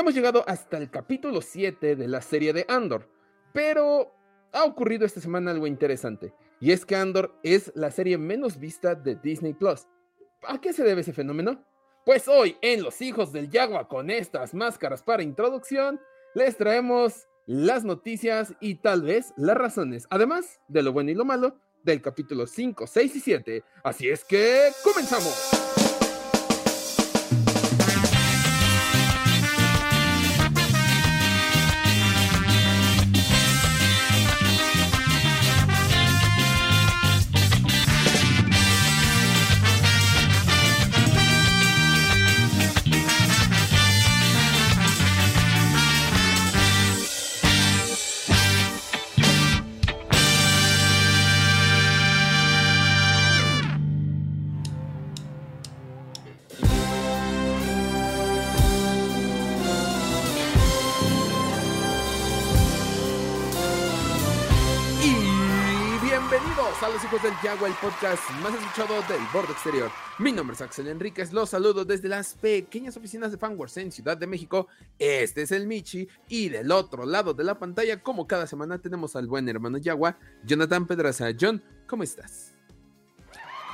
Hemos llegado hasta el capítulo 7 de la serie de Andor, pero ha ocurrido esta semana algo interesante, y es que Andor es la serie menos vista de Disney Plus. ¿A qué se debe ese fenómeno? Pues hoy en Los Hijos del Yagua con estas máscaras para introducción, les traemos las noticias y tal vez las razones, además de lo bueno y lo malo del capítulo 5, 6 y 7. Así es que comenzamos. El podcast más escuchado del borde exterior. Mi nombre es Axel Enríquez, los saludo desde las pequeñas oficinas de Fanworks en Ciudad de México. Este es el Michi y del otro lado de la pantalla, como cada semana, tenemos al buen hermano Yagua, Jonathan Pedraza. John, ¿cómo estás?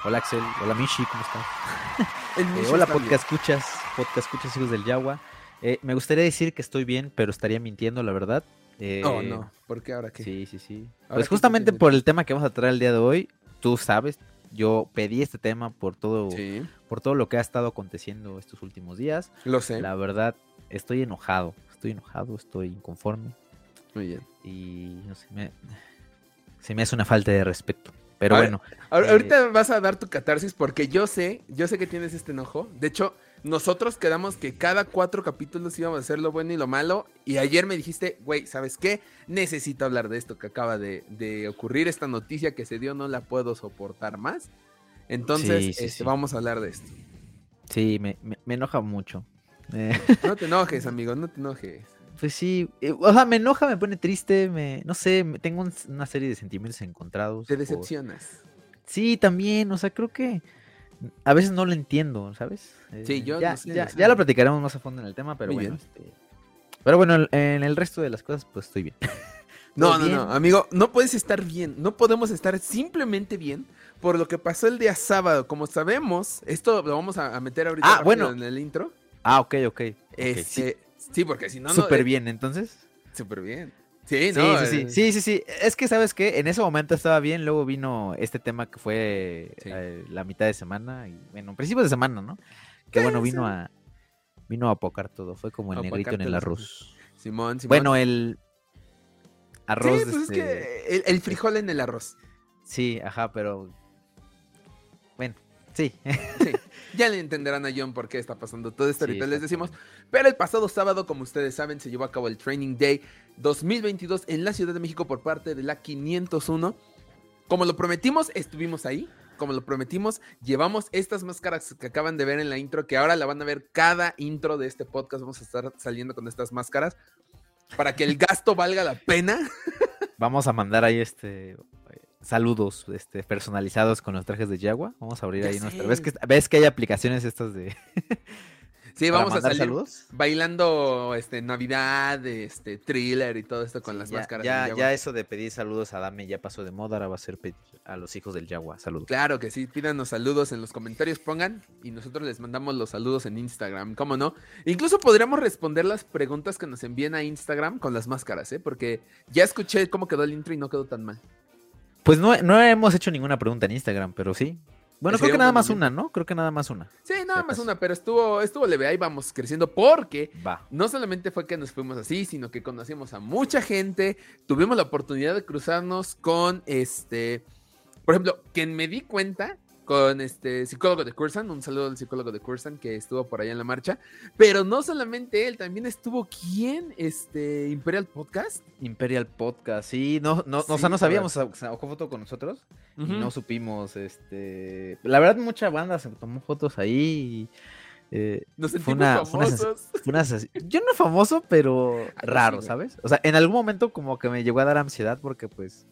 Hola Axel, hola Michi, ¿cómo estás? Eh, hola podcast escuchas, podcast escuchas hijos del Yagua. Eh, me gustaría decir que estoy bien, pero estaría mintiendo, la verdad. Eh, oh, no, ¿por qué ahora qué? Sí, sí, sí. Pues justamente por el tema que vamos a traer el día de hoy, tú sabes, yo pedí este tema por todo, por todo lo que ha estado aconteciendo estos últimos días. Lo sé. La verdad, estoy enojado, estoy enojado, estoy inconforme. Muy bien. Y no sé, me, se me hace una falta de respeto. Pero bueno. Ahorita eh, vas a dar tu catarsis porque yo sé, yo sé que tienes este enojo. De hecho, nosotros quedamos que cada cuatro capítulos íbamos a hacer lo bueno y lo malo. Y ayer me dijiste, güey, ¿sabes qué? Necesito hablar de esto que acaba de, ocurrir. Esta noticia que se dio no la puedo soportar más. Entonces, este, vamos a hablar de esto. Sí, me, enoja mucho. No te enojes, amigo, no te enojes. Pues sí, eh, o sea, me enoja, me pone triste, me, no sé, tengo una serie de sentimientos encontrados. Te decepcionas. Sí, también, o sea, creo que a veces no lo entiendo, ¿sabes? Sí, eh, yo ya, ya, lo platicaremos más a fondo en el tema, pero bueno. Este, pero bueno, en el resto de las cosas, pues estoy bien. no, no, no, amigo, no puedes estar bien. No podemos estar simplemente bien por lo que pasó el día sábado. Como sabemos, esto lo vamos a meter ahorita ah, bueno. en el intro. Ah, ok, ok. Este, sí. porque si no. Súper eh, bien, entonces. Súper bien. Sí, no, sí, sí, sí, sí, sí, Es que, ¿sabes qué? En ese momento estaba bien, luego vino este tema que fue eh, la mitad de semana, y bueno, principios de semana, ¿no? Que bueno, vino a vino a apocar todo, fue como el negrito en el arroz. Simón, Simón. Bueno, el arroz. Sí, pues es que este el, frijol en el arroz. Sí, ajá, pero sí. sí. Ya le entenderán a John por qué está pasando todo esto. ahorita les decimos. Pero el pasado sábado, como ustedes saben, se llevó a cabo el Training Day 2022 en la Ciudad de México por parte de la 501. Como lo prometimos, estuvimos ahí. Como lo prometimos, llevamos estas máscaras que acaban de ver en la intro, que ahora la van a ver cada intro de este podcast. Vamos a estar saliendo con estas máscaras para que el gasto valga la pena. Vamos a mandar ahí este saludos este, personalizados con los trajes de Yagua. Vamos a abrir ahí nuestra. ¿Ves que, ¿Ves que hay aplicaciones estas de. Sí, vamos a salir saludos? bailando este Navidad, este thriller y todo esto con las máscaras. Ya, ya eso de pedir saludos a Dame ya pasó de moda, ahora va a ser pedir a los hijos del Yagua. Saludos. Claro que sí, pídanos saludos en los comentarios, pongan y nosotros les mandamos los saludos en Instagram, ¿cómo no? Incluso podríamos responder las preguntas que nos envíen a Instagram con las máscaras, ¿eh? Porque ya escuché cómo quedó el intro y no quedó tan mal. Pues no, no hemos hecho ninguna pregunta en Instagram, pero sí. Bueno, creo que nada más una, ¿no? Creo que nada más una. Sí, nada más una, pero estuvo, estuvo leve, ahí vamos creciendo porque no solamente fue que nos fuimos así, sino que conocimos a mucha gente, tuvimos la oportunidad de cruzarnos con este, por ejemplo, quien me di cuenta con este psicólogo de Cursan, un saludo al psicólogo de Cursan que estuvo por allá en la marcha, pero no solamente él, también estuvo quién, este Imperial Podcast. Imperial Podcast, sí, no, no, o sea, no sabíamos, sacó foto con nosotros y no supimos, este, la verdad mucha banda se tomó fotos ahí. Eh, Nos fue una, famosos. yo no famoso, pero raro, ¿sabes? O sea, en algún momento como que me llegó a dar ansiedad porque pues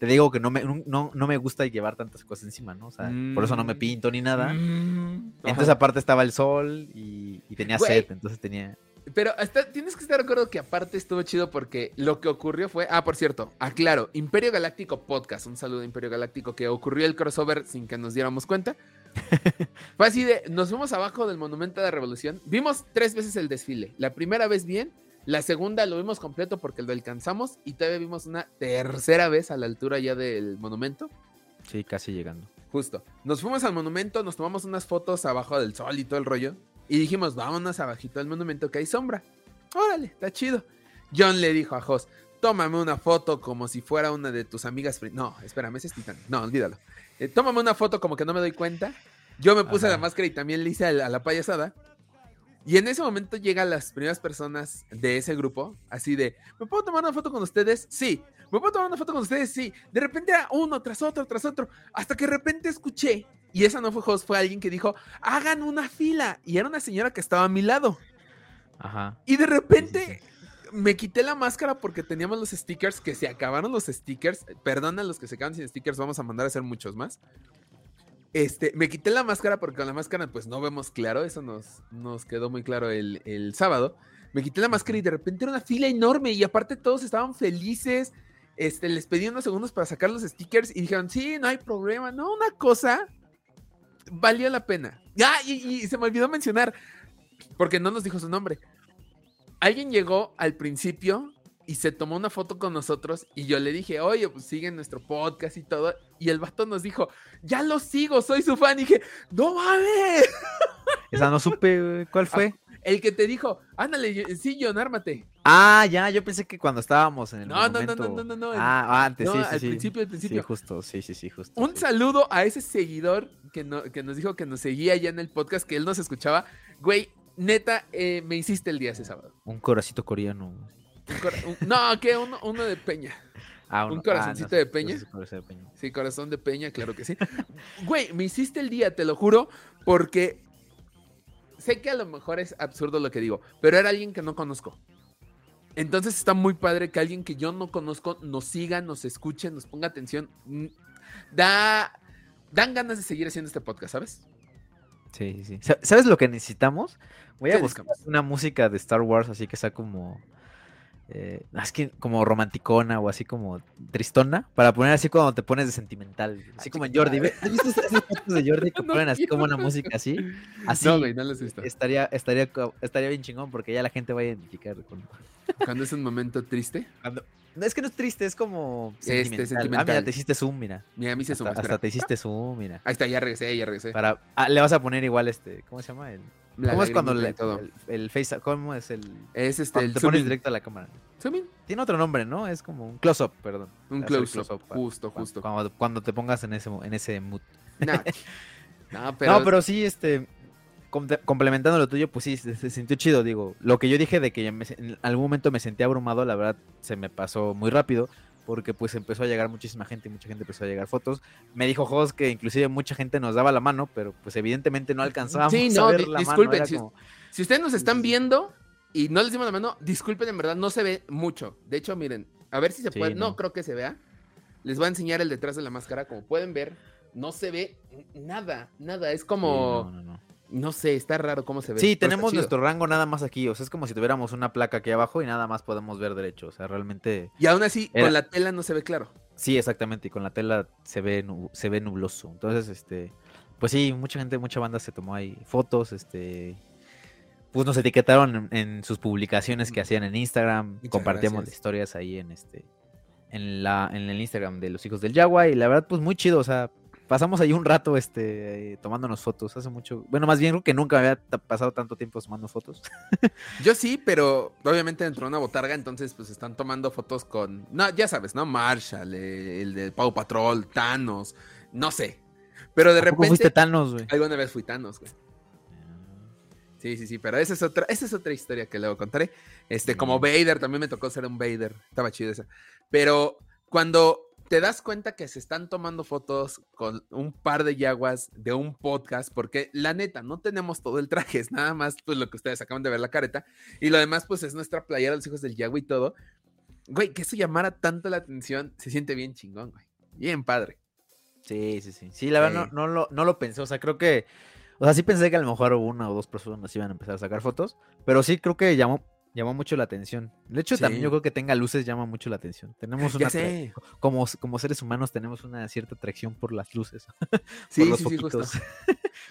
te digo que no me, no, me gusta llevar tantas cosas encima, ¿no? O sea, por eso no me mm. pinto ni nada. Mm. Entonces, aparte estaba el sol y, tenía sed, entonces tenía. pero hasta, tienes que estar de acuerdo que aparte estuvo chido porque lo que ocurrió fue. Ah, por cierto, aclaro: Imperio Galáctico Podcast. Un saludo a Imperio Galáctico que ocurrió el crossover sin que nos diéramos cuenta. fue así de. Nos fuimos abajo del Monumento de la Revolución. Vimos tres veces el desfile. La primera vez bien. La segunda lo vimos completo porque lo alcanzamos. Y todavía vimos una tercera vez a la altura ya del monumento. Sí, casi llegando. Justo. Nos fuimos al monumento, nos tomamos unas fotos abajo del sol y todo el rollo. Y dijimos, vámonos abajito del monumento que hay sombra. Órale, está chido. John le dijo a Jos, tómame una foto como si fuera una de tus amigas. No, espérame, ese es Titanic. No, olvídalo. Eh, tómame una foto como que no me doy cuenta. Yo me puse la máscara y también le hice a la, payasada. Y en ese momento llegan las primeras personas de ese grupo, así de, ¿me puedo tomar una foto con ustedes? Sí. ¿Me puedo tomar una foto con ustedes? Sí. De repente uno tras otro, tras otro, hasta que de repente escuché y esa no fue host, fue alguien que dijo, hagan una fila. Y era una señora que estaba a mi lado. Ajá. Y de repente me quité la máscara porque teníamos los stickers, que se acabaron los stickers. Perdona a los que se quedan sin stickers, vamos a mandar a hacer muchos más. Este, me quité la máscara porque con la máscara pues no vemos claro, eso nos, nos quedó muy claro el, el sábado. Me quité la máscara y de repente era una fila enorme y aparte todos estaban felices. Este, les pedí unos segundos para sacar los stickers y dijeron, sí, no hay problema. No, una cosa valió la pena. Ya, y, se me olvidó mencionar, porque no nos dijo su nombre. Alguien llegó al principio y se tomó una foto con nosotros y yo le dije, oye, pues sigue nuestro podcast y todo. Y el vato nos dijo, ya lo sigo, soy su fan. Y dije, no mames. Esa no supe, ¿cuál fue? El que te dijo, ándale, sí, John, ármate. Ah, ya, yo pensé que cuando estábamos en el no, No, no, no, no, no. Ah, antes, sí, sí, al principio, al principio. Sí, justo, sí, sí, sí, justo. Un saludo a ese seguidor que, que nos dijo que nos seguía ya en el podcast, que él nos escuchaba. Güey, neta, eh, me hiciste el día ese sábado. Un coracito coreano. No, que uno, uno de peña. Ah, un corazoncito de, peña. Sí, corazón de peña, claro que sí. Güey, me hiciste el día, te lo juro, porque sé que a lo mejor es absurdo lo que digo, pero era alguien que no conozco. Entonces está muy padre que alguien que yo no conozco nos siga, nos escuche, nos ponga atención. Mm, da, dan ganas de seguir haciendo este podcast, ¿sabes? Sí, sí. ¿Sabes lo que necesitamos? Voy a buscar una música de Star Wars así que sea como eh, es que como romanticona o así como tristona, para poner así cuando te pones de sentimental, así como en Jordi. ¿Has visto esas fotos de Jordi que ponen así como una música así? Así. No, güey, no las he visto. Estaría, estaría, estaría bien chingón porque ya la gente va a identificar. Cuando es un momento triste. No, es que no es triste, es como este, sentimental. Ah, mira, te hiciste zoom, mira. Mira, me hice zoom. Hasta, te hiciste zoom, mira. Ahí está, ya regresé, ya regresé. Para, ah, le vas a poner igual este, ¿cómo se llama? El, ¿Cómo es cuando le, todo. El, face, cómo es el? Es este, el te pones directo a la cámara. Zooming. Tiene otro nombre, ¿no? Es como un close-up, perdón. Un close-up, justo, justo. Cuando, cuando, te pongas en ese, en ese mood. no, pero... no, pero sí, este, complementando lo tuyo, pues sí, se, sintió chido, digo. Lo que yo dije de que en algún momento me sentía abrumado, la verdad, se me pasó muy rápido porque pues empezó a llegar muchísima gente y mucha gente empezó a llegar fotos. Me dijo Jos que inclusive mucha gente nos daba la mano, pero pues evidentemente no alcanzábamos sí, no, a ver la disculpen, mano. Si, ustedes nos están viendo y no les dimos la mano, disculpen, en verdad no se ve mucho. De hecho, miren, a ver si se puede, no. creo que se vea. Les voy a enseñar el detrás de la máscara, como pueden ver, no se ve nada, nada, es como... no, no, no sé, está raro cómo se ve. Sí, tenemos nuestro rango nada más aquí. O sea, es como si tuviéramos una placa aquí abajo y nada más podemos ver derecho. O sea, realmente. Y aún así, con la tela no se ve claro. Sí, exactamente. Y con la tela se ve, se ve nubloso. Entonces, este. Pues sí, mucha gente, mucha banda se tomó ahí fotos. Este. Pues nos etiquetaron en, sus publicaciones que hacían en Instagram. compartíamos historias ahí en este. En, la, en el Instagram de los hijos del Yagua. Y la verdad, pues muy chido. O sea, pasamos ahí un rato este, tomándonos fotos. Hace mucho. Bueno, más bien creo que nunca había pasado tanto tiempo tomando fotos. Yo sí, pero obviamente dentro de una botarga, entonces pues están tomando fotos con. No, ya sabes, ¿no? Marshall, eh, el de Pau Patrol, Thanos, no sé. Pero de repente. fuiste Thanos, güey? Alguna vez fui Thanos, güey. Sí, sí, sí, pero esa es otra, esa es otra historia que luego contaré. Este, como. Vader, también me tocó ser un Vader. Estaba chido esa. Pero cuando te das cuenta que se están tomando fotos con un par de yaguas de un podcast, porque la neta, no tenemos todo el traje, es nada más pues lo que ustedes acaban de ver la careta, y lo demás pues es nuestra playera de los hijos del yagua y todo. Güey, que eso llamara tanto la atención, se siente bien chingón, güey. Bien padre. Sí, sí, sí. Sí, la verdad no, no, lo, no lo pensé, o sea, creo que O sea, sí pensé que a lo mejor una o dos personas iban a empezar a sacar fotos, pero sí creo que llamó, llamó mucho la atención. De hecho, también Sí. yo creo que tenga luces llama mucho la atención. Tenemos una como, como seres humanos tenemos una cierta atracción por las luces, Sí, por los sí, sí, justo. Justo.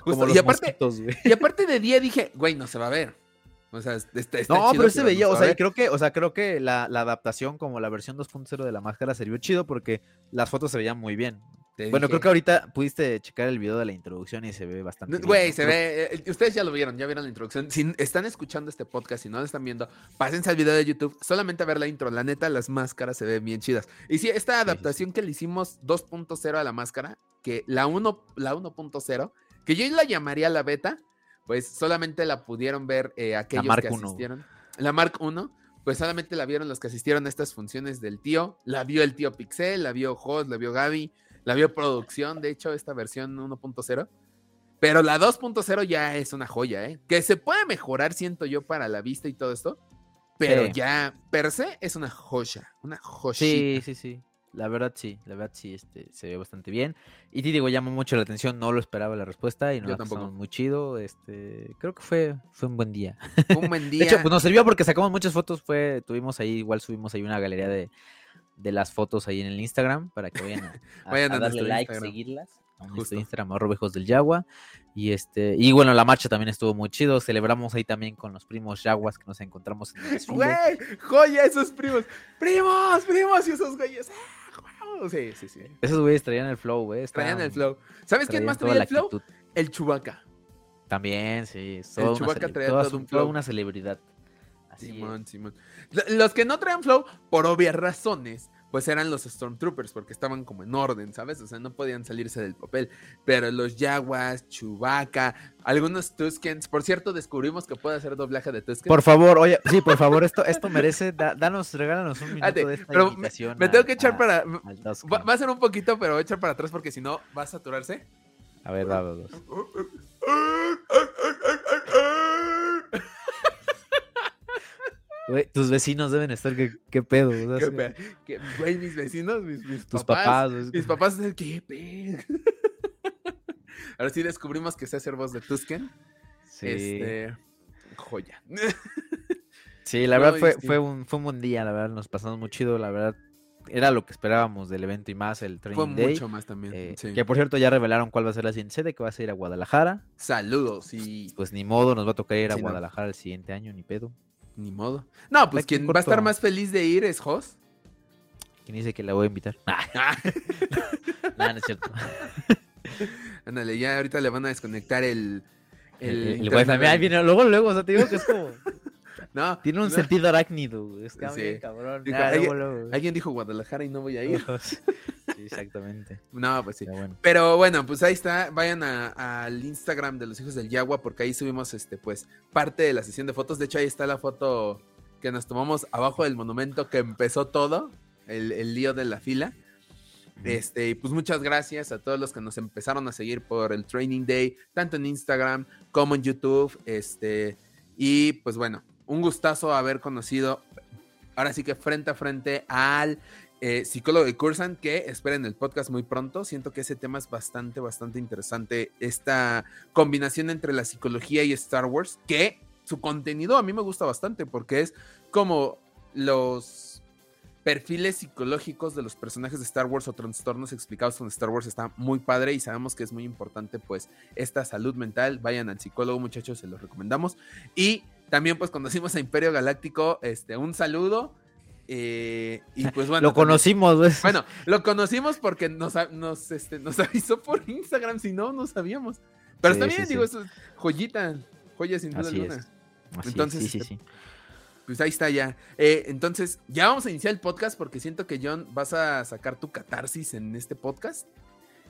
como los Y aparte, mosquitos, y aparte de día dije, güey, no se va a ver. O sea, está, está No, pero se veía, o se sea, creo que, o sea, creo que la, la adaptación como la versión 2.0 de la máscara sirvió chido porque las fotos se veían muy bien. Bueno, creo que ahorita pudiste checar el video de la introducción y se ve bastante bien, Güey, se ve. eh, ustedes ya lo vieron, ya vieron la introducción. Si están escuchando este podcast y no lo están viendo, pásense al video de YouTube solamente a ver la intro. La neta, las máscaras se ven bien chidas. Y sí, esta sí, adaptación que le hicimos 2.0 a la máscara, que la 1, la 1.0, que yo la llamaría la beta, pues solamente la pudieron ver eh, aquellos Mark que asistieron. La Mark 1, pues solamente la vieron los que asistieron a estas funciones del tío. La vio el tío Pixel, la vio Jos, la vio Gaby, la vio producción, de hecho, esta versión 1.0. Pero la 2.0 ya es una joya, ¿eh? Que se puede mejorar, siento yo, para la vista y todo esto. Pero Sí. ya, per se, es una joya. Una joya. Sí, sí, sí. La verdad sí, la verdad sí, este, se ve bastante bien. Y te digo, llamó mucho la atención, no lo esperaba la respuesta y nos la muy chido. Este, creo que fue, fue un buen día. Un buen De día. hecho, pues nos sirvió porque sacamos muchas fotos, fue, tuvimos ahí, igual subimos ahí una galería de, de las fotos ahí en el Instagram para que vayan a, a- Vayan a a darle like, Instagram. seguirlas. A nuestro Justo. Instagram, arroba hijos del Yagua. Y este, y bueno, la marcha también estuvo muy chido. Celebramos ahí también con los primos Yaguas que nos encontramos en el. Güey, joya esos primos. Primos, primos y esos güeyes. Ah. Sí, sí, sí. Esos güeyes traían el flow, güey. Traían el flow. ¿Sabes quién más traía el flow? actitud. El Chubaca. También, sí. Chewbacca cele- traía todo un flow. una celebridad. Así Simón, es. Simón. Los que no traían flow, por obvias razones, pues eran los Stormtroopers, porque estaban como en orden, ¿sabes? O sea, no podían salirse del papel. Pero los Jaguars, Chewbacca, algunos Tuskens. Por cierto, descubrimos que puede hacer doblaje de Tusken. Por favor, oye, sí, por favor, esto, esto merece, da- danos, regálanos un minuto de esta pero me- invitación Me a- tengo que echar a- para. Va, va a ser un poquito, pero voy a echar para atrás porque si no va a saturarse. A ver, va, va, va. Güey, tus vecinos deben estar, ¿qué, qué pedo? O sea, Qué qué- Güey, mis vecinos, mis, mis tus papás. papás. güey, es Mis papás, ¿qué pe? Ahora sí descubrimos que sé hacer voz de Tusken. Sí, Este. Joya. sí, la no, verdad fue, sí. fue, un, fue un buen día, la verdad, nos pasamos muy chido, la verdad. Era lo que esperábamos del evento y más, el Fue Training Day. mucho más también. eh, sí. Que por cierto ya revelaron cuál va a ser la siguiente sede, que va a ser ir a Guadalajara. Saludos y Pues ni modo, nos va a tocar ir a Sí, no. Guadalajara el siguiente año, ni pedo. Ni modo. No, pues quien va a estar más feliz de ir es Jos. ¿Quién dice que la voy a invitar? Ah, Nah, no es cierto. Ándale, ya ahorita le van a desconectar el. El, El, el wifi, viene, luego, luego, o sea, te digo que es como, No, tiene un no. sentido arácnido, güey, está Sí. cabrón. Dijo, "Alguien- luego, luego, güey". Alguien dijo Guadalajara y no voy a ir. Sí, exactamente. No, pues sí. Pero bueno. Pero bueno, pues ahí está. Vayan al Instagram de los hijos del Yagua porque ahí subimos este, pues, parte de la sesión de fotos. De hecho, ahí está la foto que nos tomamos abajo del monumento que empezó todo, el, el lío de la fila. Este, y pues muchas gracias a todos los que nos empezaron a seguir por el Training Day, tanto en Instagram como en YouTube. Este, y pues bueno, un gustazo haber conocido ahora sí que frente a frente al eh, psicólogo de Cursan, que esperen el podcast muy pronto. Siento que ese tema es bastante, bastante interesante. Esta combinación entre la psicología y Star Wars, que su contenido a mí me gusta bastante porque es como los perfiles psicológicos de los personajes de Star Wars o trastornos explicados con Star Wars está muy padre y sabemos que es muy importante pues esta salud mental. Vayan al psicólogo muchachos, se los recomendamos. Y también pues conocimos a Imperio Galáctico, este, un saludo. eh, y pues bueno. Lo también- conocimos, güey. bueno, lo conocimos porque nos, nos, este, nos avisó por Instagram, si no, no sabíamos. Pero Sí, está bien, sí, digo, sí. eso es joyita, joya sin duda Así alguna. es. Así es, Entonces, sí, sí, este, sí. Pues ahí está ya. Eh, entonces, ya vamos a iniciar el podcast porque siento que John vas a sacar tu catarsis en este podcast.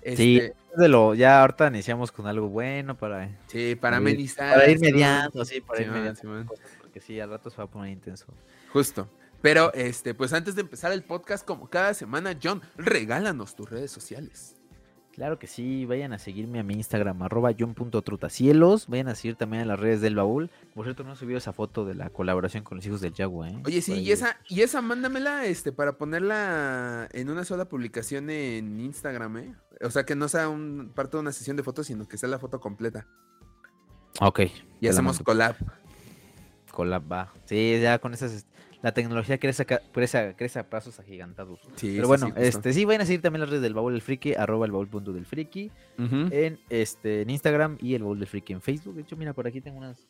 Sí, Este, de lo, ya ahorita iniciamos con algo bueno para, sí, para amenizar. para ir mediando, sí, para ir mediando. Simón. Porque sí, al rato se va a poner intenso. Justo. Pero, este, pues antes de empezar el podcast, como cada semana, John, regálanos tus redes sociales. Claro que sí, vayan a seguirme a mi Instagram, arroba john.trutacielos. Vayan a seguir también a las redes del baúl. Por cierto, no he subido esa foto de la colaboración con los hijos del Yagua, ¿eh? Oye, sí, y esa, y esa mándamela, este, para ponerla en una sola publicación en Instagram, ¿eh? O sea, que no sea un, parte de una sesión de fotos, sino que sea la foto completa. Ok. Y hacemos collab. Collab, va. Sí, ya con esas la tecnología crece, crece, crece a pasos agigantados. Sí, Pero bueno, este sí, vayan a seguir también las redes del Baúl del Friki, arroba el baúl punto del friki, en, este, en Instagram y el Baúl del Friki en Facebook. De hecho, mira, por aquí tengo unas...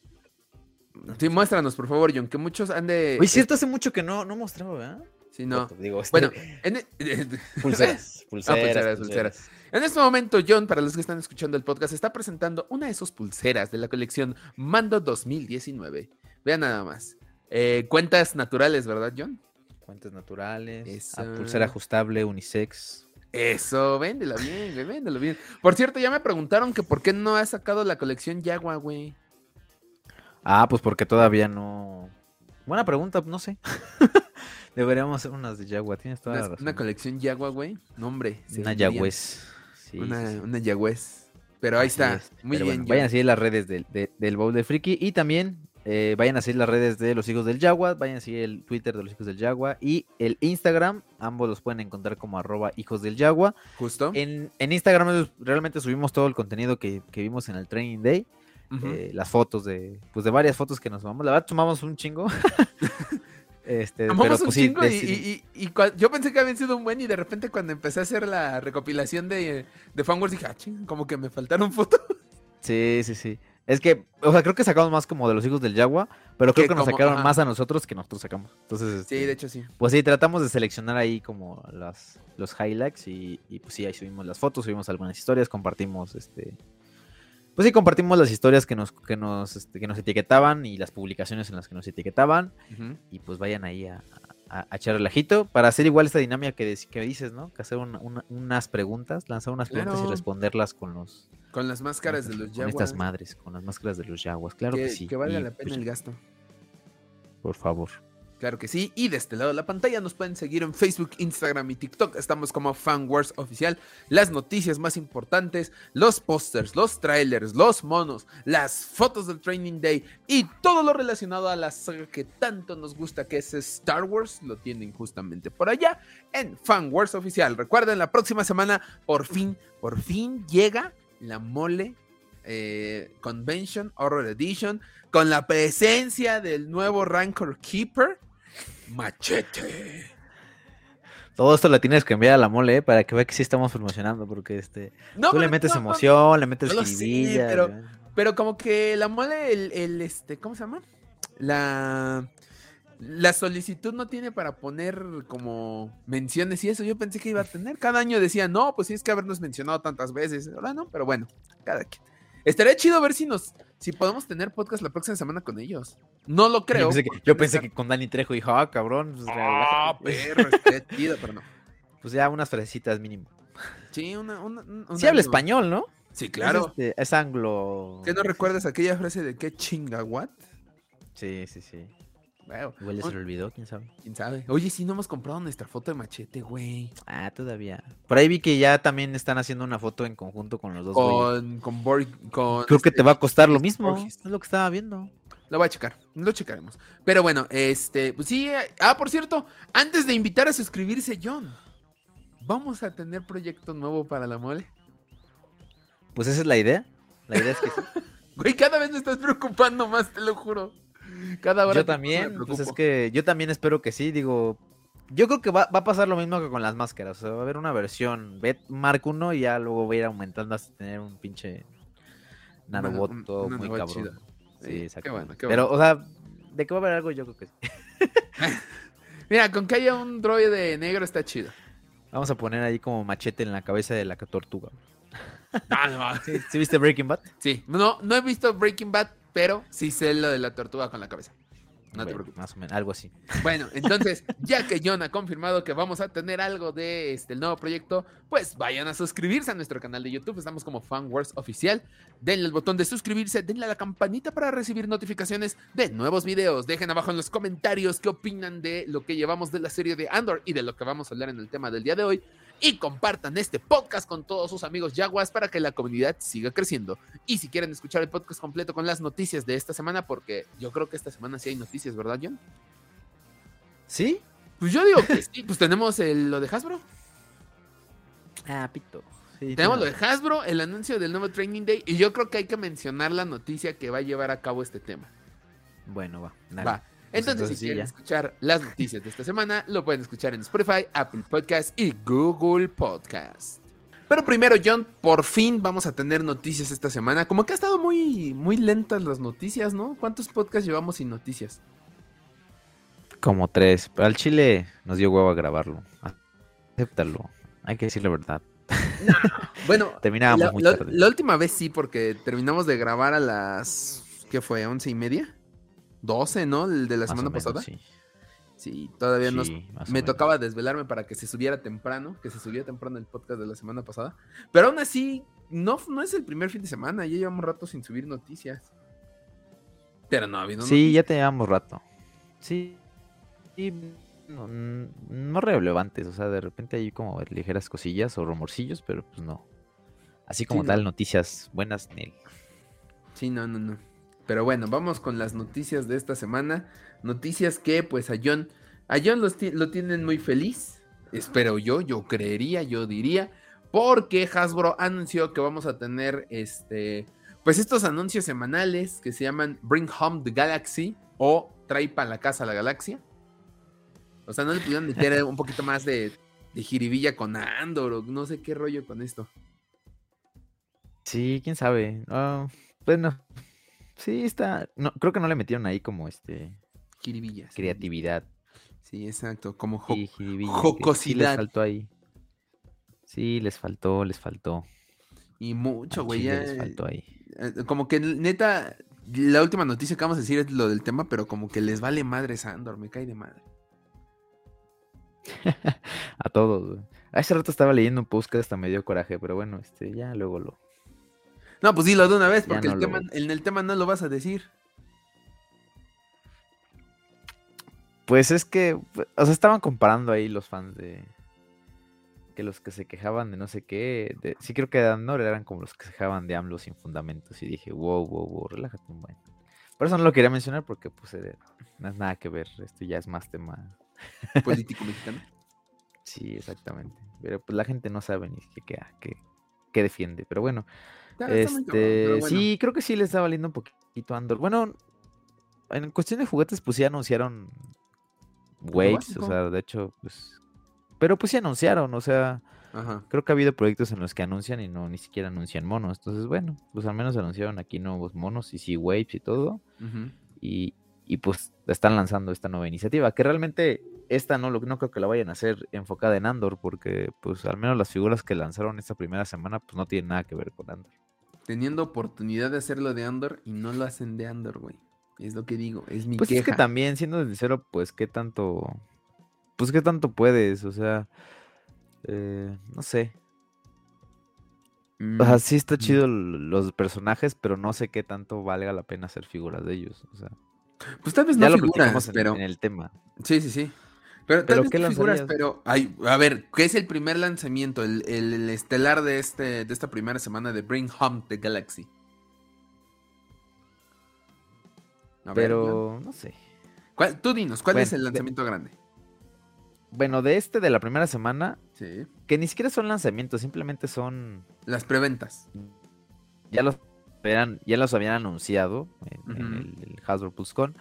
Sí, muéstranos, por favor, John, que muchos han de... Oye, cierto, hace mucho que no, no mostraba, ¿verdad? Sí, no. Digo, este... Bueno, en... pulseras, pulseras, ah, pulseras, pulseras. En este momento, John, para los que están escuchando el podcast, está presentando una de sus pulseras de la colección Mando 2019. Vean nada más. Eh, cuentas naturales, ¿verdad, John? Cuentas naturales. pulsera ajustable, unisex. Eso, véndela bien, güey, véndelo bien. Por cierto, ya me preguntaron que por qué no has sacado la colección Yagua, güey. Ah, pues porque todavía no. Buena pregunta, no sé. Deberíamos hacer unas de Yagua, tienes toda una, la razón. Una colección Yagua, güey. Nombre. Una Yagüez. una, una Yagüez. Pero ahí está. Muy bien. vayan a seguir las redes del, del Bowl de Friki y también eh, vayan a seguir las redes de los hijos del Yagua, vayan a seguir el Twitter de los hijos del Yagua y el Instagram, ambos los pueden encontrar como arroba hijos del Yagua. Justo. En, Instagram realmente subimos todo el contenido que, vimos en el Training Day. Eh, las fotos de, pues de varias fotos que nos tomamos. La verdad, tomamos un chingo. Este, pero, un pues, chingo y, yo pensé que habían sido un buen y de repente cuando empecé a hacer la recopilación de, de Fanworks dije, ah, ching, como que me faltaron fotos. Sí, sí, sí. Es que, o sea, creo que sacamos más como de los hijos del Yagua, pero creo que, nos sacaron más a nosotros que nosotros sacamos. Entonces, sí, de este, hecho sí. Pues sí, tratamos de seleccionar ahí como las, los highlights y, pues sí, ahí subimos las fotos, subimos algunas historias, compartimos este... Pues sí, compartimos las historias que nos, que nos, este, que nos etiquetaban y las publicaciones en las que nos etiquetaban. Y pues vayan ahí a, a, echar relajito para hacer igual esta dinámica que, que dices, ¿no? Que hacer unas preguntas, lanzar unas preguntas y responderlas con los... Con las máscaras de los yaguas. Con estas madres, con las máscaras de los yaguas, claro que, sí. Que valga la pena pues, el gasto. Por favor. Claro que sí. Y de este lado de la pantalla nos pueden seguir en Facebook, Instagram y TikTok. Estamos como FanWars Oficial. Las noticias más importantes, los pósters, los trailers, los monos, las fotos del Training Day y todo lo relacionado a la saga que tanto nos gusta que es Star Wars. Lo tienen justamente por allá en FanWars Oficial. Recuerden, la próxima semana por fin, por fin llega la mole eh, Convention Horror Edition con la presencia del nuevo Rancor Keeper Machete. Todo esto lo tienes que enviar a la mole ¿eh? para que vea que sí estamos promocionando, porque este, tú le metes emoción, le metes escribilla. pero, pero como que la mole, el, este, ¿cómo se llama? La, la solicitud no tiene para poner como menciones y eso. Yo pensé que iba a tener. Cada año decía, no, pues tienes que habernos mencionado tantas veces. Ahora no, pero bueno, cada quien. Estaría chido ver si nos, si podemos tener podcast la próxima semana con ellos. No lo creo. Yo pensé que, con Dani Trejo dijo, ah, cabrón. Pues, ah, perro, estaría chido, pero no. Pues ya unas fresitas mínimo. Sí, una, una, sí habla español, ¿no? Sí, claro. Es, este, es anglo. ¿Qué no recuerdas aquella frase de qué chinga what? Sí, sí, sí. Igual se lo olvidó, quién sabe. Quién sabe. Oye, sí, no hemos comprado nuestra foto de machete, güey. Ah, todavía. Por ahí vi que ya también están haciendo una foto en conjunto con los dos. Con, con, con Creo que te va a costar lo mismo. Es lo que estaba viendo. Lo voy a checar, lo checaremos. Pero bueno, este, pues sí. Ah, por cierto, antes de invitar a suscribirse, John, ¿vamos a tener proyecto nuevo para la mole? Pues esa es la idea. La idea es que sí. Güey, cada vez me estás preocupando más, te lo juro. Cada hora. Yo también, pues es que yo también espero que sí, digo. Yo creo que va, a pasar lo mismo que con las máscaras. O sea, va a haber una versión Bet Mark 1 y ya luego va a ir aumentando hasta tener un pinche nanobot muy cabrón. Sí, exacto. Pero, o sea, de que va a haber algo, yo creo que sí. Mira, con que haya un droide negro está chido. Vamos a poner ahí como machete en la cabeza de la tortuga. No, no. ¿Sí, viste Breaking Bad? Sí. No, no he visto Breaking Bad, pero sí sé lo de la tortuga con la cabeza. No te preocupes. Más o menos, algo así. Bueno, entonces, ya que John ha confirmado que vamos a tener algo de este el nuevo proyecto, pues vayan a suscribirse a nuestro canal de YouTube. Estamos como FanWars Oficial. Denle el botón de suscribirse, denle a la campanita para recibir notificaciones de nuevos videos. Dejen abajo en los comentarios qué opinan de lo que llevamos de la serie de Andor y de lo que vamos a hablar en el tema del día de hoy y compartan este podcast con todos sus amigos Jaguas para que la comunidad siga creciendo. Y si quieren escuchar el podcast completo con las noticias de esta semana, porque yo creo que esta semana sí hay noticias, ¿verdad, John? ¿Sí? Pues yo digo que sí, pues tenemos el, lo de Hasbro. Ah, pito. Tenemos lo de Hasbro, el anuncio del nuevo Training Day, y yo creo que hay que mencionar la noticia que va a llevar a cabo este tema. Bueno, va. Va. Pues entonces, si quieren escuchar las noticias de esta semana, lo pueden escuchar en Spotify, Apple Podcast y Google Podcast. Pero primero, John, por fin vamos a tener noticias esta semana. Como que ha estado muy, muy lentas las noticias, ¿no? ¿Cuántos podcasts llevamos sin noticias? Como tres. Pero al Chile nos dio huevo a grabarlo. Acéptalo. Hay que decir la verdad. Bueno, terminábamos la, muy tarde. La, última vez sí, porque terminamos de grabar a las. ¿Qué fue? ¿Once y media? 12, ¿no? El de la semana pasada. Sí. Sí, todavía no. Me tocaba desvelarme para que se subiera temprano, que se subiera temprano el podcast de la semana pasada. Pero aún así, no, no es el primer fin de semana, ya llevamos rato sin subir noticias. Pero no ha habido Sí, ya te llevamos rato. Sí. Y no, no, relevantes, o sea, de repente hay como ligeras cosillas o rumorcillos, pero pues no. Así como tal, noticias buenas, Nel. Sí, no, no, no. Pero bueno, vamos con las noticias de esta semana. Noticias que pues a John, a John lo tienen muy feliz. Espero yo, yo creería, yo diría. Porque Hasbro anunció que vamos a tener este, pues estos anuncios semanales que se llaman Bring Home the Galaxy o Trae para la casa la galaxia. O sea, no le pudieron meter un poquito más de, de jiribilla con Andor o no sé qué rollo con esto. Sí, quién sabe. Ah, bueno, Sí, está. No, creo que no le metieron ahí como este. Creatividad. Sí, exacto. Como jocosidad. les faltó ahí. Sí, les faltó, les faltó. Y mucho, güey. Les faltó ahí. Eh, como que neta, la última noticia que vamos a decir es lo del tema, pero como que les vale madre Sandor, me cae de madre. a todos, güey. Hace rato estaba leyendo un post que hasta me dio coraje, pero bueno, este, ya luego lo, no, pues dilo de una vez, porque el tema, en el tema no lo vas a decir. Pues es que, o sea, estaban comparando ahí los fans de que los que se quejaban de no sé qué, sí creo que de Andor eran como los que se quejaban de AMLO sin fundamentos y dije, wow, wow, wow, relájate un buen. Por eso no lo quería mencionar porque pues eh, no es nada que ver, esto ya es más tema político mexicano. sí, exactamente. Pero pues la gente no sabe ni qué, qué, qué defiende, pero bueno, este, sí, creo que sí le está valiendo un poquito Andor. Bueno, en cuestión de juguetes, pues sí anunciaron Waves, o sea, de hecho, pues. Pero pues sí anunciaron, o sea. Creo que ha habido proyectos en los que anuncian y no ni siquiera anuncian monos. Entonces, bueno, pues al menos anunciaron aquí nuevos monos y sí, Waves y todo. y, y, pues están lanzando esta nueva iniciativa, que realmente esta no, no creo que la vayan a hacer enfocada en Andor, porque pues al menos las figuras que lanzaron esta primera semana pues no tienen nada que ver con Andor teniendo oportunidad de hacerlo de Andor y no lo hacen de Andor, güey. Es lo que digo, es mi Pues es que también, siendo sincero, pues qué tanto. Pues qué tanto puedes, o sea. Eh, no sé. o sea, mm, sí está mm. chido los personajes, pero no sé qué tanto valga la pena hacer figuras de ellos. O sea. Pues tal vez no figuras, pero... en el tema. Sí, sí, sí. Pero, ¿Pero qué figuras, pero ay, a ver, ¿qué es el primer lanzamiento, el, estelar de este de esta primera semana de Bring Home the Galaxy? pero no sé. tú dinos, ¿cuál es el lanzamiento grande? Bueno, de este de la primera semana, sí. que ni siquiera son lanzamientos, simplemente son las preventas. Ya los ya los habían anunciado en, el, el Hasbro PulseCon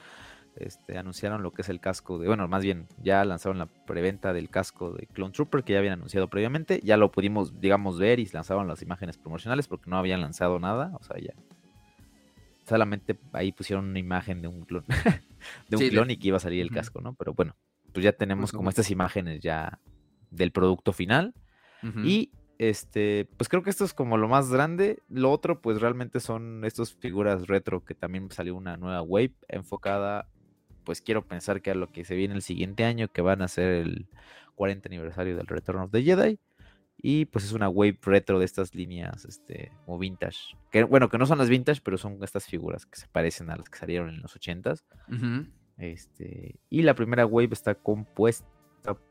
este, anunciaron lo que es el casco de, bueno, más bien ya lanzaron la preventa del casco de Clone Trooper que ya habían anunciado previamente, ya lo pudimos, digamos, ver y lanzaron las imágenes promocionales porque no habían lanzado nada, o sea, ya solamente ahí pusieron una imagen de un clon, de un clon y que iba a salir el casco, ¿no? Pero bueno, pues ya tenemos como estas imágenes ya del producto final. Y este, pues creo que esto es como lo más grande. Lo otro, pues realmente son estas figuras retro que también salió una nueva wave enfocada pues quiero pensar que a lo que se viene el siguiente año, que van a ser el 40 aniversario del Return of the Jedi. Y pues es una wave retro de estas líneas, este, como vintage. Que, bueno, que no son las vintage, pero son estas figuras que se parecen a las que salieron en los 80s. este, y la primera wave está compuesta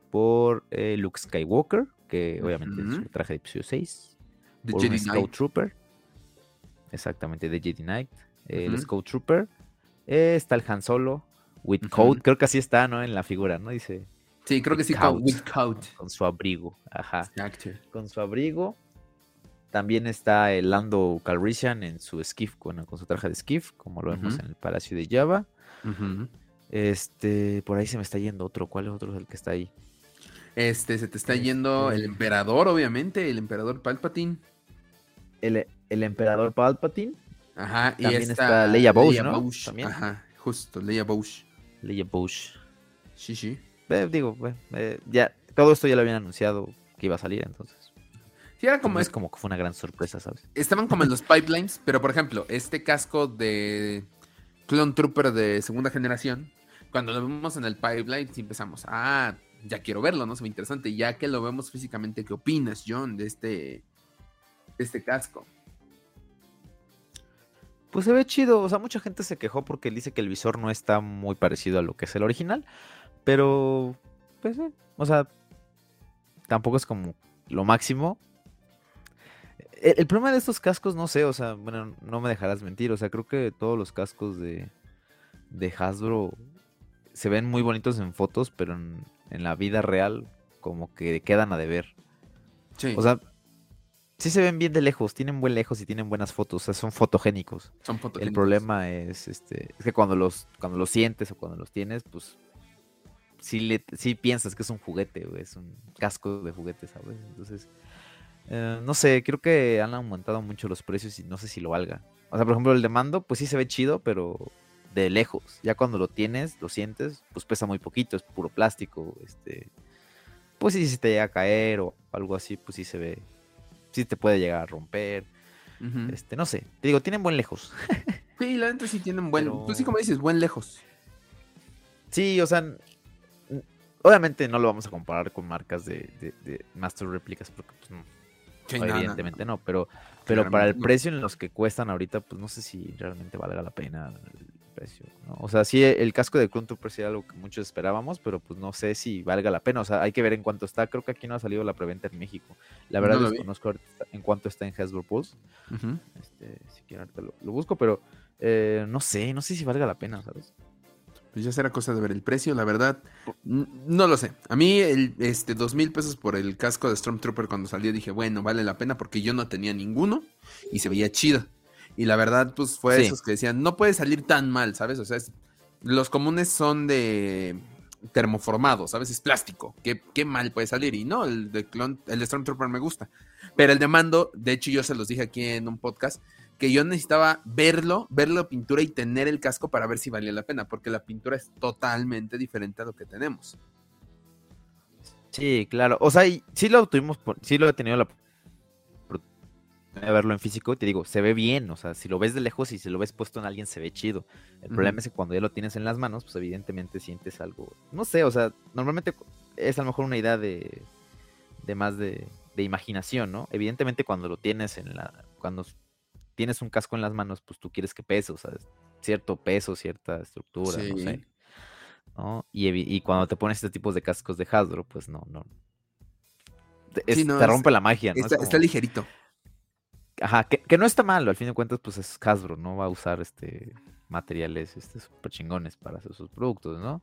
por eh, Luke Skywalker, que obviamente es un traje de episodio 6. The por Jedi Scout Trooper. Exactamente, de Jedi Knight. El Scout Trooper. Eh, está el Han Solo, With coat, creo que así está, ¿no? En la figura, ¿no? Dice. Sí, creo que sí, con, with coat. Con su abrigo, ajá. Con su abrigo. También está el Lando Calrissian en su skiff, con, con su traje de skiff, como lo vemos en el Palacio de Java. Este, por ahí se me está yendo otro. ¿Cuál es otro el que está ahí? Este, se te está yendo el este emperador, obviamente, el emperador Palpatine. El, el emperador Palpatine. Ajá, y También está, Leia Boush, ¿no? Ajá, justo, Leia Boush. Leia Boush. Sí, sí. digo, ya, todo esto ya lo habían anunciado que iba a salir, entonces. Sí, era como. Es como que fue una gran sorpresa, ¿sabes? Estaban como en los pipelines, pero por ejemplo, este casco de Clone Trooper de segunda generación, cuando lo vemos en el pipeline, empezamos, ah, ya quiero verlo, ¿no? Se ve interesante. Ya que lo vemos físicamente, ¿qué opinas, John, de este, de este casco? Pues se ve chido, o sea, mucha gente se quejó porque dice que el visor no está muy parecido a lo que es el original, pero, pues, eh, o sea, tampoco es como lo máximo. El, el, problema de estos cascos, no sé, o sea, bueno, no me dejarás mentir, o sea, creo que todos los cascos de, de Hasbro se ven muy bonitos en fotos, pero en, en la vida real como que quedan a deber. Sí. O sea, sí se ven bien de lejos, tienen buen lejos y tienen buenas fotos, o sea, son fotogénicos. Son fotogénicos. El problema es este es que cuando los cuando los sientes o cuando los tienes, pues sí le sí piensas que es un juguete, o es un casco de juguete, ¿sabes? Entonces, eh, no sé, creo que han aumentado mucho los precios y no sé si lo valga. O sea, por ejemplo, el de mando, pues sí se ve chido, pero de lejos. Ya cuando lo tienes, lo sientes, pues pesa muy poquito, es puro plástico. Este, pues si se te llega a caer o algo así, pues sí se ve, sí te puede llegar a romper. Este, no sé, te digo, tienen buen lejos. sí, la neta sí tienen buen, pues sí como dices, buen lejos. Sí, o sea, obviamente no lo vamos a comparar con marcas de, de, Master Replicas porque pues no, evidentemente no, pero, pero para el precio en los que cuestan ahorita, pues no sé si realmente valga la pena precio. O sea, sí, el casco de Clone Trooper algo que muchos esperábamos, pero pues no sé si valga la pena. O sea, hay que ver en cuánto está. Creo que aquí no ha salido la preventa en México. La verdad no desconozco en cuánto está en Hasbro Pulse. este, si quiero lo, lo, busco, pero eh, no sé, no sé si valga la pena, ¿sabes? Pues ya será cosa de ver el precio, la verdad. No lo sé. A mí, el, este, dos mil pesos por el casco de Stormtrooper cuando salió, dije, bueno, vale la pena porque yo no tenía ninguno y se veía chido. Y la verdad, pues fue esos que decían, no puede salir tan mal, ¿sabes? O sea, los comunes son de termoformado, ¿sabes? Es plástico. ¿Qué, ¿Qué, mal puede salir? Y no, el de, Clone, el de Stormtrooper me gusta. Pero el de mando, de hecho, yo se los dije aquí en un podcast, que yo necesitaba verlo, verlo pintura y tener el casco para ver si valía la pena, porque la pintura es totalmente diferente a lo que tenemos. Sí, claro. O sea, sí lo tuvimos, sí lo he tenido la a verlo en físico, te digo, se ve bien, o sea, si lo ves de lejos y si lo ves puesto en alguien se ve chido. El problema es que cuando ya lo tienes en las manos, pues evidentemente sientes algo, no sé, o sea, normalmente es a lo mejor una idea de, de más de, de imaginación, ¿no? Evidentemente cuando lo tienes en la, cuando tienes un casco en las manos, pues tú quieres que pese, o sea, cierto peso, cierta estructura, no sé. ¿no? Y, y, cuando te pones este tipo de cascos de Hasbro, pues no, no. te rompe la magia, ¿no? está ligerito. Ajá, que, no está mal, al fin de cuentas, pues es Hasbro, ¿no? Va a usar este materiales este, super chingones para hacer sus productos, ¿no?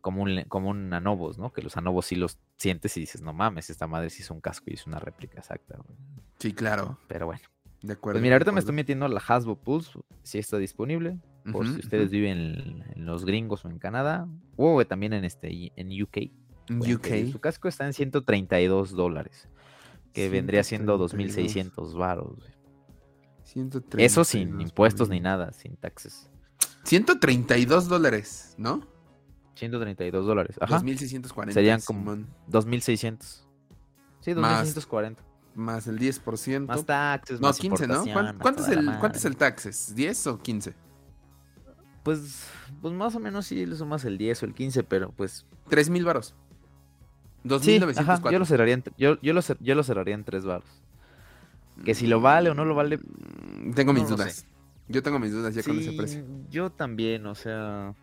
Como un, como un Anobos, ¿no? Que los Anobos sí los sientes y dices, no mames, esta madre sí es un casco y es una réplica exacta. Sí, claro. Pero bueno. De acuerdo. Pues mira, ahorita me estoy metiendo a la Hasbro Pulse, si está disponible, por si ustedes viven en, los gringos o en Canadá, o también en este en UK. UK. Su casco está en 132 dólares, que vendría siendo 2.600 varos. Eso sin impuestos ni nada, sin taxes. 132 dólares, ¿no? 132 dólares. Ajá. 2.640. Serían como 2.600. Sí, 2.640. Más, el 10%. Más taxes, no, 15, ¿no? ¿Cuánto, es el, ¿Cuánto es el taxes? ¿10 o 15? Pues, pues más o menos sí le sumas el 10 o el 15, pero pues... 3.000 varos. 2.904. yo lo cerraría en, yo, yo, lo, yo lo cerraría en 3 varos. Que si lo vale o no lo vale. Mm, tengo mis dudas. Yo tengo mis dudas ya con ese precio. Yo también, o sea.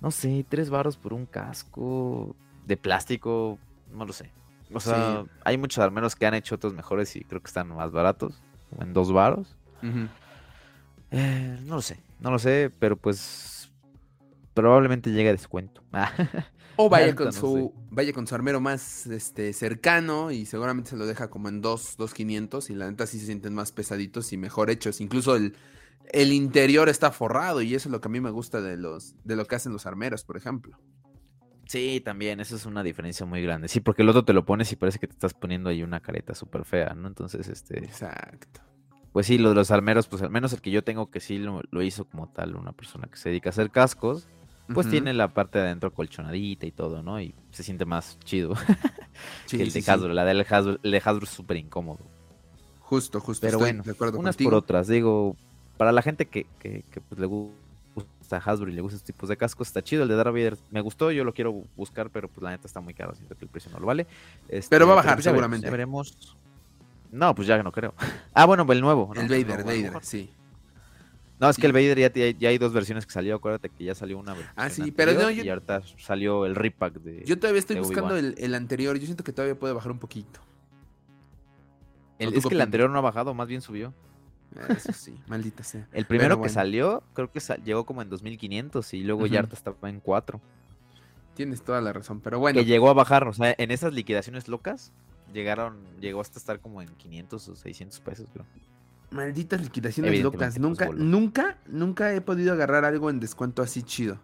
No sé, tres baros por un casco de plástico, no lo sé. O sea, hay muchos armeros que han hecho otros mejores y creo que están más baratos, en dos varos. Eh, no lo sé, no lo sé, pero pues probablemente llegue a descuento. o vaya con su vaya con su armero más este cercano y seguramente se lo deja como en 2 2.500 y la neta sí se sienten más pesaditos y mejor hechos. Incluso el, el interior está forrado y eso es lo que a mí me gusta de los de lo que hacen los armeros, por ejemplo. Sí, también, eso es una diferencia muy grande. Sí, porque el otro te lo pones y parece que te estás poniendo ahí una careta súper fea, ¿no? Entonces, este... Exacto. Pues sí, lo de los armeros, pues al menos el que yo tengo que sí lo, hizo como tal una persona que se dedica a hacer cascos, pues tiene la parte de adentro colchonadita y todo, ¿no? Y se siente más chido que el de Hasbro. La del Hasbro, el de Hasbro es súper incómodo. Justo, justo. Pero bueno, de acuerdo unas por otras. Digo, para la gente que, que, que pues, le gusta Hasbro y le gustan estos tipos de cascos, está chido. El de Darth Vader me gustó, yo lo quiero buscar, pero pues la neta está muy caro, siento que el precio no lo vale. Este, pero va a bajar pues, seguramente. veremos. No, pues ya no creo. Ah, bueno, el nuevo. El Vader, Vader, sí. No, es que el Vader ya, ya, hay dos versiones que salió, acuérdate que ya salió una Ah, sí, pero no, Y ahorita salió el repack de Yo todavía estoy buscando el, el, anterior, yo siento que todavía puede bajar un poquito. es que el anterior no ha bajado, más bien subió. Eso sí, maldita sea. El primero que salió, creo que llegó como en 2500 y luego ya estaba en 4. Tienes toda la razón, pero bueno. Que llegó a bajar, o sea, en esas liquidaciones locas, llegaron, llegó hasta estar como en 500 o 600 pesos, creo. Malditas liquidaciones locas. Nunca, nunca, nunca he podido agarrar algo en descuento así chido.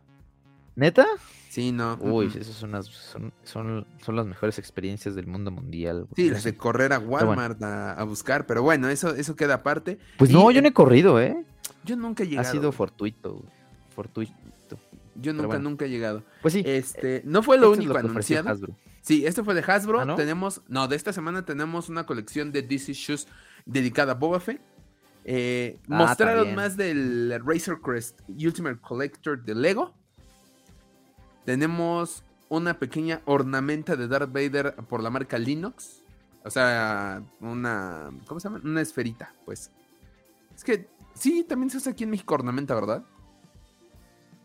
¿Neta? Sí, no. Uy, esas son, son, son, las mejores experiencias del mundo mundial. Sí, las de correr a Walmart a, buscar, pero bueno, eso, eso queda aparte. Pues no, yo no he corrido, ¿eh? Yo nunca he llegado. Ha sido fortuito, fortuito. Yo nunca, nunca he llegado. Pues sí. Este, no fue lo único anunciado. Sí, este fue de Hasbro. ¿Ah, tenemos, no, de esta semana tenemos una colección de DC Shoes dedicada a Boba Fett. Eh, ah, mostraron más del Razor Crest Ultimate Collector de Lego. Tenemos una pequeña ornamenta de Darth Vader por la marca Linux. O sea, una. ¿Cómo se llama? Una esferita, pues. Es que sí, también se usa aquí en México ornamenta, ¿verdad?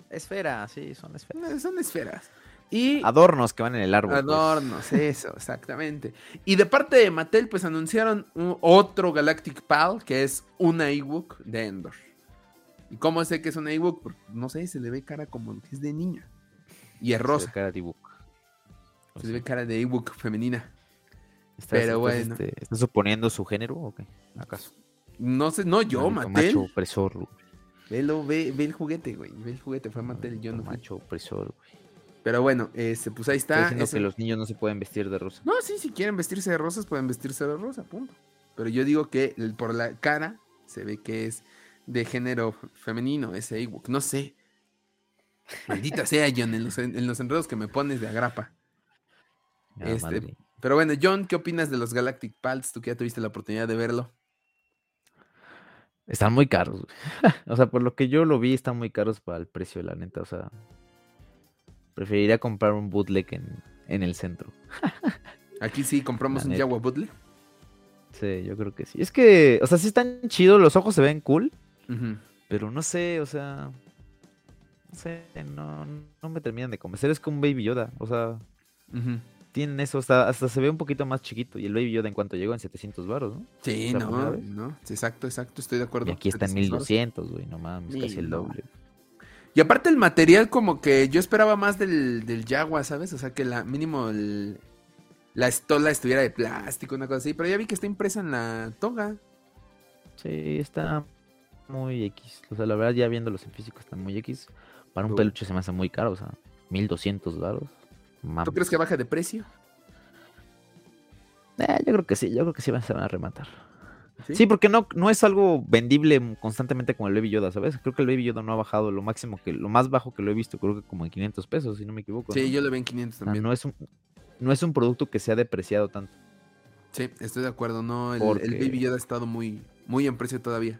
Esfera, sí, son esferas. Eh, son esferas. Y adornos que van en el árbol. Pues. Adornos, eso, exactamente. Y de parte de Mattel, pues anunciaron otro Galactic Pal, que es una ebook de Endor. ¿Y cómo sé que es una ebook? no sé, se le ve cara como que es de niña. Y es rosa. Se ve cara de ebook. Se ve cara de ebook femenina. Pero bueno. Este, ¿Estás suponiendo su género o qué? ¿Acaso? No sé, no yo, Mattel. Macho opresor. Velo, ve, ve el juguete, güey. Ve el juguete, fue Mattel, yo no Macho opresor, güey. Pero bueno, este, pues ahí está. que los niños no se pueden vestir de rosa. No, sí, si quieren vestirse de rosas, pueden vestirse de rosa, punto. Pero yo digo que por la cara se ve que es de género femenino, ese ebook. No sé. Maldita sea, John, en los, enredos que me pones de agrapa. este, pero bueno, John, ¿qué opinas de los Galactic Pals? Tú que ya tuviste la oportunidad de verlo. Están muy caros. o sea, por lo que yo lo vi, están muy caros para el precio, de la neta. O sea, preferiría comprar un bootleg en, el centro. Aquí sí compramos un Jaguar bootleg. Sí, yo creo que sí. Es que, o sea, sí están chidos, los ojos se ven cool. Pero no sé, o sea, no sé, no, no me terminan de convencer. Es como un Baby Yoda, o sea, tienen eso, hasta, hasta se ve un poquito más chiquito. Y el Baby Yoda en cuanto llegó en 700 baros, ¿no? Sí, no, no, exacto, exacto, estoy de acuerdo. Y aquí está en 1200, güey, no mames, casi el doble. Y aparte el material como que yo esperaba más del, del Jaguar, ¿sabes? O sea, que la mínimo la estola estuviera de plástico, una cosa así. Pero ya vi que está impresa en la toga. Sí, está muy X. O sea, la verdad ya viéndolos en físico está muy X. Para un peluche se me hace muy caro, o sea, 1200 dólares. ¿Tú crees que baja de precio? Eh, yo creo que sí, yo creo que sí se van a rematar. ¿Sí? porque no, no es algo vendible constantemente como el Baby Yoda, ¿sabes? Creo que el Baby Yoda no ha bajado lo máximo que, lo más bajo que lo he visto, creo que como en 500 pesos, si no me equivoco. Sí, yo le veo en 500 también. no, es un, no es un producto que se ha depreciado tanto. Sí, estoy de acuerdo, no, el, el Baby Yoda ha estado muy, muy en precio todavía.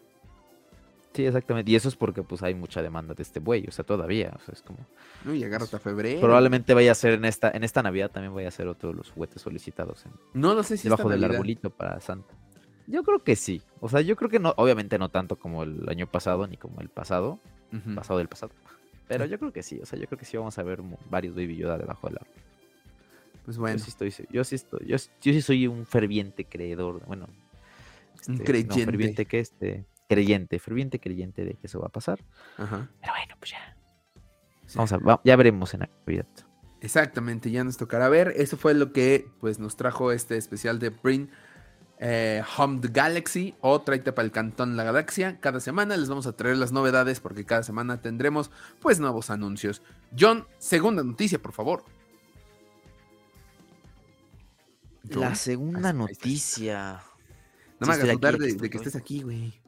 Sí, exactamente. Y eso es porque pues hay mucha demanda de este buey, o sea, todavía, o sea, es como... No, y agarra hasta febrero. Probablemente vaya a ser en esta, en esta Navidad también vaya a ser otro de los juguetes solicitados. no lo sé si Debajo del arbolito para Santa. Yo creo que sí. O sea, yo creo que no, obviamente no tanto como el año pasado ni como el pasado, pasado del pasado. Pero yo creo que sí, o sea, yo creo que sí vamos a ver varios Baby Yoda debajo del árbol. Pues bueno. Yo sí estoy, yo sí estoy, yo, sí soy un ferviente creedor, bueno, un este, creyente. ferviente que este, creyente, ferviente creyente de que eso va a pasar. Ajá. Pero bueno, pues ya. Vamos a, ya veremos en la Navidad. Exactamente, ya nos tocará ver. Eso fue lo que pues nos trajo este especial de Bring eh, Home the Galaxy o Tráete para el Cantón La Galaxia. Cada semana les vamos a traer las novedades porque cada semana tendremos pues nuevos anuncios. John, segunda noticia, por favor. La segunda noticia. No me hagas dudar de, que estés aquí, güey.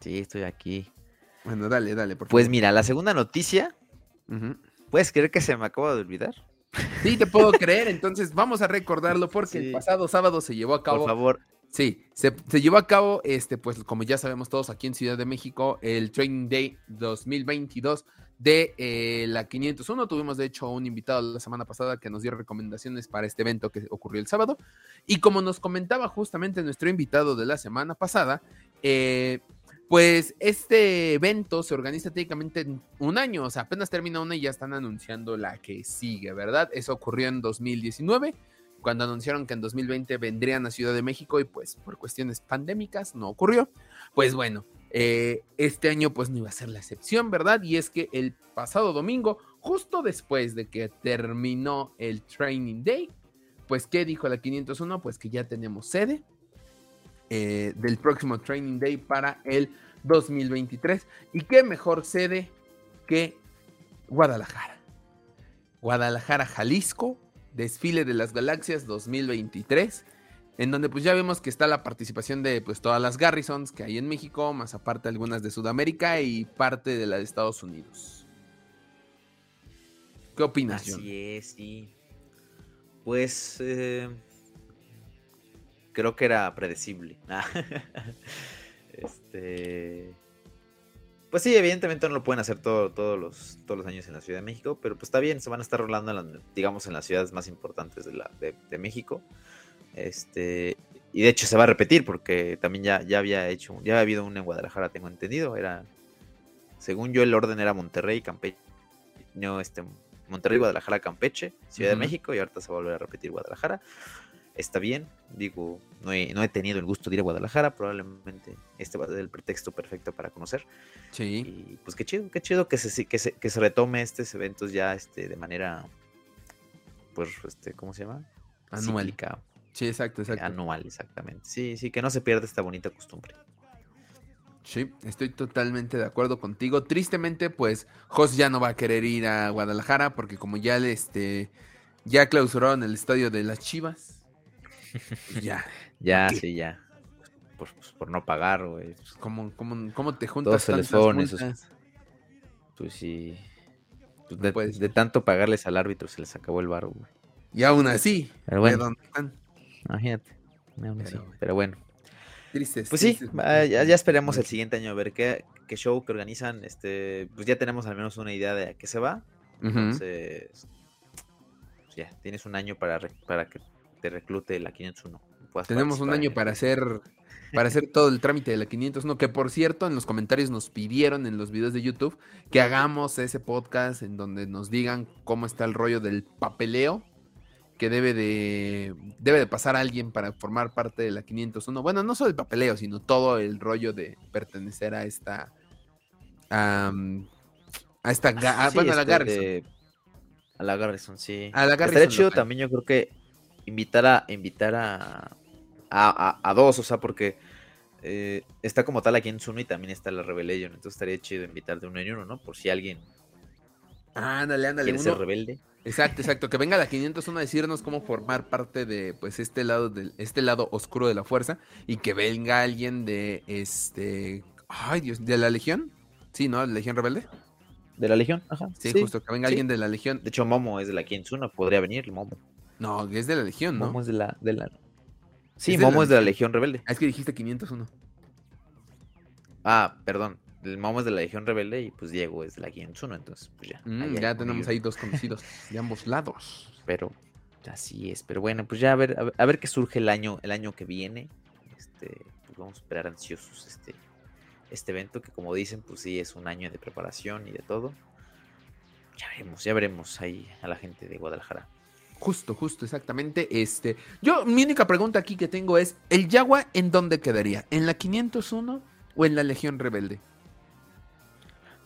Sí, estoy aquí. Bueno, dale, dale, por Pues mira, la segunda noticia. ¿Puedes creer que se me acaba de olvidar? Sí, te puedo creer. Entonces vamos a recordarlo porque el pasado sábado se llevó a cabo. Por favor. Sí, se, llevó a cabo, este, pues como ya sabemos todos aquí en Ciudad de México, el Training Day 2022 de eh, la 501. Tuvimos de hecho un invitado la semana pasada que nos dio recomendaciones para este evento que ocurrió el sábado. Y como nos comentaba justamente nuestro invitado de la semana pasada, eh, pues este evento se organiza técnicamente en un año, o sea, apenas termina una y ya están anunciando la que sigue, ¿verdad? Eso ocurrió en 2019, cuando anunciaron que en 2020 vendrían a Ciudad de México y pues por cuestiones pandémicas no ocurrió. Pues bueno, eh, este año pues no iba a ser la excepción, ¿verdad? Y es que el pasado domingo, justo después de que terminó el Training Day, pues ¿qué dijo la 501? Pues que ya tenemos sede, eh, del próximo Training Day para el 2023. Y qué mejor sede que Guadalajara. Guadalajara, Jalisco, desfile de las galaxias 2023, en donde pues ya vemos que está la participación de pues todas las Garrisons que hay en México, más aparte algunas de Sudamérica y parte de la de Estados Unidos. ¿Qué opinas? Así es, sí. Pues eh, creo que era predecible. este. Pues sí, evidentemente no lo pueden hacer todos, los, todos los años en la Ciudad de México, pero pues está bien, se van a estar rolando, digamos, en las ciudades más importantes de, la, de, México. Este, y de hecho se va a repetir porque también ya, ya había hecho, ya había habido uno en Guadalajara, tengo entendido. Era, según yo, el orden era Monterrey, Campeche, no, este, Monterrey, Guadalajara, Campeche, Ciudad de México, y ahorita se va a volver a repetir Guadalajara está bien. Digo, no he, no he, tenido el gusto de ir a Guadalajara, probablemente este va a ser el pretexto perfecto para conocer. Sí. Y pues qué chido, qué chido que se, que se, que se retome estos eventos ya este, de manera, pues, este, ¿cómo se llama? Anual. Sí, exacto, exacto. Anual, exactamente. Sí, sí, que no se pierda esta bonita costumbre. Sí, estoy totalmente de acuerdo contigo. Tristemente, pues, Jos ya no va a querer ir a Guadalajara porque como ya este ya clausuraron el estadio de las Chivas. Ya. Ya, sí, ya. Pues, por no pagar, güey. ¿Cómo, cómo, te juntas Todos se les Pues sí. Pues de, tanto pagarles al árbitro se les acabó el bar, güey. Y aún así. Pero bueno. Imagínate. Pero, bueno. Tristes. Pues sí, ya, ya, esperemos el siguiente año a ver qué, qué, show que organizan. Este, pues ya tenemos al menos una idea de a qué se va. Entonces, pues ya, tienes un año para, para que te reclute la 501. Tenemos un año para hacer para hacer todo el trámite de la 501, que por cierto en los comentarios nos pidieron en los videos de YouTube que hagamos ese podcast en donde nos digan cómo está el rollo del papeleo que debe de debe de pasar alguien para formar parte de la 501. Bueno, no solo el papeleo, sino todo el rollo de pertenecer a esta a esta ah, bueno, a la este, Garrison. A la Garrison, sí. A la Garrison. chido también yo creo que invitar a invitar a, a, dos, o sea, porque eh, está como tal aquí en Zuno y también está la Rebellion, entonces estaría chido invitar de uno en uno, ¿no? Por si alguien ándale, ándale, quiere ser rebelde. Exacto, exacto, que venga la 501 a decirnos cómo formar parte de pues este lado del este lado oscuro de la fuerza y que venga alguien de este ay Dios, de la Legión. Sí, ¿no? ¿La Legión Rebelde? De la Legión, ajá. Sí, justo, que venga alguien de la Legión. De hecho, Momo es de la 501, podría venir Momo. No, es de la Legión, ¿no? Momo es de la. De la... Sí, Momo es de la Legión Rebelde. Ah, es que dijiste 501. Ah, perdón. El Momo es de la Legión Rebelde y pues Diego es de la 501, entonces pues ya. Mm, ya tenemos ahí dos conocidos de ambos lados. Pero así es. Pero bueno, pues ya a ver, a ver, qué surge el año, el año que viene. Este, pues vamos a esperar ansiosos este, este evento que como dicen, pues sí, es un año de preparación y de todo. Ya veremos, ya veremos ahí a la gente de Guadalajara. Justo, justo, exactamente. Este, yo, mi única pregunta aquí que tengo es: ¿el Yagua en dónde quedaría? ¿En la 501 o en la Legión Rebelde?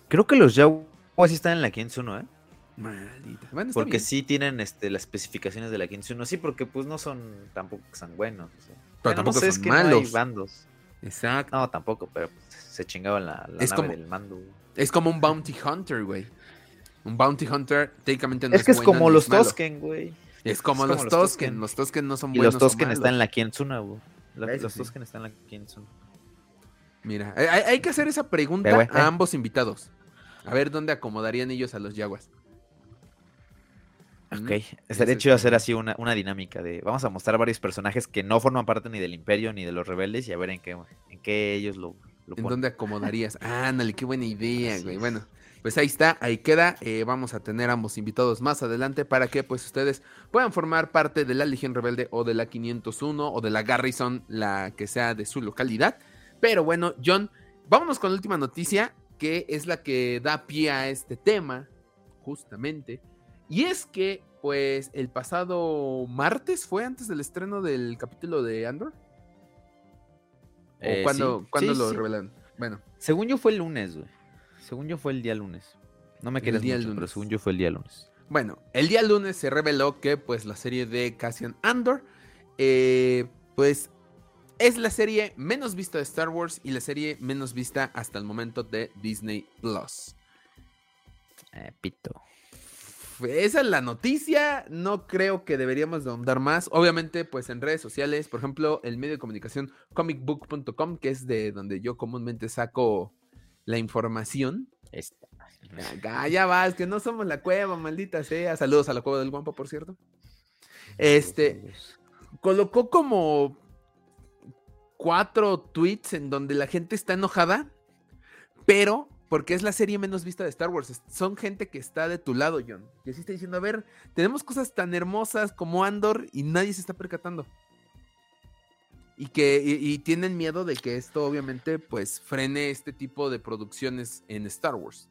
Creo que los Yaguas O así están en la Kimetsu, ¿no? Eh? Maldita. porque sí tienen este, las especificaciones de la Kimetsu, no sí, porque pues no son tampoco que sean buenos. pero tampoco son malos. bandos. Exacto. No, tampoco, pero pues, se chingaban la, la nave del mando. Es como un bounty hunter, güey. Un bounty hunter técnicamente no es, es que es como los Tosken, güey. Es como, los, Tosken. Los Tosken no son y buenos. Y los Tosken están en la Kienzuna, güey. Los Tosken están en la Kienzuna. Mira, hay, que hacer esa pregunta a eh. ambos invitados. A ver dónde acomodarían ellos a los Yaguas. Ok, estaría chido hacer así una, una, dinámica de vamos a mostrar varios personajes que no forman parte ni del imperio ni de los rebeldes y a ver en qué, en qué ellos lo, lo ¿En dónde acomodarías? Ándale, qué buena idea, güey. Bueno, pues ahí está, ahí queda. Eh, vamos a tener ambos invitados más adelante para que pues ustedes puedan formar parte de la Legión Rebelde o de la 501 o de la Garrison, la que sea de su localidad. Pero bueno, John, vámonos con la última noticia, que es la que da pie a este tema, justamente. Y es que, pues, el pasado martes fue antes del estreno del capítulo de Andor. ¿O eh, cuándo, lo revelaron? Bueno. Según yo fue el lunes, güey. Según yo fue el día lunes. No me quieres mucho, lunes. pero según yo fue el día lunes. Bueno, el día lunes se reveló que pues la serie de Cassian Andor eh, pues es la serie menos vista de Star Wars y la serie menos vista hasta el momento de Disney Plus. Eh, pito. Esa es la noticia. No creo que deberíamos de ahondar más. Obviamente, pues en redes sociales, por ejemplo, el medio de comunicación comicbook.com, que es de donde yo comúnmente saco la información. Esta. Ya, vas, que no somos la cueva, maldita sea. Saludos a la cueva del Guampa, por cierto. Este colocó como cuatro tweets en donde la gente está enojada, pero porque es la serie menos vista de Star Wars. Son gente que está de tu lado, John. Y así está diciendo, a ver, tenemos cosas tan hermosas como Andor y nadie se está percatando y que y, tienen miedo de que esto obviamente pues frene este tipo de producciones en Star Wars.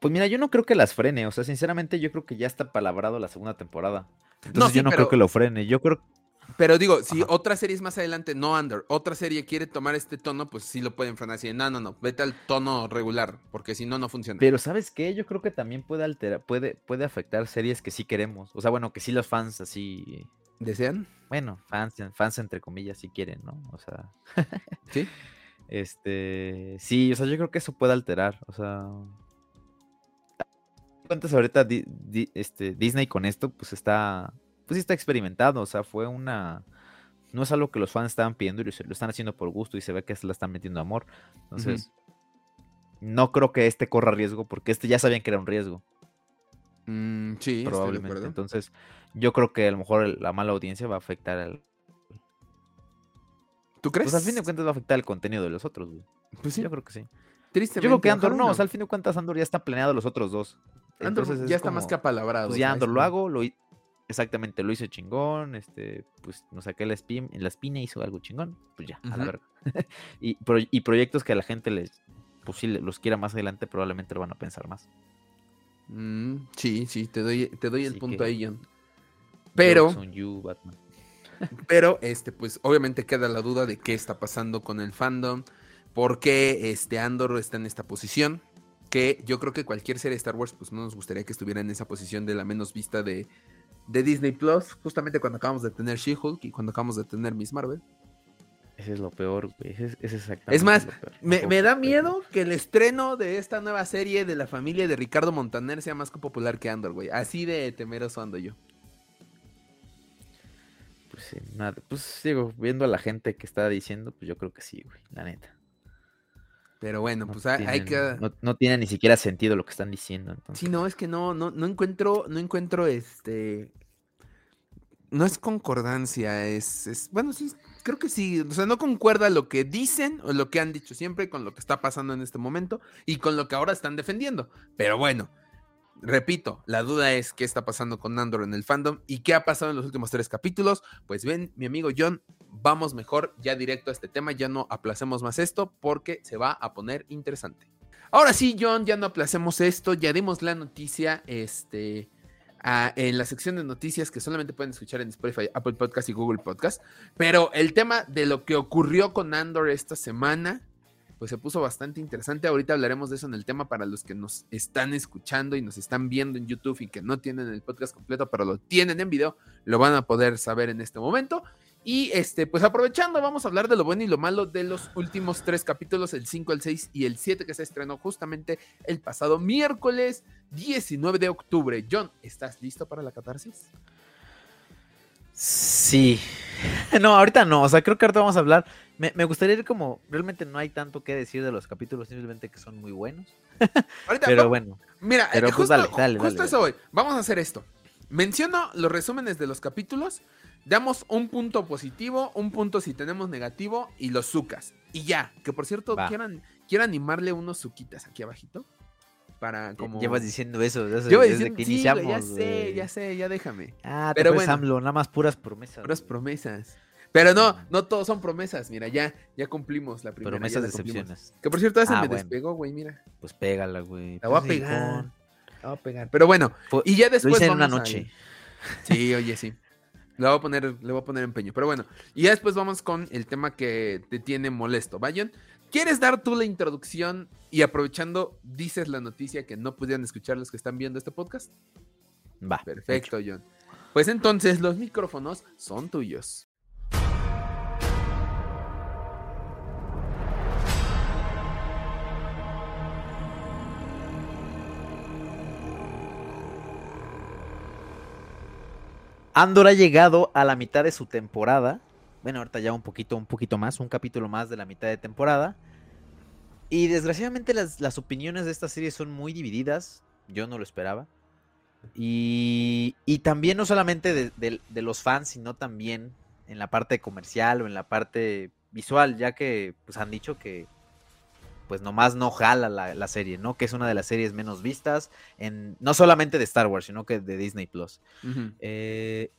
Pues mira, yo no creo que las frene, o sea, sinceramente yo creo que ya está palabrado la segunda temporada. Entonces yo no creo que lo frene, yo creo pero digo, si otra serie es más adelante, no under, otra serie quiere tomar este tono, pues sí lo pueden frenar así, no, no, no, vete al tono regular, porque si no, no funciona. Pero ¿sabes qué? Yo creo que también puede alterar, puede, puede afectar series que sí queremos, o sea, bueno, que sí los fans así ¿Desean? Bueno, fans, fans entre comillas, si quieren, ¿no? O sea. ¿Sí? Este. Sí, o sea, yo creo que eso puede alterar. O sea. ¿Cuántas ahorita este, Disney con esto? Pues está. Pues está experimentado. O sea, fue una. No es algo que los fans estaban pidiendo y lo están haciendo por gusto y se ve que se la están metiendo amor. Entonces. No creo que este corra riesgo porque este ya sabían que era un riesgo. Mm, sí, probablemente. Entonces, yo creo que a lo mejor la mala audiencia va a afectar al. ¿Tú crees? Pues al fin de cuentas va a afectar el contenido de los otros, güey. Pues sí. Yo creo que sí. Tristemente. Yo creo que Andor no, o sea, al fin de cuentas Andor ya está planeado los otros dos. Andor ya está más que apalabrado. Pues ya Andor lo hago, lo exactamente, lo hice chingón, este, pues nos saqué la, espina, la espina, hizo algo chingón, pues ya, a la verga. y, y proyectos que a la gente les, pues si los quiera más adelante, probablemente lo van a pensar más. Mm, sí, sí, te doy, te doy el punto ahí, John. Pero. pero, este, pues, obviamente queda la duda de qué está pasando con el fandom. ¿Por qué este Andor está en esta posición? Que yo creo que cualquier serie de Star Wars, pues no nos gustaría que estuviera en esa posición de la menos vista de, de Disney Plus, justamente cuando acabamos de tener She-Hulk y cuando acabamos de tener Miss Marvel. Ese es lo peor, güey. es exactamente. Es más, me, da miedo que el estreno de esta nueva serie de la familia de Ricardo Montaner sea más popular que Andor, güey. Así de temeroso ando yo. Pues sí, nada. Pues digo, viendo a la gente que está diciendo, pues yo creo que sí, güey, la neta. Pero bueno, pues hay, que. No, tiene ni siquiera sentido lo que están diciendo. Sí, no, es que no, no, no encuentro, no encuentro este. No es concordancia, es, es. Bueno, sí, creo que sí, o sea, no concuerda lo que dicen o lo que han dicho siempre con lo que está pasando en este momento y con lo que ahora están defendiendo. Pero bueno, repito, la duda es qué está pasando con Andor en el fandom y qué ha pasado en los últimos tres capítulos. Pues ven, mi amigo John, vamos mejor ya directo a este tema, ya no aplacemos más esto porque se va a poner interesante. Ahora sí, John, ya no aplacemos esto, ya dimos la noticia, este en la sección de noticias que solamente pueden escuchar en Spotify, Apple Podcast y Google Podcast. Pero el tema de lo que ocurrió con Andor esta semana, pues se puso bastante interesante. Ahorita hablaremos de eso en el tema para los que nos están escuchando y nos están viendo en YouTube y que no tienen el podcast completo, pero lo tienen en video, lo van a poder saber en este momento. Y este, pues aprovechando, vamos a hablar de lo bueno y lo malo de los últimos tres capítulos, el 5, el 6 y el 7 que se estrenó justamente el pasado miércoles 19 de octubre. John, ¿estás listo para la catarsis? Sí. No, ahorita no. O sea, creo que ahorita vamos a hablar. Me, gustaría ir como. Realmente no hay tanto que decir de los capítulos, simplemente que son muy buenos. Ahorita, pero bueno. Mira, pero pues justo, justo eso hoy. Vamos a hacer esto. Menciono los resúmenes de los capítulos. Damos un punto positivo, un punto si tenemos negativo y los sucas. Y ya, que por cierto, quieran, quiero animarle unos suquitas aquí abajito para como... Llevas diciendo eso desde, que iniciamos. ya sé, ya sé, ya déjame. Ah, pero bueno, AMLO, nada más puras promesas. Puras promesas. Pero no, no todos son promesas, mira, ya, ya cumplimos la primera. Promesas decepciones. Que por cierto, esa ah, me despegó, güey, mira. Pues pégala, güey. La voy a pues pegar. Voy a pegar. Pero bueno, y ya después. Lo hice en una noche. Sí, oye, sí. Le voy a poner, le voy a poner empeño. Pero bueno, y ya después vamos con el tema que te tiene molesto. Vayan. ¿Quieres dar tú la introducción y aprovechando dices la noticia que no pudieran escuchar los que están viendo este podcast? Va. Perfecto, John. Pues entonces los micrófonos son tuyos. Andor ha llegado a la mitad de su temporada bueno, ahorita ya un poquito, un poquito más, un capítulo más de la mitad de temporada. Y desgraciadamente las, opiniones de esta serie son muy divididas. Yo no lo esperaba. Y, también no solamente de, los fans, sino también en la parte comercial o en la parte visual, ya que pues han dicho que pues nomás no jala la, serie, ¿no? Que es una de las series menos vistas, en, no solamente de Star Wars, sino que de Disney Plus. Eh,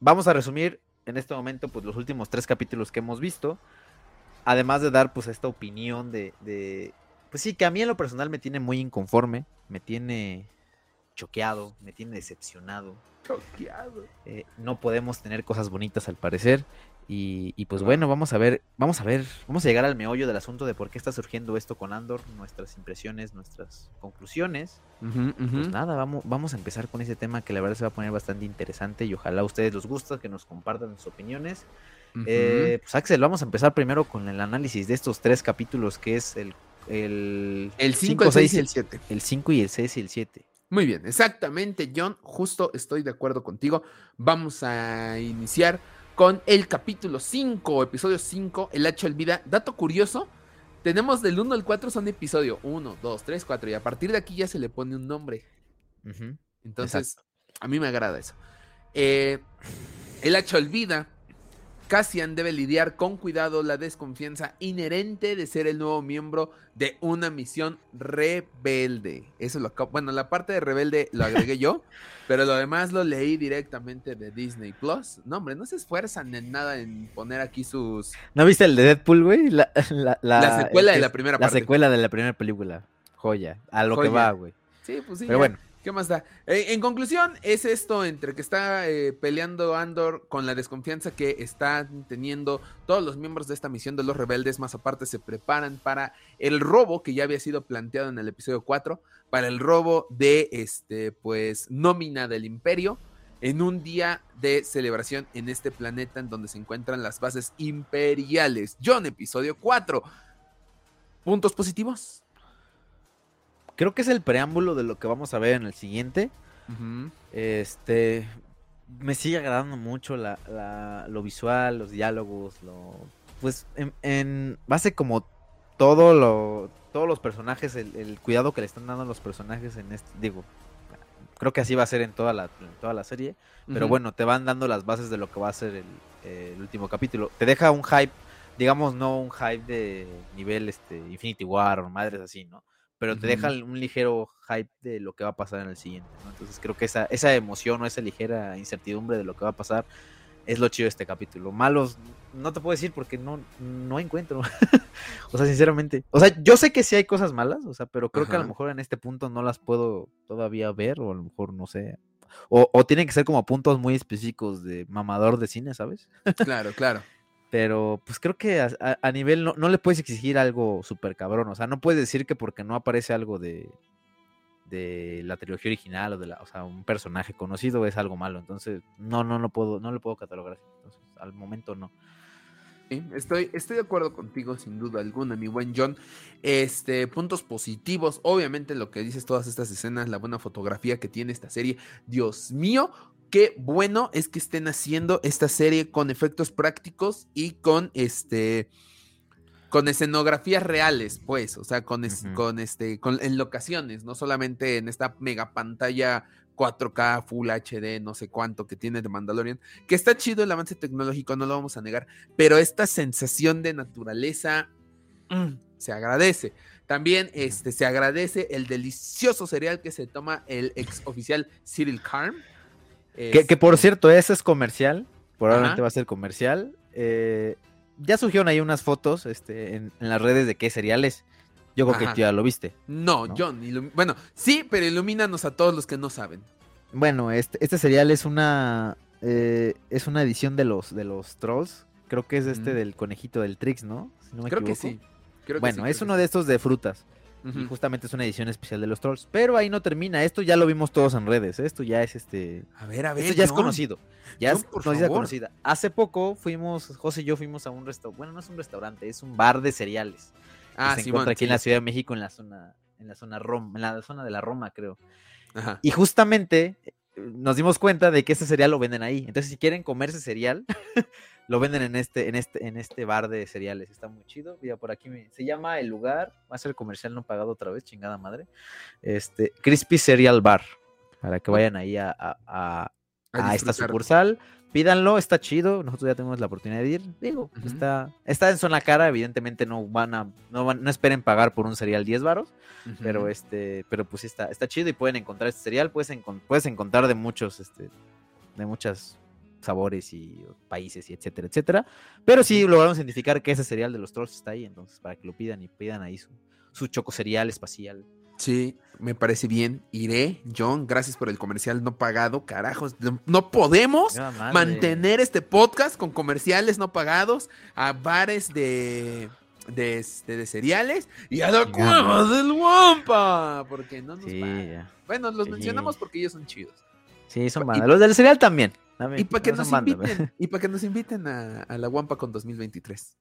vamos a resumir en este momento, pues los últimos tres capítulos que hemos visto, además de dar pues esta opinión de, de, pues sí, que a mí en lo personal me tiene muy inconforme, me tiene choqueado, me tiene decepcionado. Choqueado. Eh, no podemos tener cosas bonitas al parecer. Y, pues bueno, vamos a ver, vamos a ver, vamos a llegar al meollo del asunto de por qué está surgiendo esto con Andor, nuestras impresiones, nuestras conclusiones. Pues nada, vamos, vamos a empezar con ese tema que la verdad se va a poner bastante interesante y ojalá a ustedes les guste, que nos compartan sus opiniones. Eh, pues Axel, vamos a empezar primero con el análisis de estos tres capítulos que es el... El, el 5, el 6 y el 7. El 5 y el 6 y el 7. Muy bien, exactamente, John, justo estoy de acuerdo contigo. Vamos a iniciar con el capítulo 5, episodio 5, El Hacho Vida. Dato curioso, tenemos del 1 al 4 son episodio 1, 2, 3, 4 y a partir de aquí ya se le pone un nombre. Entonces, a mí me agrada eso. Eh, el Hacho Vida Cassian debe lidiar con cuidado la desconfianza inherente de ser el nuevo miembro de una misión rebelde. Eso lo bueno, la parte de rebelde lo agregué yo, pero lo demás lo leí directamente de Disney Plus. No, hombre, no se esfuerzan en nada en poner aquí sus. ¿No viste el de Deadpool, güey? La, secuela de la primera parte. La secuela de la primera película. Joya. A lo que va, güey. Sí, pues sí. Pero bueno. ¿Qué más da? Eh, en conclusión, es esto entre que está eh, peleando Andor con la desconfianza que están teniendo todos los miembros de esta misión de los rebeldes, más aparte se preparan para el robo que ya había sido planteado en el episodio 4, para el robo de este pues nómina del imperio en un día de celebración en este planeta en donde se encuentran las bases imperiales. John, episodio 4. ¿Puntos positivos? Creo que es el preámbulo de lo que vamos a ver en el siguiente. Este. Me sigue agradando mucho la, lo visual, los diálogos, lo. Pues en, base como todo lo. Todos los personajes, el, cuidado que le están dando a los personajes en este. Digo, creo que así va a ser en toda la, toda la serie. Pero bueno, te van dando las bases de lo que va a ser el, el, último capítulo. Te deja un hype, digamos, no un hype de nivel este Infinity War o madres así, ¿no? Pero te deja un ligero hype de lo que va a pasar en el siguiente. Entonces creo que esa, esa emoción o esa ligera incertidumbre de lo que va a pasar es lo chido de este capítulo. Malos, no te puedo decir porque no, no encuentro. o sea, sinceramente. O sea, yo sé que sí hay cosas malas, o sea, pero creo que a lo mejor en este punto no las puedo todavía ver, o a lo mejor no sé. O, o tienen que ser como puntos muy específicos de mamador de cine, ¿sabes? claro, claro. Pero pues creo que a, nivel no, no, le puedes exigir algo súper cabrón. O sea, no puedes decir que porque no aparece algo de, de la trilogía original o de la, o sea, un personaje conocido es algo malo. Entonces, no, no, no puedo, no le puedo catalogar. Entonces, al momento no. estoy, estoy de acuerdo contigo, sin duda alguna, mi buen John. Este, puntos positivos, obviamente lo que dices, todas estas escenas, la buena fotografía que tiene esta serie. Dios mío, qué bueno es que estén haciendo esta serie con efectos prácticos y con este con escenografías reales, pues, o sea, con, con este, con, en locaciones, no solamente en esta mega pantalla 4K, Full HD, no sé cuánto que tiene de Mandalorian, que está chido el avance tecnológico, no lo vamos a negar, pero esta sensación de naturaleza mm, se agradece. También este, se agradece el delicioso cereal que se toma el ex oficial Cyril Que, por este cierto, ese es comercial, probablemente va a ser comercial. Eh, ya surgieron ahí unas fotos este, en, las redes de qué cereales. Yo creo que tú ya lo viste. No, John. Bueno, sí, pero ilumínanos a todos los que no saben. Bueno, este, este cereal es una eh, es una edición de los de los trolls. Creo que es este del conejito del Trix, ¿no? creo que sí. bueno, es uno de estos de frutas. Y justamente es una edición especial de los trolls. Pero ahí no termina. Esto ya lo vimos todos en redes. Esto ya es este. A ver, a ver. Esto ya es conocido. Ya es conocida. Hace poco fuimos, José y yo fuimos a un restaurante. Bueno, no es un restaurante, es un bar de cereales. Ah, se encuentra aquí en la Ciudad de México, en la zona, en la zona Roma, en la zona de la Roma, creo. Y justamente eh, nos dimos cuenta de que ese cereal lo venden ahí. Entonces, si quieren comerse cereal, lo venden en este, en este, en este bar de cereales. Está muy chido. Mira, por aquí se llama el lugar. Va a ser comercial no pagado otra vez, chingada madre. Este, Crispy Cereal Bar. Para que vayan ahí a, a, esta sucursal. Pídanlo, está chido. Nosotros ya tenemos la oportunidad de ir. Digo, está, está en zona cara. Evidentemente no van a, no, no esperen pagar por un cereal 10 varos. Pero este, pero pues está, está chido y pueden encontrar este cereal. Puedes, puedes encontrar de muchos, este, de muchas sabores y países y etcétera, etcétera. Pero sí logramos identificar que ese cereal de los trolls está ahí, entonces para que lo pidan y pidan ahí su, su choco cereal espacial. Sí, me parece bien. Iré, John, gracias por el comercial no pagado. Carajos, no podemos mantener este podcast con comerciales no pagados a bares de de, este, de, cereales y a la cueva del Wampa. Porque no nos Bueno, los mencionamos porque ellos son chidos. Sí, son malos. Los del cereal también. y para que, nos inviten, y para que nos inviten a, la Wampa con 2023.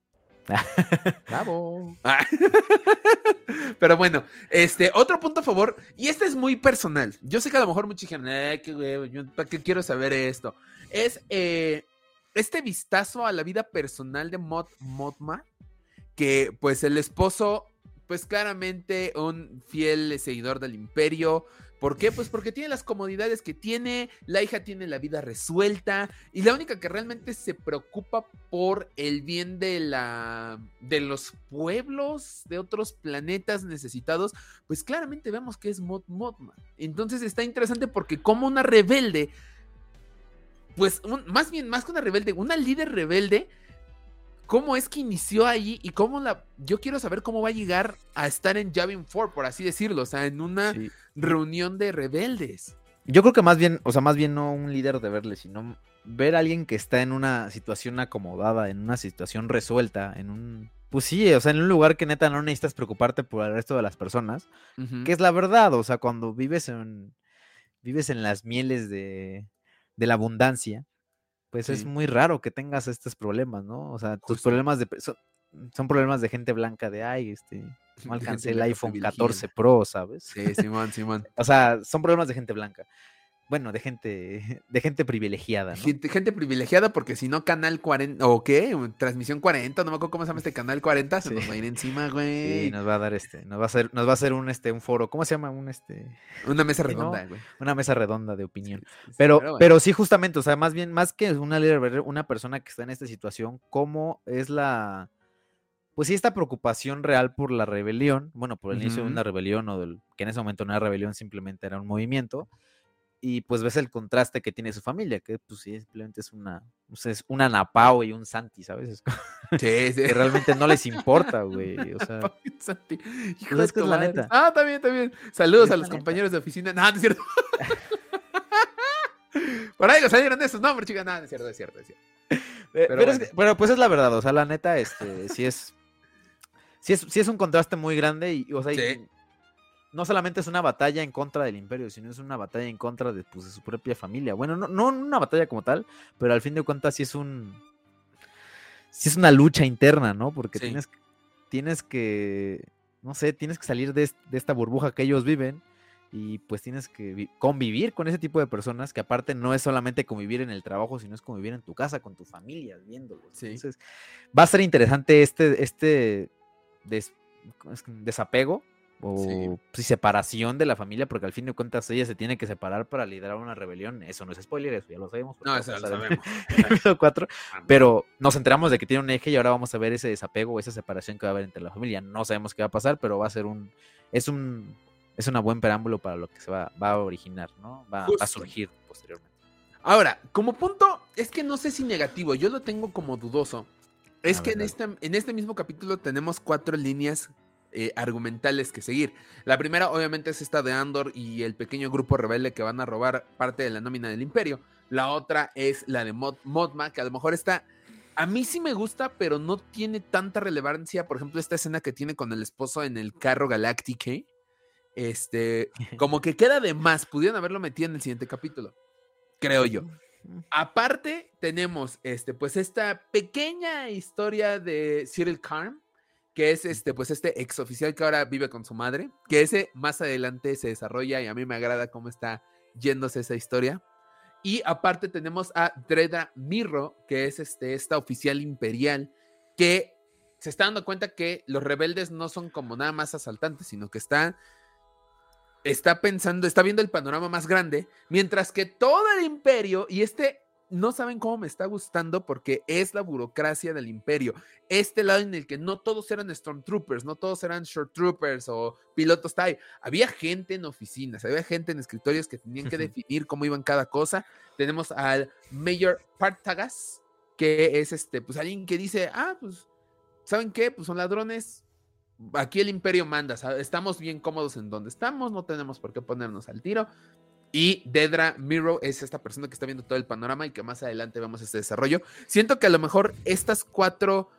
Bravo. Pero bueno, este, otro punto a favor, y este es muy personal. Yo sé que a lo mejor muchos dijeron, eh, ¿para qué quiero saber esto? Es eh, este vistazo a la vida personal de Mod Modma, que pues el esposo, pues claramente un fiel seguidor del imperio, ¿Por qué? Pues porque tiene las comodidades que tiene, la hija tiene la vida resuelta y la única que realmente se preocupa por el bien de la de los pueblos de otros planetas necesitados, pues claramente vemos que es Mod Modman. Entonces está interesante porque como una rebelde pues más bien más que una rebelde, una líder rebelde cómo es que inició ahí y cómo la. Yo quiero saber cómo va a llegar a estar en Javin 4, por así decirlo, o sea, en una reunión de rebeldes. Yo creo que más bien, o sea, más bien no un líder de verle, sino ver a alguien que está en una situación acomodada, en una situación resuelta, en un. Pues sí, o sea, en un lugar que neta no necesitas preocuparte por el resto de las personas, que es la verdad, o sea, cuando vives en. Vives en las mieles de, de la abundancia, pues es muy raro que tengas estos problemas, ¿no? O sea, tus problemas de son, problemas de gente blanca de ay, este, no alcancé el iPhone 14 Pro, ¿sabes? Sí, Simón, Simón. o sea, son problemas de gente blanca bueno, de gente, de gente privilegiada. ¿no? Gente, privilegiada porque si no, Canal 40, ¿o qué? Transmisión 40, no me acuerdo cómo se llama este Canal 40, se nos va a ir encima, güey. Sí, nos va a dar este, nos va a hacer, nos va a hacer un, este, un foro, ¿cómo se llama? Un, este... Una mesa redonda, güey. Una mesa redonda de opinión. pero, pero, sí, justamente, o sea, más bien, más que una líder, una persona que está en esta situación, ¿cómo es la... Pues sí, esta preocupación real por la rebelión, bueno, por el inicio de una rebelión o del, que en ese momento no era rebelión, simplemente era un movimiento, y pues ves el contraste que tiene su familia, que pues sí, simplemente es una, pues, es una Napao y un Santi, ¿sabes? Sí, sí. Que realmente no les importa, güey. O sea, Santi. Hijo pues, es la neta. Ah, también, también. Saludos a los compañeros de oficina. No, no es cierto. Por ahí salieron esos nombres, chicas. No, no es cierto, es cierto, es cierto. pero, pues es la verdad, o sea, la neta, este, sí es, sí es, sí es un contraste muy grande y, o sea, no solamente es una batalla en contra del imperio, sino es una batalla en contra de, pues, de su propia familia. Bueno, no, no una batalla como tal, pero al fin de cuentas sí es un, sí es una lucha interna, ¿no? Porque tienes, tienes que, no sé, tienes que salir de, de esta burbuja que ellos viven y pues tienes que convivir con ese tipo de personas que aparte no es solamente convivir en el trabajo, sino es convivir en tu casa, con tu familia, viéndolos. Entonces, va a ser interesante este, este desapego o pues, separación de la familia, porque al fin de cuentas ella se tiene que separar para liderar una rebelión. Eso no es spoiler, eso ya lo sabemos. No, eso lo sabemos. cuatro, pero nos enteramos de que tiene un eje y ahora vamos a ver ese desapego o esa separación que va a haber entre la familia. No sabemos qué va a pasar, pero va a ser un... Es un es un buen preámbulo para lo que se va, va a originar, ¿no? Va, a surgir posteriormente. Ahora, como punto, es que no sé si negativo, yo lo tengo como dudoso. Es que en este, en este mismo capítulo tenemos cuatro líneas eh, argumentales que seguir. La primera, obviamente, es esta de Andor y el pequeño grupo rebelde que van a robar parte de la nómina del Imperio. La otra es la de Mod Modma, que a lo mejor está. A mí sí me gusta, pero no tiene tanta relevancia. Por ejemplo, esta escena que tiene con el esposo en el carro Galactic este, como que queda de más, pudieron haberlo metido en el siguiente capítulo, creo yo. Aparte, tenemos este, pues esta pequeña historia de Cyril Karm, que es este, pues este ex oficial que ahora vive con su madre, que ese más adelante se desarrolla y a mí me agrada cómo está yéndose esa historia. Y aparte tenemos a Dreda Mirro, que es este, esta oficial imperial que se está dando cuenta que los rebeldes no son como nada más asaltantes, sino que están está pensando, está viendo el panorama más grande, mientras que todo el imperio, y este no saben cómo me está gustando porque es la burocracia del imperio. Este lado en el que no todos eran Stormtroopers, no todos eran Short Troopers o pilotos TIE. Había gente en oficinas, había gente en escritorios que tenían que definir cómo iban cada cosa. Tenemos al Mayor Partagas, que es este, pues alguien que dice, ah, pues, ¿saben qué? Pues son ladrones, aquí el imperio manda, estamos bien cómodos en donde estamos, no tenemos por qué ponernos al tiro. Y Dedra Miro es esta persona que está viendo todo el panorama y que más adelante vemos este desarrollo. Siento que a lo mejor estas cuatro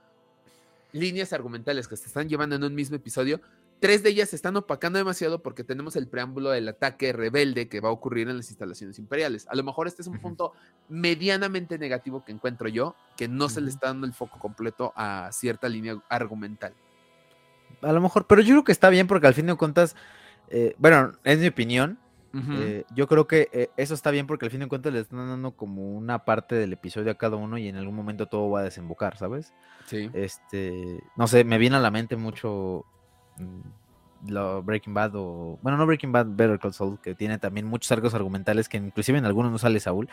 líneas argumentales que se están llevando en un mismo episodio, tres de ellas se están opacando demasiado porque tenemos el preámbulo del ataque rebelde que va a ocurrir en las instalaciones imperiales. A lo mejor este es un punto medianamente negativo que encuentro yo, que no se le está dando el foco completo a cierta línea argumental a lo mejor, pero yo creo que está bien porque al fin de cuentas, eh, bueno, es mi opinión. Eh, yo creo que eh, eso está bien porque al fin de cuentas le están dando como una parte del episodio a cada uno y en algún momento todo va a desembocar, ¿sabes? Sí. Este, no sé, me viene a la mente mucho mm, lo Breaking Bad o, bueno, no Breaking Bad, Better Call Saul, que tiene también muchos arcos argumentales que inclusive en algunos no sale Saúl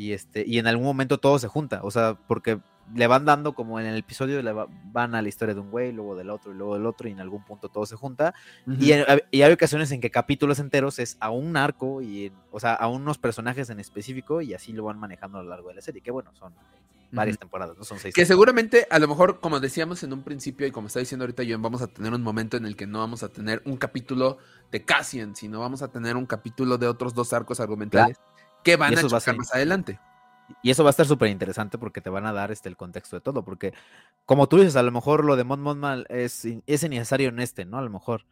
y este, y en algún momento todo se junta, o sea, porque le van dando como en el episodio, le van a la historia de un güey, luego del otro y luego del otro, y en algún punto todo se junta. y, hay ocasiones en que capítulos enteros es a un arco, y, o sea, a unos personajes en específico, y así lo van manejando a lo largo de la serie. Que bueno, son varias temporadas, no son seis. Que seguramente, a lo mejor, como decíamos en un principio, y como está diciendo ahorita yo, vamos a tener un momento en el que no vamos a tener un capítulo de Cassian, sino vamos a tener un capítulo de otros dos arcos argumentales que van a chocar más adelante. Y eso va a estar súper interesante porque te van a dar este, el contexto de todo. Porque, como tú dices, a lo mejor lo de Mon Mothma es, es innecesario en este, ¿no? A lo mejor.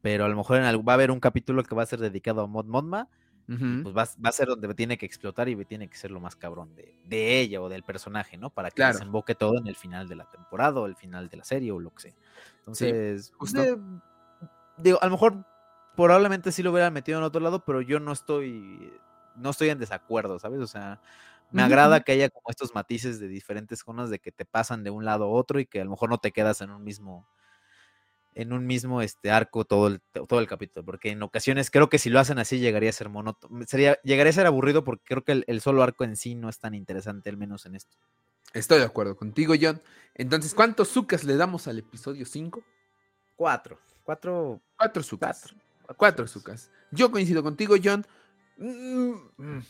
Pero a lo mejor en va a haber un capítulo que va a ser dedicado a Mon Mothma. Pues va, a ser donde tiene que explotar y tiene que ser lo más cabrón de, ella o del personaje, ¿no? Para que desemboque todo en el final de la temporada o el final de la serie o lo que sea. Entonces, digo, a lo mejor probablemente sí lo hubieran metido en otro lado, pero yo no estoy, no estoy en desacuerdo, ¿sabes? O sea, me agrada que haya como estos matices de diferentes zonas de que te pasan de un lado a otro y que a lo mejor no te quedas en un mismo en un mismo este arco todo el, todo el capítulo, porque en ocasiones creo que si lo hacen así llegaría a ser monótono, sería, llegaría a ser aburrido porque creo que el, solo arco en sí no es tan interesante, al menos en esto. Estoy de acuerdo contigo, John. Entonces, ¿cuántos sucas le damos al episodio 5? Cuatro. Cuatro. Cuatro sucas. Cuatro, sucas. Yo coincido contigo, John. Mm, mm.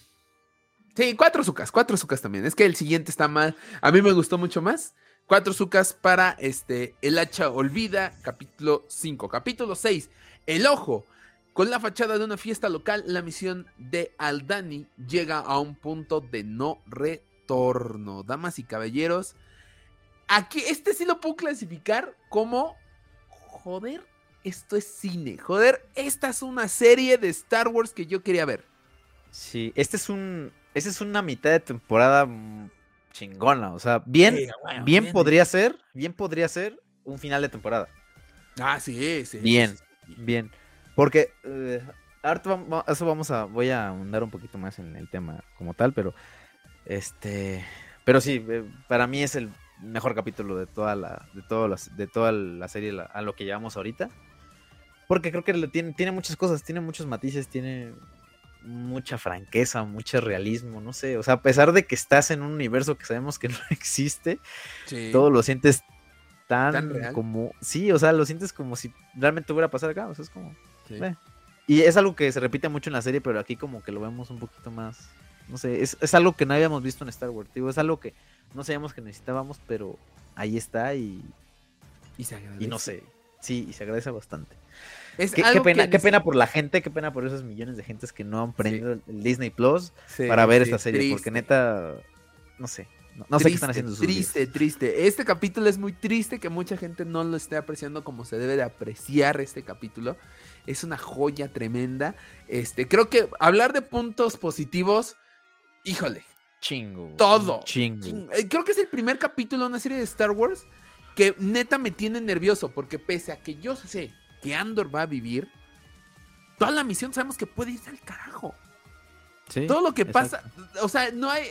Sí, cuatro sucas, cuatro sucas también. Es que el siguiente está mal. A mí me gustó mucho más. Cuatro sucas para este El hacha olvida, capítulo 5. Capítulo 6. El ojo. Con la fachada de una fiesta local, la misión de Aldani llega a un punto de no retorno. Damas y caballeros, aquí este sí lo puedo clasificar como, joder, esto es cine. Joder, esta es una serie de Star Wars que yo quería ver. Sí, este es un, esta es una mitad de temporada chingona, o sea, bien, bien, podría ser, bien podría ser un final de temporada. Ah, sí, sí. Bien, bien. Porque eh, eso vamos a, voy a ahondar un poquito más en el tema como tal, pero este, pero sí, eh, para mí es el mejor capítulo de toda la, de todas las, de toda la serie a lo que llevamos ahorita. Porque creo que tiene, tiene muchas cosas, tiene muchos matices, tiene mucha franqueza, mucho realismo, no sé. O sea, a pesar de que estás en un universo que sabemos que no existe, todo lo sientes tan, como. Sí, o sea, lo sientes como si realmente hubiera pasado acá. O sea, es como. Eh. Y es algo que se repite mucho en la serie, pero aquí como que lo vemos un poquito más. No sé, es, es algo que no habíamos visto en Star Wars. Digo, es algo que no sabíamos que necesitábamos, pero ahí está y. Y se agradece. Y no sé. Sí, y se agradece bastante. Qué, pena, qué pena por la gente, qué pena por esos millones de gentes que no han prendido el Disney Plus para ver esta serie, porque neta, no sé. No, sé qué están haciendo sus Triste, triste. Este capítulo es muy triste que mucha gente no lo esté apreciando como se debe de apreciar este capítulo. Es una joya tremenda. Este, creo que hablar de puntos positivos, híjole. Chingo. Todo. Chingo. Eh, creo que es el primer capítulo de una serie de Star Wars que neta me tiene nervioso, porque pese a que yo sé que Andor va a vivir, toda la misión sabemos que puede irse al carajo. Todo lo que pasa, o sea, no hay,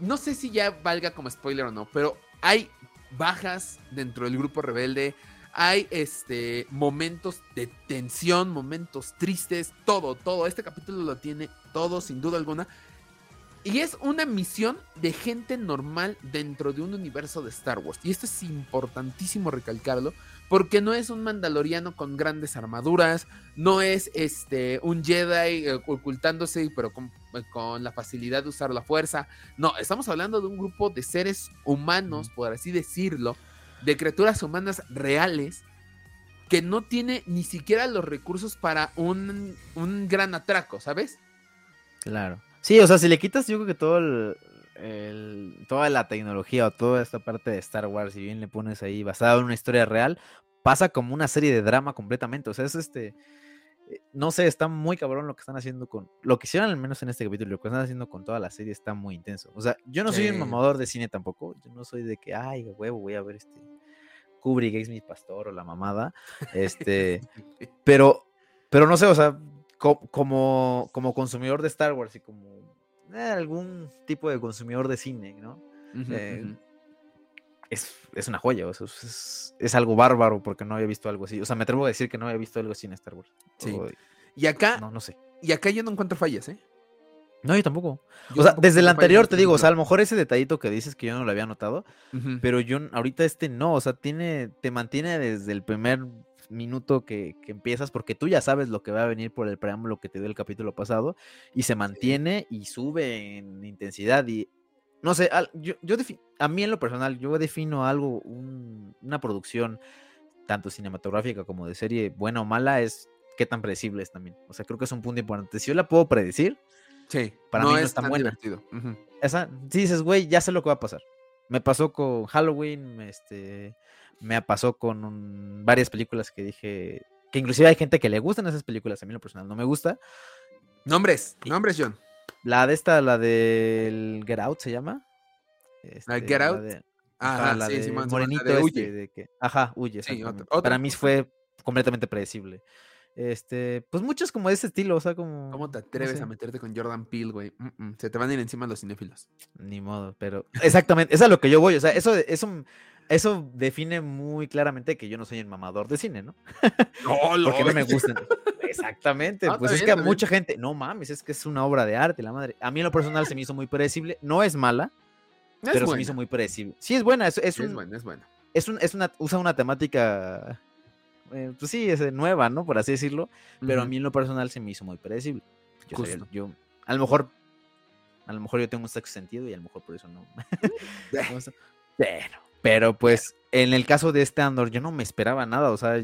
no sé si ya valga como spoiler o no, pero hay bajas dentro del grupo rebelde, hay este momentos de tensión, momentos tristes, todo, todo. Este capítulo lo tiene todo, sin duda alguna. Y es una misión de gente normal dentro de un universo de Star Wars. Y esto es importantísimo recalcarlo, porque no es un mandaloriano con grandes armaduras, no es este un Jedi eh, ocultándose, pero con, con, la facilidad de usar la fuerza. No, estamos hablando de un grupo de seres humanos, por así decirlo, de criaturas humanas reales, que no tiene ni siquiera los recursos para un, un gran atraco, ¿sabes? Claro. Sí, o sea, si le quitas, yo creo que todo el, toda la tecnología o toda esta parte de Star Wars, si bien le pones ahí basada en una historia real, pasa como una serie de drama completamente. O sea, es este. Eh, no sé, está muy cabrón lo que están haciendo con. Lo que hicieron al menos en este capítulo, lo que están haciendo con toda la serie está muy intenso. O sea, yo no soy un mamador de cine tampoco. Yo no soy de que, ay, huevo, voy a ver este. Kubrick es mi pastor o la mamada. Este. pero. Pero no sé, o sea, como, como consumidor de Star Wars y como eh, algún tipo de consumidor de cine, ¿no? Eh, es, una joya, es, es, algo bárbaro porque no había visto algo así. O sea, me atrevo a decir que no había visto algo así en Star Wars. Sí. y acá, no, no sé. Y acá yo no encuentro fallas, ¿eh? No, yo tampoco. o sea, desde el anterior te digo, o sea, a lo mejor ese detallito que dices que yo no lo había notado, pero yo ahorita este no, o sea, tiene, te mantiene desde el primer minuto que, empiezas, porque tú ya sabes lo que va a venir por el preámbulo que te dio el capítulo pasado, y se mantiene y sube en intensidad. Y no sé, yo, yo a mí en lo personal, yo defino algo, una producción, tanto cinematográfica como de serie, buena o mala, es qué tan predecible es también. O sea, creo que es un punto importante. Si yo la puedo predecir, sí, para mí no es tan, buena. Esa, si dices, güey, ya sé lo que va a pasar. Me pasó con Halloween, este, me pasó con varias películas que dije, que inclusive hay gente que le gustan esas películas, a mí lo personal no me gusta. Nombres, nombres, John. La de esta, la del Get Out se llama. ¿La Get Out? ajá, la de Morenito este, huye. de que, ajá, huye. Para mí fue completamente predecible. Este, pues muchos como de ese estilo, o sea, como. ¿Cómo te atreves a meterte con Jordan Peele, güey? se te van a ir encima los cinéfilos. Ni modo, pero. Exactamente, es a lo que yo voy, o sea, eso, eso eso define muy claramente que yo no soy un mamador de cine, ¿no? No, Porque no me gustan. Exactamente. pues es que a mucha gente, no mames, es que es una obra de arte, la madre. A mí en lo personal se me hizo muy predecible. No es mala, pero se me hizo muy predecible. Sí, es buena. Es, es, buena, es buena. Es, un, es una, usa una temática, eh, pues sí, es nueva, ¿no? Por así decirlo. Pero a mí en lo personal se me hizo muy predecible. Yo, yo a lo mejor, a lo mejor yo tengo un sexto sentido y a lo mejor por eso no. pero pero pues en el caso de este Andor yo no me esperaba nada, o sea,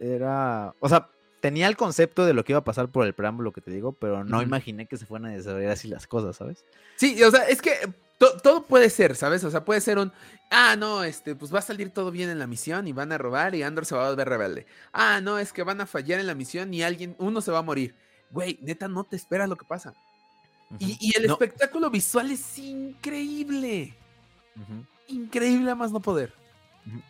era, o sea, tenía el concepto de lo que iba a pasar por el preámbulo que te digo, pero no imaginé que se fueran a desarrollar así las cosas, ¿sabes? Sí, o sea, es que todo puede ser, ¿sabes? O sea, puede ser un, ah, no, este, pues va a salir todo bien en la misión y van a robar y Andor se va a volver rebelde. Ah, no, es que van a fallar en la misión y alguien, uno se va a morir. Güey, neta, no te esperas lo que pasa. y, el espectáculo visual es increíble. Increíble a más no poder.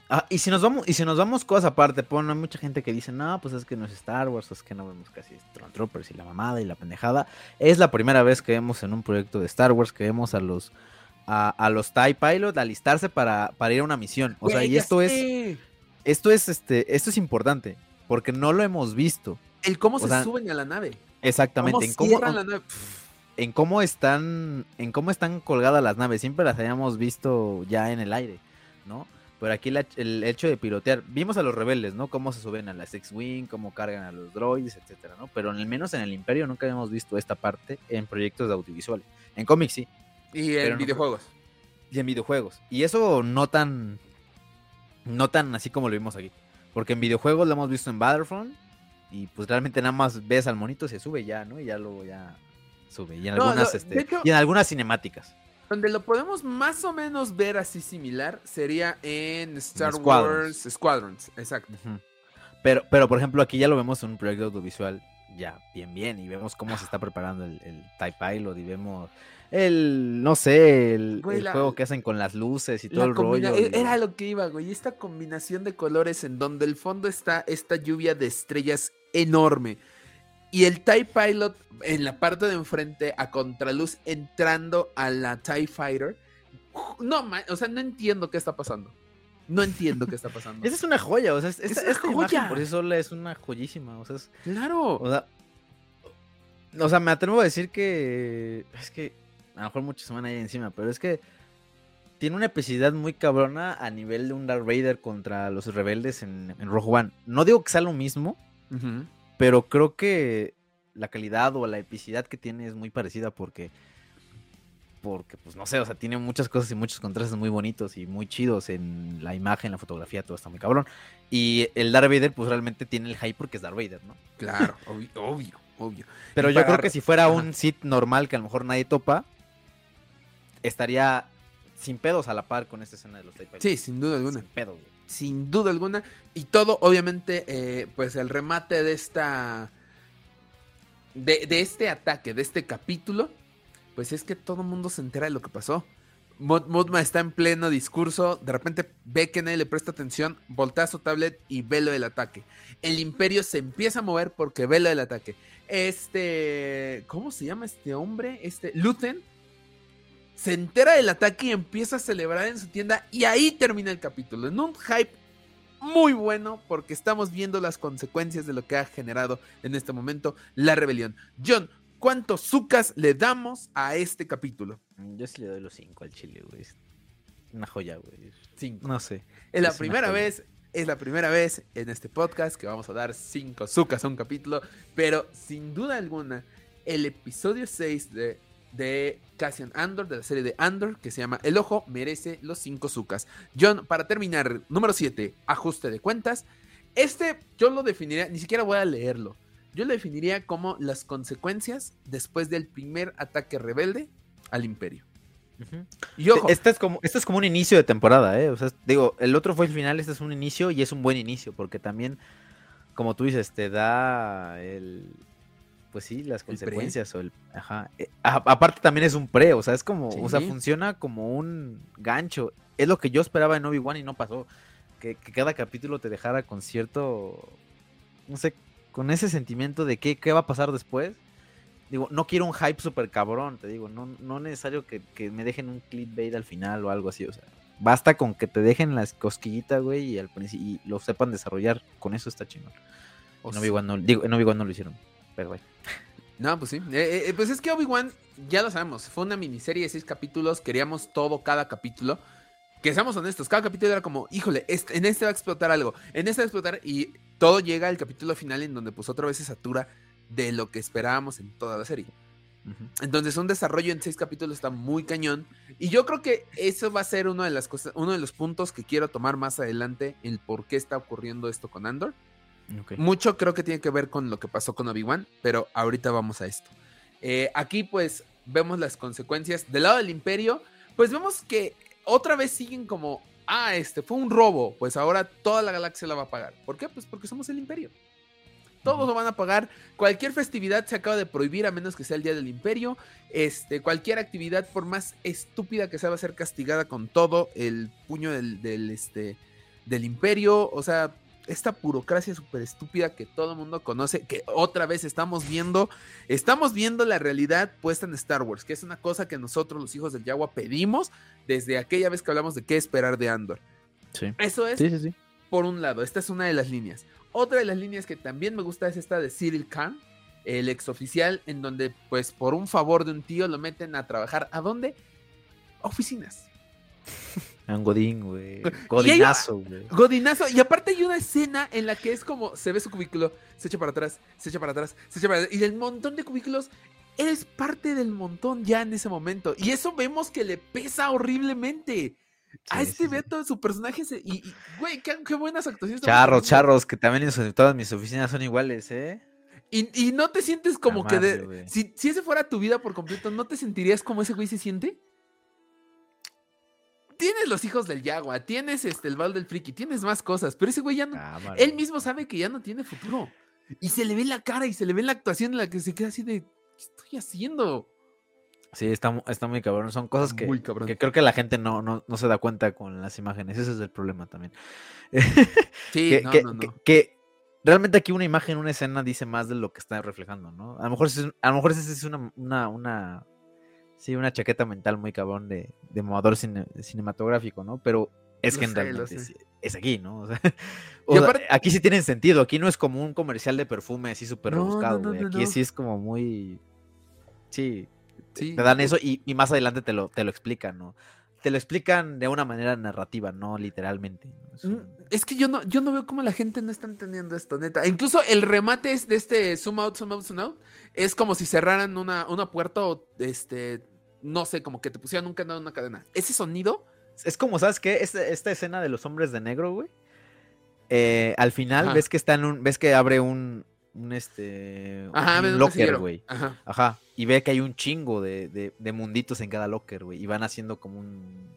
Ah, y si nos vamos, y si nos vamos cosas aparte, pues hay mucha gente que dice, no, pues es que no es Star Wars, es que no vemos casi Troopers y la mamada y la pendejada. Es la primera vez que vemos en un proyecto de Star Wars que vemos a los a, los TIE Pilot alistarse para, para ir a una misión. O sea, y esto es. Esto es este. Esto es importante. Porque no lo hemos visto. El cómo se suben a la nave. Exactamente. en cómo, en cómo están. En cómo están colgadas las naves. Siempre las habíamos visto ya en el aire. ¿No? Pero aquí el hecho de pilotear, vimos a los rebeldes, ¿no? Cómo se suben a las X-Wing, cómo cargan a los droids, etcétera, ¿no? Pero al menos en el Imperio nunca habíamos visto esta parte en proyectos de audiovisuales. En cómics sí, y en videojuegos. y en videojuegos. Y eso no tan. No tan así como lo vimos aquí. Porque en videojuegos lo hemos visto en Battlefront. Y pues realmente nada más ves al monito, se sube ya, ¿no? Y ya luego ya sube. Y en algunas, este, y en algunas cinemáticas. Donde lo podemos más o menos ver así similar sería en Star Wars Squadrons, exacto. pero, pero por ejemplo, aquí ya lo vemos en un proyecto audiovisual ya bien bien y vemos cómo se está preparando el, el TIE Pilot y vemos el, no sé, el, juego que hacen con las luces y todo el rollo. E, era lo que iba, güey. Esta combinación de colores en donde el fondo está esta lluvia de estrellas enorme. Y el TIE Pilot en la parte de enfrente a contraluz entrando a la TIE Fighter. No, o sea, no entiendo qué está pasando. No entiendo qué está pasando. Esa es una joya, o sea, esta, joya. por eso es una joyísima, o sea, claro. O sea, o sea, me atrevo a decir que es que a lo mejor muchos se van ahí encima, pero es que tiene una epicidad muy cabrona a nivel de un Darth Vader contra los rebeldes en, Rogue One. No digo que sea lo mismo, pero creo que la calidad o la epicidad que tiene es muy parecida porque porque pues no sé, o sea, tiene muchas cosas y muchos contrastes muy bonitos y muy chidos en la imagen, la fotografía, todo está muy cabrón. Y el Darth Vader pues realmente tiene el hype porque es Darth Vader, ¿no? Claro, obvio, obvio, Pero yo creo que si fuera un Sith normal que a lo mejor nadie topa, estaría sin pedos a la par con esta escena de los Tape Sí, sin duda alguna. Sin pedos, Sin duda alguna. Y todo, obviamente, eh, pues el remate de esta. De, este ataque, de este capítulo, pues es que todo el mundo se entera de lo que pasó. Modma está en pleno discurso, de repente ve que nadie le presta atención, voltea su tablet y ve lo del ataque. El imperio se empieza a mover porque ve lo del ataque. Este, ¿cómo se llama este hombre? Este, Luthen se entera del ataque y empieza a celebrar en su tienda y ahí termina el capítulo, en un hype muy bueno porque estamos viendo las consecuencias de lo que ha generado en este momento la rebelión. John, ¿cuántos zucas le damos a este capítulo? Yo sí le doy los cinco al chile, güey. Una joya, güey. Cinco. No sé. Es la primera vez, es la primera vez en este podcast que vamos a dar cinco zucas a un capítulo, pero sin duda alguna, el episodio 6 de de Cassian Andor, de la serie de Andor, que se llama El Ojo, merece los 5 zucas. John, para terminar, número 7, ajuste de cuentas. Este yo lo definiría, ni siquiera voy a leerlo. Yo lo definiría como las consecuencias después del primer ataque rebelde al imperio. Y ojo. Este es, como, este es como un inicio de temporada, ¿eh? O sea, digo, el otro fue el final, este es un inicio y es un buen inicio, porque también, como tú dices, te da el, pues sí, las consecuencias o el... Ajá. Eh, aparte también es un pre, o sea, es como, o sea, funciona como un gancho. Es lo que yo esperaba en Obi-Wan y no pasó. Que, cada capítulo te dejara con cierto, no sé, con ese sentimiento de qué, qué va a pasar después. Digo, no quiero un hype súper cabrón, te digo, no, no necesario que, me dejen un clickbait al final o algo así, o sea, basta con que te dejen las cosquillitas, güey, y, al y lo sepan desarrollar, con eso está chingón. En Obi-Wan no, digo, en Obi-Wan no lo hicieron. No, pues sí. Eh, eh, pues es que Obi-Wan, ya lo sabemos, fue una miniserie de seis capítulos, queríamos todo cada capítulo. Que seamos honestos, cada capítulo era como, híjole, este, en este va a explotar algo, en este va a explotar y todo llega al capítulo final en donde pues otra vez se satura de lo que esperábamos en toda la serie. Entonces un desarrollo en seis capítulos está muy cañón y yo creo que eso va a ser uno de las cosas, uno de los puntos que quiero tomar más adelante, el por qué está ocurriendo esto con Andor Mucho creo que tiene que ver con lo que pasó con Obi-Wan, pero ahorita vamos a esto. Eh, aquí pues vemos las consecuencias. Del lado del imperio, pues vemos que otra vez siguen como, ah, este fue un robo, pues ahora toda la galaxia la va a pagar. ¿Por qué? Pues porque somos el imperio. Todos lo van a pagar. Cualquier festividad se acaba de prohibir a menos que sea el Día del Imperio. Este, cualquier actividad, por más estúpida que sea, va a ser castigada con todo el puño del, del, este, del Imperio. O sea, esta burocracia súper estúpida que todo el mundo conoce, que otra vez estamos viendo, estamos viendo la realidad puesta en Star Wars, que es una cosa que nosotros los hijos del Yagua pedimos desde aquella vez que hablamos de qué esperar de Andor. Sí. Eso es, Sí, por un lado, esta es una de las líneas. Otra de las líneas que también me gusta es esta de Cyril Khan, el exoficial, en donde pues por un favor de un tío lo meten a trabajar. ¿A dónde? Oficinas. A Un Godín, güey. Godinazo, güey. Godinazo. Y aparte hay una escena en la que es como se ve su cubículo, se echa para atrás, se echa para atrás, se echa para atrás. Y el montón de cubículos es parte del montón ya en ese momento. Y eso vemos que le pesa horriblemente. a Sí, este sí, sí. Beto, su personaje se. Y, y, güey, qué, qué buenas actuaciones. Charros, charros, que también en todas mis oficinas son iguales, ¿eh? Y, y no te sientes como que de. Si, si ese fuera tu vida por completo, ¿no te sentirías como ese güey se siente? Tienes los hijos del Yagua, tienes este, el Val del Friki, tienes más cosas, pero ese güey ya no. Cámara, Él mismo sabe que ya no tiene futuro. Y se le ve la cara y se le ve la actuación en la que se queda así de. ¿Qué estoy haciendo? Sí, está, está muy cabrón. Son cosas que, que creo que la gente no, no, no se da cuenta con las imágenes. Ese es el problema también. Sí, que, no, que- no, no. que- realmente aquí una imagen, una escena dice más de lo que está reflejando, ¿no? A lo mejor, a lo mejor esa es una, una, una, sí, una chaqueta mental muy cabrón de, de cine- cinematográfico, ¿no? Pero es Lo que es, es aquí, ¿no? O sea, Y o sea, aparte- aquí sí tienen sentido. Aquí no es como un comercial de perfume así súper No, rebuscado, no, Aquí sí es como muy... Sí, Sí, te dan eso y, y más adelante te lo, te lo explican, ¿no? Te lo explican de una manera narrativa, no literalmente. Mm, un- Es que yo no, yo no veo cómo la gente no está entendiendo esto, neta. Incluso el remate es de este zoom out, zoom out, zoom out. Es como si cerraran una, una puerta o este. No sé, como que te pusieran un candado en una cadena. Ese sonido. Es como, ¿sabes qué? Esta, esta escena de los hombres de negro, güey. eh, al final Ajá. ves que está en un. ves que abre un. un este. Ajá, un locker, güey. Ajá. Ajá. Y ve que hay un chingo de, de- de munditos en cada locker, güey. Y van haciendo como un.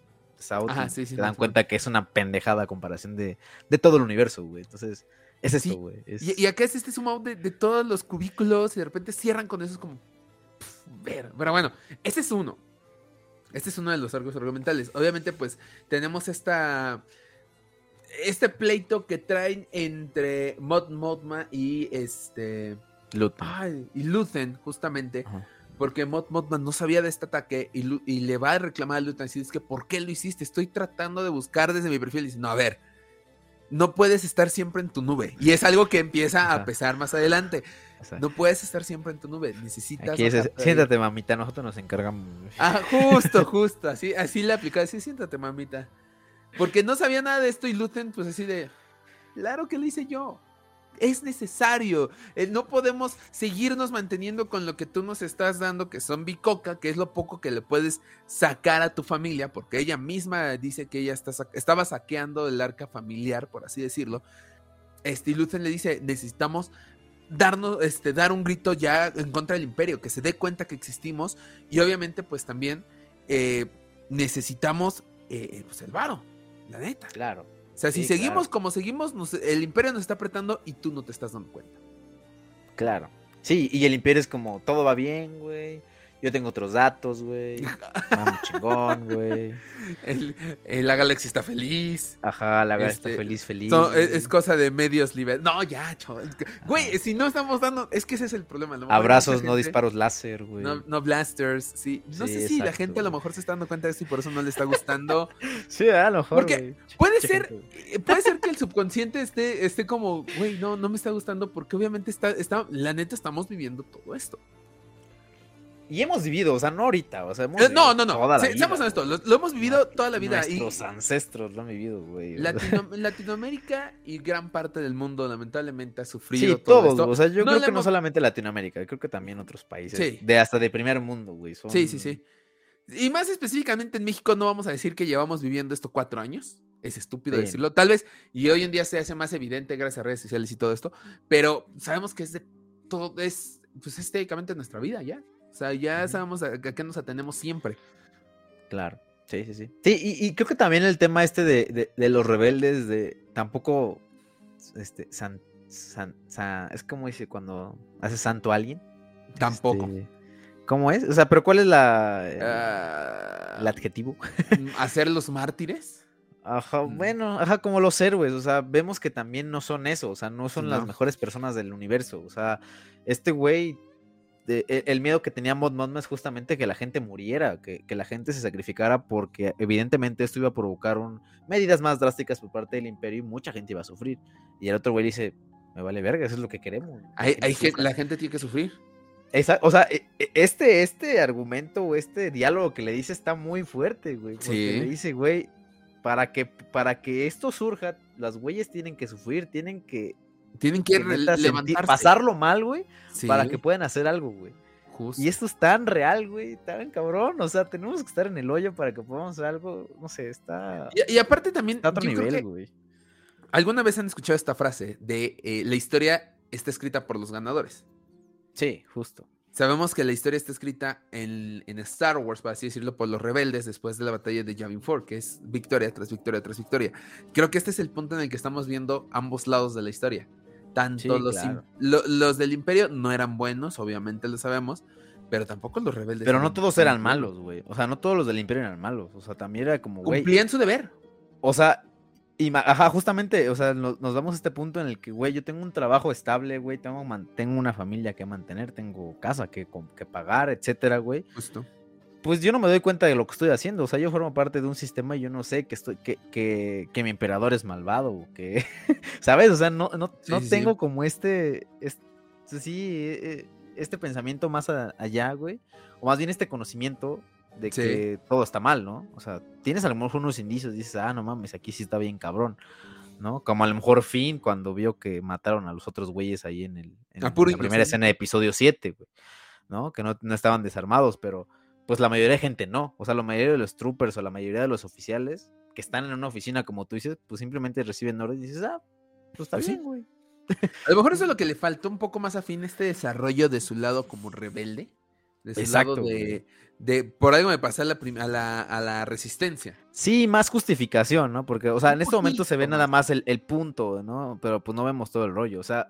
Ajá, sí, sí, se dan cuenta que es una pendejada a comparación de, de todo el universo, güey. Entonces, es Sí, esto, güey. es- Y, y acá es este zoom out de, de todos los cubículos y de repente cierran con eso. Es como. Ver. Pero bueno, este es uno. Este es uno de los arcos argumentales. Obviamente, pues tenemos esta. Este pleito que traen entre Mod Modma y este. Ay, y Luthen, justamente. Ajá. Porque Mod Mothman no sabía de este ataque y, y le va a reclamar a Luthen. Así es que, ¿por qué lo hiciste? Estoy tratando de buscar desde mi perfil. Y dice, no, a ver, no puedes estar siempre en tu nube. Y es algo que empieza a pesar más adelante. O sea, No puedes estar siempre en tu nube. Necesitas. aquí es, siéntate, mamita, nosotros nos encargamos. Ah, justo, justo. Así, así le aplicaba. Así, siéntate, mamita. Porque no sabía nada de esto y Luthen, pues así de. Claro que lo hice yo. Es necesario. Eh, no podemos seguirnos manteniendo con lo que tú nos estás dando, que son bicoca, que es lo poco que le puedes sacar a tu familia, porque ella misma dice que ella está estaba saqueando el arca familiar, por así decirlo. Este, y Luthen le dice: necesitamos darnos, este, dar un grito ya en contra del imperio, que se dé cuenta que existimos y obviamente pues también eh, necesitamos eh, pues el varo, la neta. Claro. O sea, si seguimos claro. como seguimos, nos- el imperio nos está apretando y tú no te estás dando cuenta. Claro. Sí, y el imperio es como, todo va bien, güey. Yo tengo otros datos, güey. Chingón, güey. El- el- la galaxia está feliz. Ajá, la Este, está feliz, feliz. So- es, güey. es cosa de medios liberales. No, ya, chaval. Güey, si no estamos dando. Es que ese es el problema. hay Abrazos, no disparos láser, güey. No, no blasters, sí. No Sí, sé si la gente a lo mejor se está dando cuenta de esto y por eso no le está gustando. Sí, a lo mejor, Porque. Puede ser, eh, puede ser que el subconsciente esté, esté como, güey, no, no me está gustando porque obviamente está, está, la neta estamos viviendo todo esto. Y hemos vivido, o sea, no ahorita, o sea, hemos Eh, no, no, no, toda la se- seamos honestos, lo, lo hemos vivido toda la vida y Nuestros ancestros lo han vivido, güey. Latino- Latinoamérica y gran parte del mundo lamentablemente ha Sí, sufrido todo todos, esto. o sea, yo No creo que no solamente Latinoamérica, creo que también otros países, Sí. de hasta de primer mundo, güey. son- Sí, sí, sí. Y más específicamente en México no vamos a decir que llevamos viviendo esto cuatro años. Es estúpido decirlo. Tal vez, y hoy en día se hace más evidente gracias a redes sociales y todo esto, pero sabemos que es de todo, es, pues es técnicamente nuestra vida ya. O sea, ya sabemos a, qué nos atenemos siempre. Claro. Sí, sí, sí. Sí, y, creo que también el tema este de, los rebeldes, de tampoco, este, san, es como dice cuando hace santo a alguien. Tampoco. Este, ¿Cómo es? O sea, pero ¿cuál es la eh, ah, el adjetivo? Mm, ¿Hacer los mártires? Ajá, mm. bueno, ajá, como los héroes, o sea, vemos que también no son eso, o sea, no son las mejores personas del universo, o sea, este güey, e, el miedo que tenía Mod Mothma es justamente que la gente muriera, que, la gente se sacrificara, porque evidentemente esto iba a provocar un, medidas más drásticas por parte del imperio y mucha gente iba a sufrir. Y el otro güey dice, me vale verga, eso es lo que queremos. Hay, la gente tiene que sufrir o sea, e, e, este, este argumento o este diálogo que le dice está muy fuerte, güey. Porque le dice, güey, para que, para que esto surja, las güeyes tienen que sufrir, tienen que. Tienen que, levantarse. pasarlo mal, güey, para que puedan hacer algo, güey. Y esto es tan real, güey, tan cabrón. O sea, tenemos que estar en el hoyo para que podamos hacer algo. No sé, está. Y, aparte también. Está otro nivel, güey. ¿Alguna vez han escuchado esta frase de eh, la historia está escrita por los ganadores? Sí, justo. Sabemos que la historia está escrita en, Star Wars, por así decirlo, por los rebeldes después de la batalla de Yavin 4, que es victoria tras victoria tras victoria. Creo que este es el punto en el que estamos viendo ambos lados de la historia. Tanto los, los del Imperio no eran buenos, obviamente lo sabemos, pero tampoco los rebeldes. Pero no todos eran malos, güey. O sea, no todos los del Imperio eran malos. O sea, también era como, güey. Cumplían su deber. O sea, y, ajá, justamente, o sea, nos, damos a este punto en el que, güey, yo tengo un trabajo estable, güey, tengo, tengo una familia que mantener, tengo casa que, que pagar, etcétera, güey. Justo. Pues yo no me doy cuenta de lo que estoy haciendo, o sea, yo formo parte de un sistema y yo no sé que estoy, que, que, que mi emperador es malvado, que, ¿sabes? O sea, no, no, no tengo como este, este, sí, e, e, este pensamiento más allá, güey, o más bien este conocimiento de que todo está mal, ¿no? O sea, tienes a lo mejor unos indicios, dices, ah, no mames, aquí sí está bien cabrón, ¿no? Como a lo mejor Finn cuando vio que mataron a los otros güeyes ahí en, el, en la primera escena de episodio 7, güey, ¿no? Que no, estaban desarmados, pero pues la mayoría de gente no. O sea, la mayoría de los troopers o la mayoría de los oficiales que están en una oficina, como tú dices, pues simplemente reciben órdenes y dices, ah, pues está pues bien, güey. A lo mejor eso es lo que le faltó un poco más a Finn, este desarrollo de su lado como rebelde de Exacto, de, de, por algo me pasé a la, a, la, resistencia. Sí, más justificación, ¿no? Porque, o sea, en este momento se ve nada más el, punto, ¿no? Pero pues no vemos todo el rollo. O sea,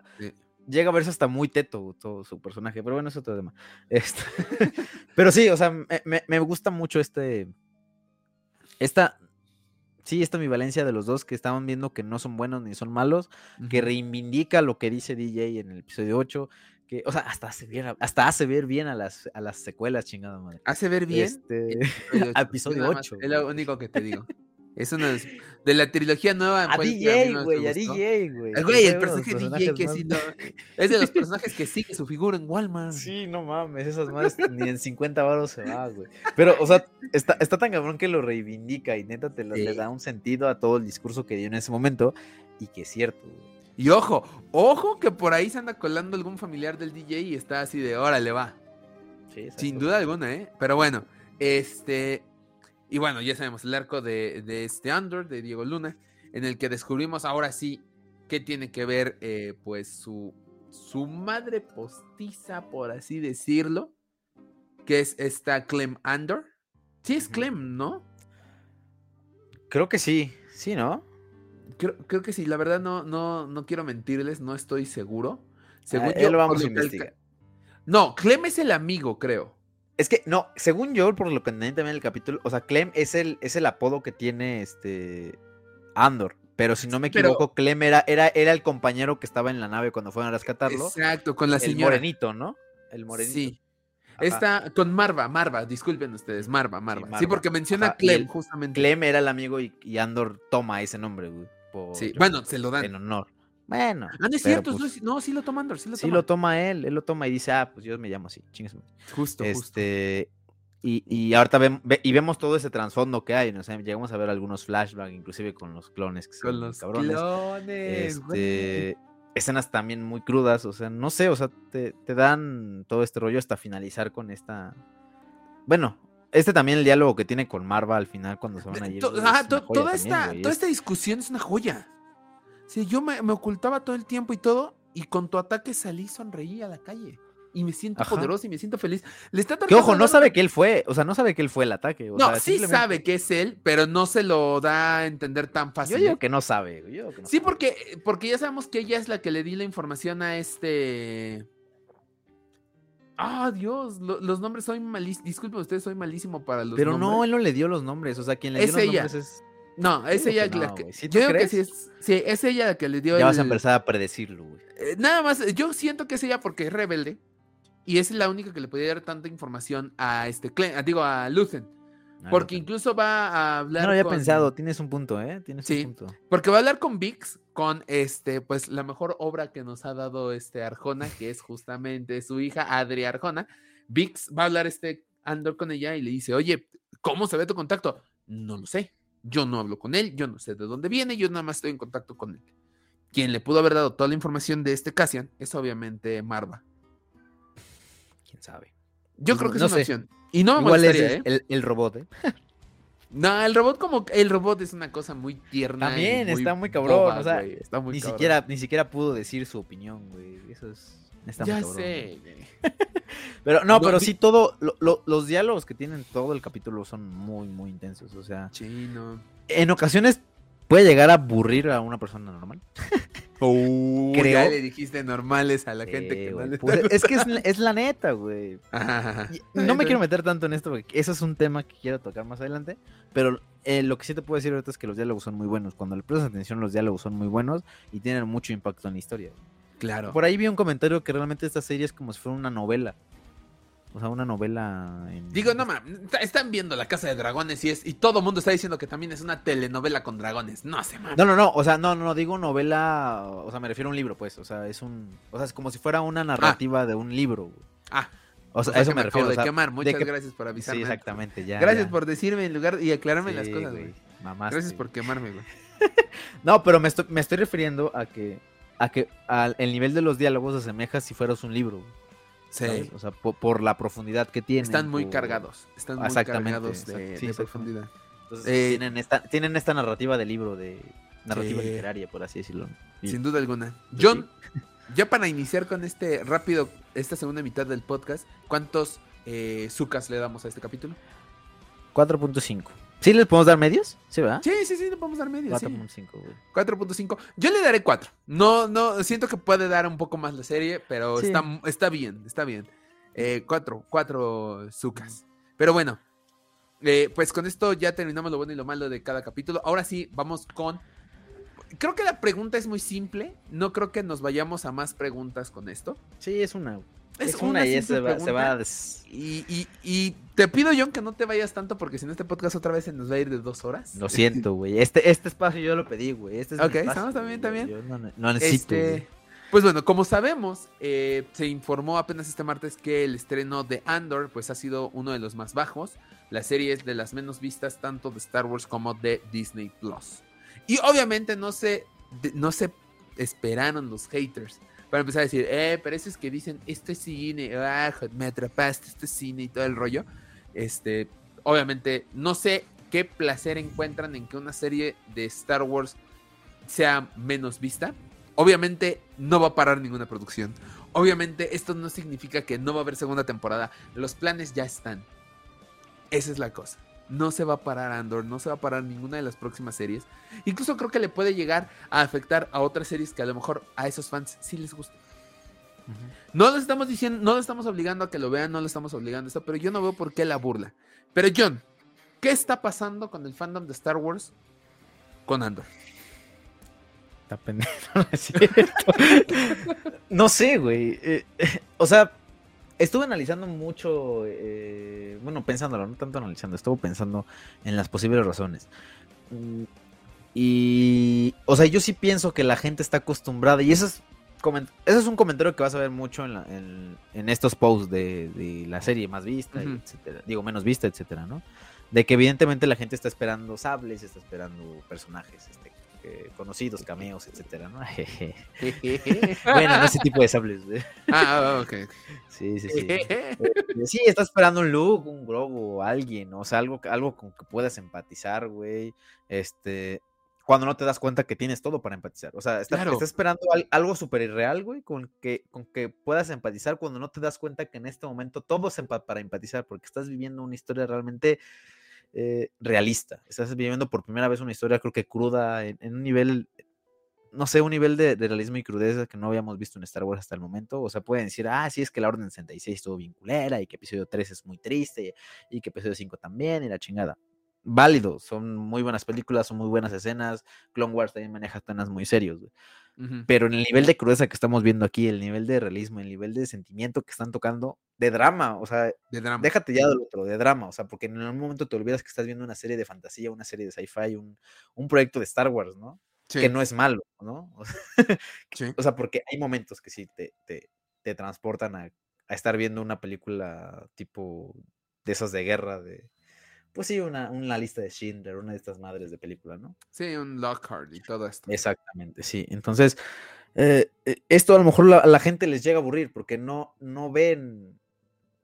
llega a verse hasta muy teto todo su personaje. Pero bueno, es otro tema. Este... pero sí, o sea, me, me, gusta mucho este. Esta. Sí, esta ambivalencia de los dos que estaban viendo que no son buenos ni son malos, que reivindica lo que dice DJ en el episodio 8, o sea, hasta hace, bien, hasta hace ver bien a las, a las secuelas, chingada madre. Hace ver bien. Este, episodio 8. es lo único que te digo. Es una de la trilogía nueva. A DJ, güey, a DJ, güey. Güey, el personaje de DJ que sí, no, es de los personajes que sigue su figura en Walmart. Sí, no mames, esas madres ni en 50 baros se va, güey. Pero, o sea, está, está tan cabrón que lo reivindica y neta te le da un sentido a todo el discurso que dio en ese momento y que es cierto, güey. Y ojo, ojo que por ahí se anda colando algún familiar del DJ y está así de órale va. Sí, Sin duda alguna, ¿eh? Pero bueno, este. Y bueno, ya sabemos el arco de, este Under, de Diego Luna, en el que descubrimos ahora sí qué tiene que ver, eh, pues, su, su madre postiza, por así decirlo, que es esta Clem Under. Sí, es Clem, ¿no? Creo que sí, sí, ¿no? Creo, que sí, la verdad no, no, no quiero mentirles, no estoy seguro. Según ah, yo, lo vamos a investigar. No, Clem es el amigo, creo. Es que, no, según yo, por lo que entendí también en el capítulo, o sea, Clem es el, es el apodo que tiene este Andor. Pero si no me equivoco, Clem era, era, era, el compañero que estaba en la nave cuando fueron a rescatarlo. Exacto, con la señora. El morenito, ¿no? El morenito. Sí. Está con Marva, Marva, disculpen ustedes, Marva, Marva. Sí, porque menciona Clem, justamente. Clem era el amigo y, y Andor toma ese nombre, güey sí, bueno, se lo dan. En honor. Bueno. Ah, no es cierto, pues no, sí lo toma Andor, sí lo toma. Sí lo toma él, él lo toma y dice, ah, pues yo me llamo así, chingues. Justo, este, Y, y ahorita y vemos todo ese trasfondo que hay, ¿no? llegamos a ver algunos flashbacks, inclusive con los clones que con los cabrones. clones, este, escenas también muy crudas, o sea, no sé, o sea, te, te dan todo este rollo hasta finalizar con esta, bueno, este también el diálogo que tiene con Marva al final cuando se van a ir. toda, esta, toda esta discusión es una joya. Sí, yo me, ocultaba todo el tiempo y todo, y con tu ataque salí, sonreí a la calle. Y me siento poderoso y me siento feliz. Le está que ojo, no sabe que él fue, o sea, no sabe que él fue el ataque. no, sí sabe que es él, pero no se lo da a entender tan fácil. Yo digo que no sabe. sí, Porque, porque ya sabemos que ella es la que le di la información a este Ah, Dios, los nombres soy malísimo. Disculpe ustedes, soy malísimo para los Pero no, él no le dio los nombres. O sea, quien le dio los nombres es. No, es ella la que. yo creo que sí es, sí, es ella la que le dio. Ya vas a empezar a predecirlo, güey. Eh, nada más, yo siento que es ella porque es rebelde. Y es la única que le podía dar tanta información a este. Digo, a Lucen. Ah, porque incluso va a hablar. No lo había pensado, tienes un punto, ¿eh? Tienes sí, un punto. Porque va a hablar con Vix, con este, pues la mejor obra que nos ha dado este Arjona, que es justamente su hija Adri Arjona. Vix va a hablar este Andor con ella y le dice, oye, ¿cómo se ve tu contacto? No lo sé. Yo no hablo con él, yo no sé de dónde viene, yo nada más estoy en contacto con él. Quien le pudo haber dado toda la información de este Cassian es obviamente Marva. ¿Quién sabe? Yo creo que es una opción. Y no me Igual es ¿eh? el, el, robot, ¿eh? No, el robot como el robot es una cosa muy tierna. También está muy cabrón, o sea, está muy ni siquiera ni siquiera pudo decir su opinión, güey. Eso es está ya sé. pero no, pero sí todo los diálogos que tienen todo el capítulo son muy muy intensos, o sea, sí, no. En ocasiones puede llegar a aburrir a una persona normal. Creo. Ya le dijiste normales a la gente que no pues, Es que es, la neta, güey. No me quiero meter tanto en esto porque eso es un tema que quiero tocar más adelante. Pero eh, lo que sí te puedo decir ahorita es que los diálogos son muy buenos. Cuando le prestas atención, los diálogos son muy buenos y tienen mucho impacto en la historia. Claro. Por ahí vi un comentario que realmente esta serie es como si fuera una novela. O sea, una novela. Digo, no mames, están viendo La Casa de Dragones y es y todo el mundo está diciendo que también es una telenovela con dragones. No hace mal. No, no, no, o sea, no, no, digo novela, o sea, me refiero a un libro, pues, o sea, es un, o sea, es como si fuera una ah. narrativa de un libro. Ah. O sea, eso me, refiero. de quemar. Muchas gracias por avisarme. Sí, exactamente, ya. Gracias por decirme en lugar y aclararme las cosas, güey. Gracias por quemarme, güey. no, pero me estoy, me estoy refiriendo a que a que al, el nivel de los diálogos se asemeja si fueras un libro. Sí. O sea, por, la profundidad que tienen. Están muy cargados. Están muy cargados de, profundidad. Entonces, eh, tienen, esta, tienen esta narrativa de libro, de narrativa literaria, por así decirlo. Sin duda alguna. Pues John, ya para iniciar con este rápido, esta segunda mitad del podcast, ¿cuántos eh, le damos a este capítulo? 4.5. ¿Sí les podemos dar medios? ¿Sí, verdad? Sí, sí, sí, le podemos dar medios. 4.5, güey. 4.5. Yo le daré 4. No, no, siento que puede dar un poco más la serie, pero está, está bien, está bien. 4, eh, 4 sucas. Pero bueno, eh, pues con esto ya terminamos lo bueno y lo malo de cada capítulo. Ahora sí, vamos con... Creo que la pregunta es muy simple. No creo que nos vayamos a más preguntas con esto. Sí, es una. Es, una, y se va, y, te pido, John, que no te vayas tanto porque si no este podcast otra vez se nos va a ir de dos horas. Lo siento, güey. Este, este espacio yo lo pedí, güey. Este ok, estamos también, también. Yo no, necesito. Este, pues bueno, como sabemos, eh, se informó apenas este martes que el estreno de Andor pues ha sido uno de los más bajos. La serie es de las menos vistas tanto de Star Wars como de Disney Plus. Y obviamente no se, no se esperaron los haters para empezar a decir, eh, pero eso es que dicen, este cine, ah, me atrapaste, este cine y todo el rollo. Este, obviamente, no sé qué placer encuentran en que una serie de Star Wars sea menos vista. Obviamente no va a parar ninguna producción. Obviamente esto no significa que no va a haber segunda temporada. Los planes ya están. Esa es la cosa no se va a parar Andor, no se va a parar ninguna de las próximas series. Incluso creo que le puede llegar a afectar a otras series que a lo mejor a esos fans sí les gusta. No les estamos diciendo, no les estamos obligando a que lo vean, no les estamos obligando a esto, pero yo no veo por qué la burla. Pero John, ¿qué está pasando con el fandom de Star Wars con Andor? Está pendejo, no es cierto. no sé, güey. Eh, eh, o sea, estuve analizando mucho, eh, bueno, pensándolo, no tanto analizando, estuve pensando en las posibles razones. Mm, y, o sea, yo sí pienso que la gente está acostumbrada, y eso es, eso es un comentario que vas a ver mucho en, en, estos posts de, la serie más vista, etcétera, digo, menos vista, etcétera, ¿no? De que evidentemente la gente está esperando sables, está esperando personajes este, conocidos, cameos, etcétera, ¿no? bueno, no ese tipo de sables, güey. Ah, ok. Sí, sí, sí. Eh, sí, está esperando un Luke, un Grogu, alguien, o sea, algo, algo con que puedas empatizar, güey. Este, cuando no te das cuenta que tienes todo para empatizar. O sea, está, esperando algo súper irreal, güey, con que, con que puedas empatizar cuando no te das cuenta que en este momento todo es para empatizar, porque estás viviendo una historia realmente eh, realista. Estás viviendo por primera vez una historia, creo que cruda, en, un nivel, no sé, un nivel de, realismo y crudeza que no habíamos visto en Star Wars hasta el momento. O sea, pueden decir, ah, sí, es que la Orden 66 estuvo bien culera y que episodio 3 es muy triste y que episodio 5 también y la chingada válido, son muy buenas películas, son muy buenas escenas. Clone Wars también maneja temas muy serios, Pero en el nivel de crudeza que estamos viendo aquí, el nivel de realismo, el nivel de sentimiento que están tocando, de drama, o sea, de drama. déjate ya del otro, de drama, o sea, porque en algún momento te olvidas que estás viendo una serie de fantasía, una serie de sci-fi, un, un, proyecto de Star Wars, ¿no? Que no es malo, ¿no? O sea, porque hay momentos que sí te, te, te transportan a, a estar viendo una película tipo de esas de guerra, de, pues sí, una, una, lista de Schindler, una de estas madres de película, ¿no? Sí, un Lockhart y todo esto. Exactamente, sí. Entonces, eh, eh, esto a lo mejor a la gente les llega a aburrir porque no, no ven,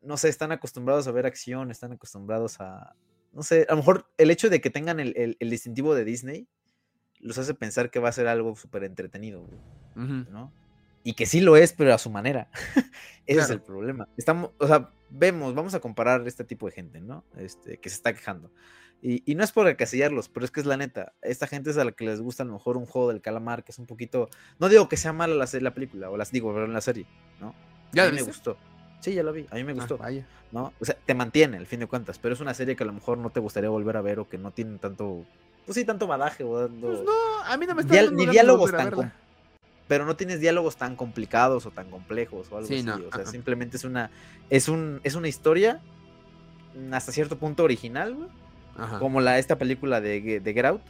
no sé, están acostumbrados a ver acción, están acostumbrados a, no sé, a lo mejor el hecho de que tengan el, distintivo de Disney los hace pensar que va a ser algo súper entretenido, ¿no? Y que sí lo es, pero a su manera. Ese es el problema. Estamos, o sea, vemos, vamos a comparar este tipo de gente, ¿no? Este, que se está quejando. Y, no es por encasillarlos, pero es que es la neta. Esta gente es a la que les gusta a lo mejor un juego del calamar, que es un poquito. No digo que sea mala la, la película, o las digo, pero en la serie, ¿no? Ya a mí me gustó. Sí, ya lo vi, a mí me ah, gustó. ¿no? O sea, te mantiene, al fin de cuentas, pero es una serie que a lo mejor no te gustaría volver a ver o que no tiene tanto. Pues sí, tanto badaje o dando. Pues no, a mí no me está Ni diálogos tan pero no tienes diálogos tan complicados o tan complejos o algo así. O sea, simplemente es una, es un, es una historia hasta cierto punto original, güey. Como la, esta película de, de Get Out,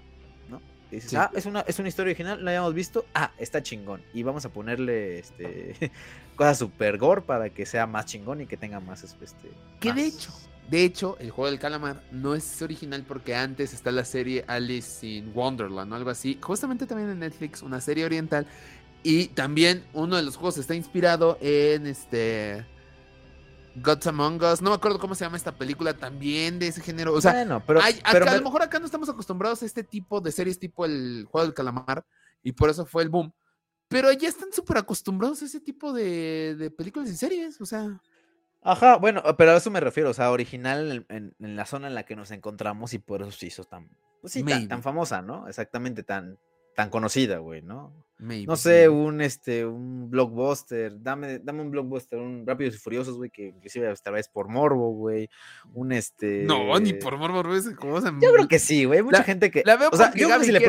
¿no? dices, ah, es una, es una historia original, la habíamos visto, ah, está chingón. Y vamos a ponerle este cosas super gore para que sea más chingón y que tenga más este. Que de hecho, de hecho, el juego del calamar no es original porque antes está la serie Alice in Wonderland o algo así. Justamente también en Netflix, una serie oriental y también uno de los juegos está inspirado en este. Gods Among Us. No me acuerdo cómo se llama esta película también de ese género. O sea, pero, a lo mejor acá no estamos acostumbrados a este tipo de series, tipo el juego del calamar, y por eso fue el boom. Pero ya están súper acostumbrados a ese tipo de, películas y series, o sea. Ajá, bueno, pero a eso me refiero, o sea, original en, la zona en la que nos encontramos y por eso se hizo tan, pues sí, tan famosa, ¿no? Exactamente, tan, tan conocida, güey, ¿no? No sé, un este, un blockbuster, dame, dame un blockbuster, un Rápidos y Furiosos, güey, que inclusive esta vez por morbo, güey, un este... No, ni por morbo, güey, ¿cómo se... Yo creo que sí, güey, mucha gente que... La veo o sea, yo creo si le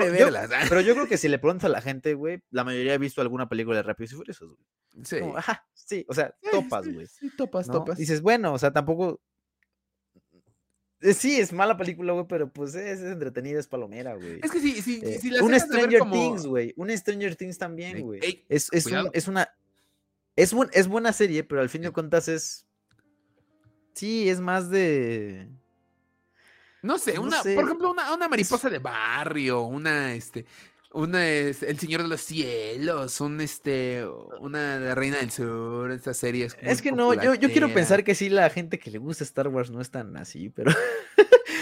Pero yo creo que si le preguntas a la gente, güey, la mayoría ha visto alguna película de Rápidos y Furiosos, güey. Sí. ajá, sí, o sea, topas, güey. Sí, topas, topas. Dices, bueno, o sea, tampoco sí, es mala película, güey, pero pues es, entretenida, es palomera, güey. Es que sí, sí, sí Un Stranger Things, güey. Un Stranger Things también, güey. Es, es, es, una. Es, es buena serie, pero al fin de cuentas es. Sí, es más de. No sé, una, por ejemplo, una, una mariposa de barrio, una, este, una es El Señor de los Cielos, un este, una de Reina del Sur, esta serie es. Es que no, yo, yo, quiero pensar que sí, la gente que le gusta Star Wars no es tan así, pero.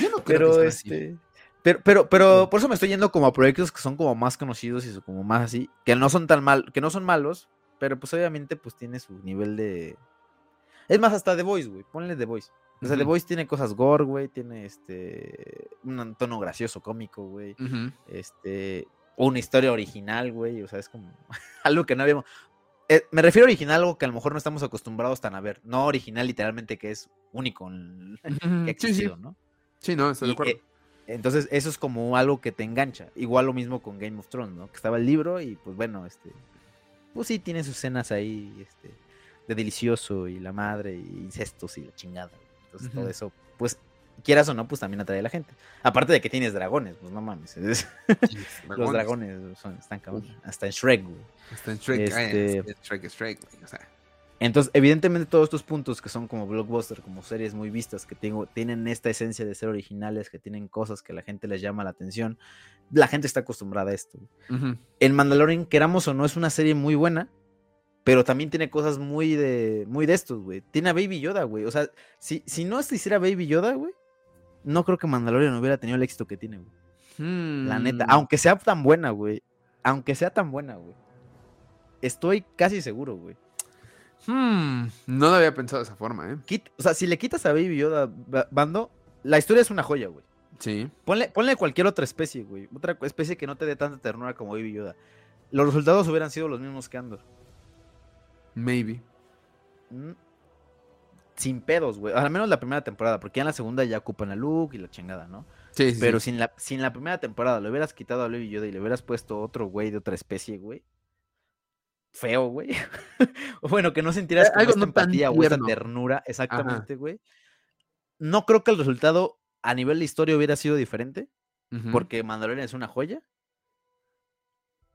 Yo no creo pero, este, Pero, pero, pero por eso me estoy yendo como a proyectos que son como más conocidos y como más así, que no son tan mal, que no son malos, pero pues obviamente pues tiene su nivel de. Es más, hasta The Voice, güey. Ponle The Voice. O sea, The Voice tiene cosas gore, güey. Tiene este. Un tono gracioso, cómico, güey. Este una historia original, güey. O sea, es como algo que no habíamos. Eh, me refiero a original, algo que a lo mejor no estamos acostumbrados tan a ver. No original, literalmente, que es único en, que ha existido, sí, ¿no? Sí, no, estoy de acuerdo. entonces, eso es como algo que te engancha. Igual lo mismo con Game of Thrones, ¿no? Que estaba el libro y, pues bueno, este. Pues sí, tiene sus escenas ahí, este. De delicioso y la madre y incestos y la chingada. Entonces, todo eso, pues quieras o no, pues también atrae a la gente. Aparte de que tienes dragones, pues no mames. Los dragones son, están cabrón. Hasta en Shrek, güey. Hasta en Shrek, este... Shrek Shrek, güey. O sea. Entonces, evidentemente todos estos puntos que son como blockbuster, como series muy vistas, que tengo, tienen esta esencia de ser originales, que tienen cosas que la gente les llama la atención, la gente está acostumbrada a esto. En Mandalorian, queramos o no, es una serie muy buena, pero también tiene cosas muy de, muy de estos, güey. Tiene a Baby Yoda, güey. O sea, si, si no se hiciera Baby Yoda, güey, no creo que Mandalorian hubiera tenido el éxito que tiene, güey. La neta, hmm. aunque sea tan buena, güey. Aunque sea tan buena, güey. Estoy casi seguro, güey. Hmm, no lo había pensado de esa forma, ¿eh? o sea, si le quitas a Baby Yoda, Bando, la historia es una joya, güey. Sí. Ponle, ponle cualquier otra especie, güey. Otra especie que no te dé tanta ternura como Baby Yoda. Los resultados hubieran sido los mismos que Andor. Maybe. Mm, sin pedos, güey. Al menos la primera temporada, porque ya en la segunda ya ocupan a Luke y la chingada, ¿no? Sí, sí. Pero Sin, la, sin la primera temporada le hubieras quitado a Baby Yoda y le hubieras puesto otro güey de otra especie, güey. Feo, güey. bueno, que no sintieras eh, como esta empatía o esta ternura. Exactamente, güey. No creo que el resultado a nivel de historia hubiera sido diferente. Porque Mandalorian es una joya.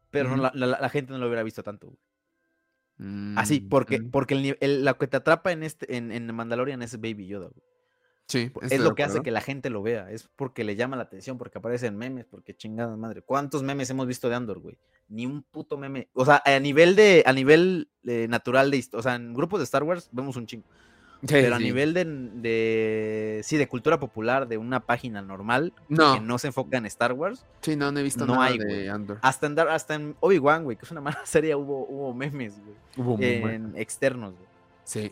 Pero la, gente no lo hubiera visto tanto, güey. Así, mm, porque, porque el, lo que te atrapa en este, en, en Mandalorian es Baby Yoda, güey. Sí, es lo que hace que la gente lo vea. Es porque le llama la atención, porque aparecen memes, porque chingada madre. ¿Cuántos memes hemos visto de Andor, güey? Ni un puto meme. O sea, a nivel de, a nivel eh, natural de o sea, en grupos de Star Wars vemos un chingo. Pero a nivel de, sí, de cultura popular, de una página normal, no. que no se enfoca en Star Wars. Sí, no, no he visto nada de Andor. Hasta en, hasta en Obi-Wan, güey, que es una mala serie, hubo, hubo memes, güey. Hubo en externos, güey. Sí.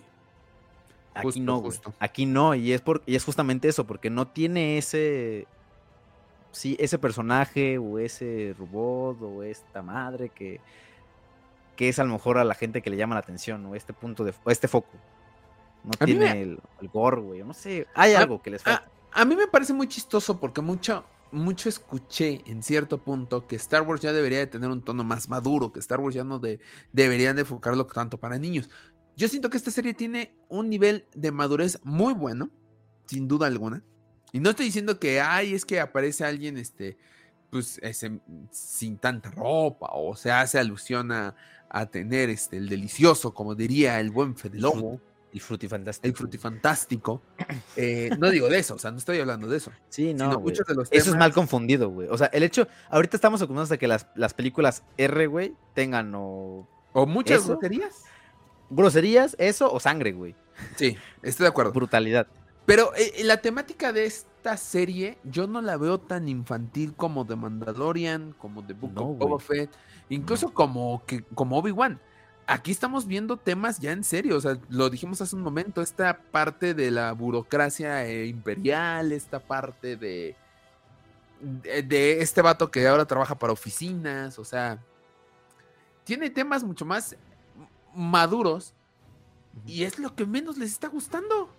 Aquí no, Aquí no, y es, por, y es justamente eso, porque no tiene ese. Sí, ese personaje o ese robot o esta madre que, que es a lo mejor a la gente que le llama la atención, o este punto de. este foco. No tiene el, el, gore, güey. No sé, hay algo que les falta. A, mí me parece muy chistoso porque mucho, mucho escuché en cierto punto que Star Wars ya debería de tener un tono más maduro, que Star Wars ya no de, deberían de enfocarlo tanto para niños. Yo siento que esta serie tiene un nivel de madurez muy bueno, sin duda alguna. Y no estoy diciendo que, ay, es que aparece alguien, este, pues, ese, sin tanta ropa, o se hace alusión a, tener este, el delicioso, como diría el buen Fede Lobo. El frutifantástico. El frutifantástico. Eh, no digo de eso, o sea, no estoy hablando de eso. Sí, no. Eso es mal confundido, güey. O sea, el hecho, ahorita estamos acostumbrados a que las, las películas R, güey, tengan o. O muchas groserías groserías, eso o sangre, güey. Sí, estoy de acuerdo. Brutalidad. Pero eh, eh, la temática de esta serie yo no la veo tan infantil como The Mandalorian, como The Book of Boba Fett, incluso como, que, como Obi-Wan. Aquí estamos viendo temas ya en serio, o sea, lo dijimos hace un momento, esta parte de la burocracia eh, imperial, esta parte de, de, de este vato que ahora trabaja para oficinas, o sea, tiene temas mucho más maduros y es lo que menos les está gustando.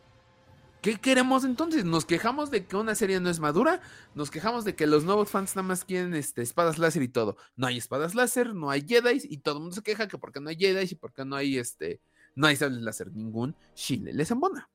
¿Qué queremos entonces? ¿Nos quejamos de que una serie no es madura? ¿Nos quejamos de que los nuevos fans nada más quieren este, espadas láser y todo? No hay espadas láser, no hay Jedi y todo el mundo se queja que porque no hay Jedi y porque no hay este no hay sables láser ningún Chile les embona.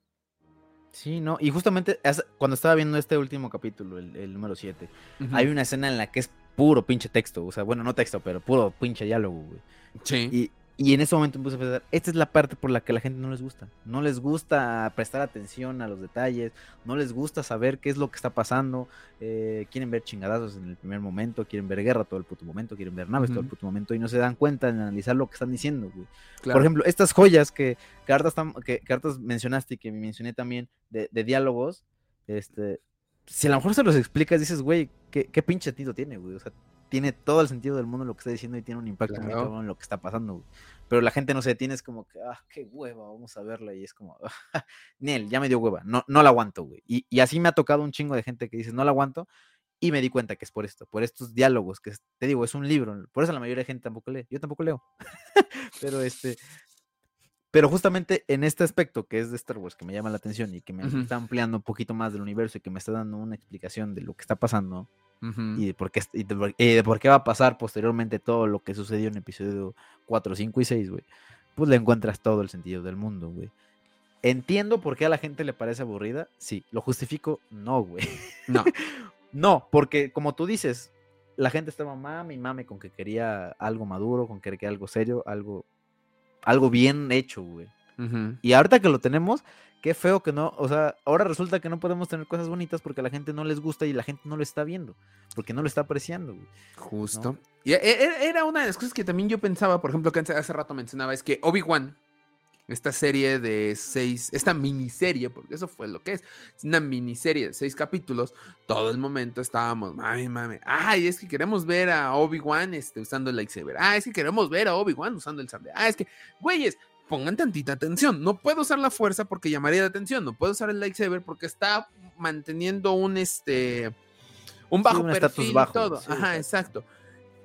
Sí, no, y justamente cuando estaba viendo este último capítulo, el, número 7, hay una escena en la que es puro pinche texto, o sea, bueno, no texto, pero puro pinche diálogo, güey. Sí. Y, y en ese momento empecé a pensar, esta es la parte por la que la gente no les gusta. No les gusta prestar atención a los detalles, no les gusta saber qué es lo que está pasando. Eh, quieren ver chingadazos en el primer momento, quieren ver guerra todo el puto momento, quieren ver naves todo el puto momento y no se dan cuenta de analizar lo que están diciendo, güey. Por ejemplo, estas joyas que, que, que, mencionaste y que me mencioné también de, diálogos, este, si a lo mejor se los explicas, dices, güey, ¿qué, qué pinche sentido tiene, güey? O sea, tiene todo el sentido del mundo lo que está diciendo y tiene un impacto muy cabrón en lo que está pasando. Pero la gente no se detiene, es como que, ah, qué hueva, vamos a verla. Y es como, Nel, ya me dio hueva, no, no la aguanto, güey. Y, y, así me ha tocado un chingo de gente que dice, no la aguanto. Y me di cuenta que es por esto, por estos diálogos, que te digo, es un libro. Por eso la mayoría de gente tampoco lee. Yo tampoco leo. pero este. Pero justamente en este aspecto que es de Star Wars, que me llama la atención y que me está ampliando un poquito más del universo y que me está dando una explicación de lo que está pasando, y, de por qué, y, de por, qué va a pasar posteriormente todo lo que sucedió en episodio 4, 5 y 6, güey. Pues le encuentras todo el sentido del mundo, güey. Entiendo por qué a la gente le parece aburrida. Sí, lo justifico. No, güey. No. no, porque como tú dices, la gente estaba mame y mame con que quería algo maduro, con que quería algo serio, algo, algo bien hecho, güey. Y ahorita que lo tenemos, qué feo que no, o sea, ahora resulta que no podemos tener cosas bonitas porque a la gente no les gusta y la gente no lo está viendo, porque no lo está apreciando. Justo. Y e, e, era una de las cosas que también yo pensaba, por ejemplo, que hace rato mencionaba, es que Obi-Wan, esta serie de seis, esta miniserie, porque eso fue lo que es, es una miniserie de seis capítulos, todo el momento estábamos, mami, mami, ay, es que queremos ver a Obi-Wan este, usando el lightsaber, ah, es que queremos ver a Obi-Wan usando el sable, ah, es que, güeyes, pongan tantita atención, no puedo usar la fuerza porque llamaría la atención, no puedo usar el lightsaber porque está manteniendo un, este, un bajo perfil y todo, ajá, exacto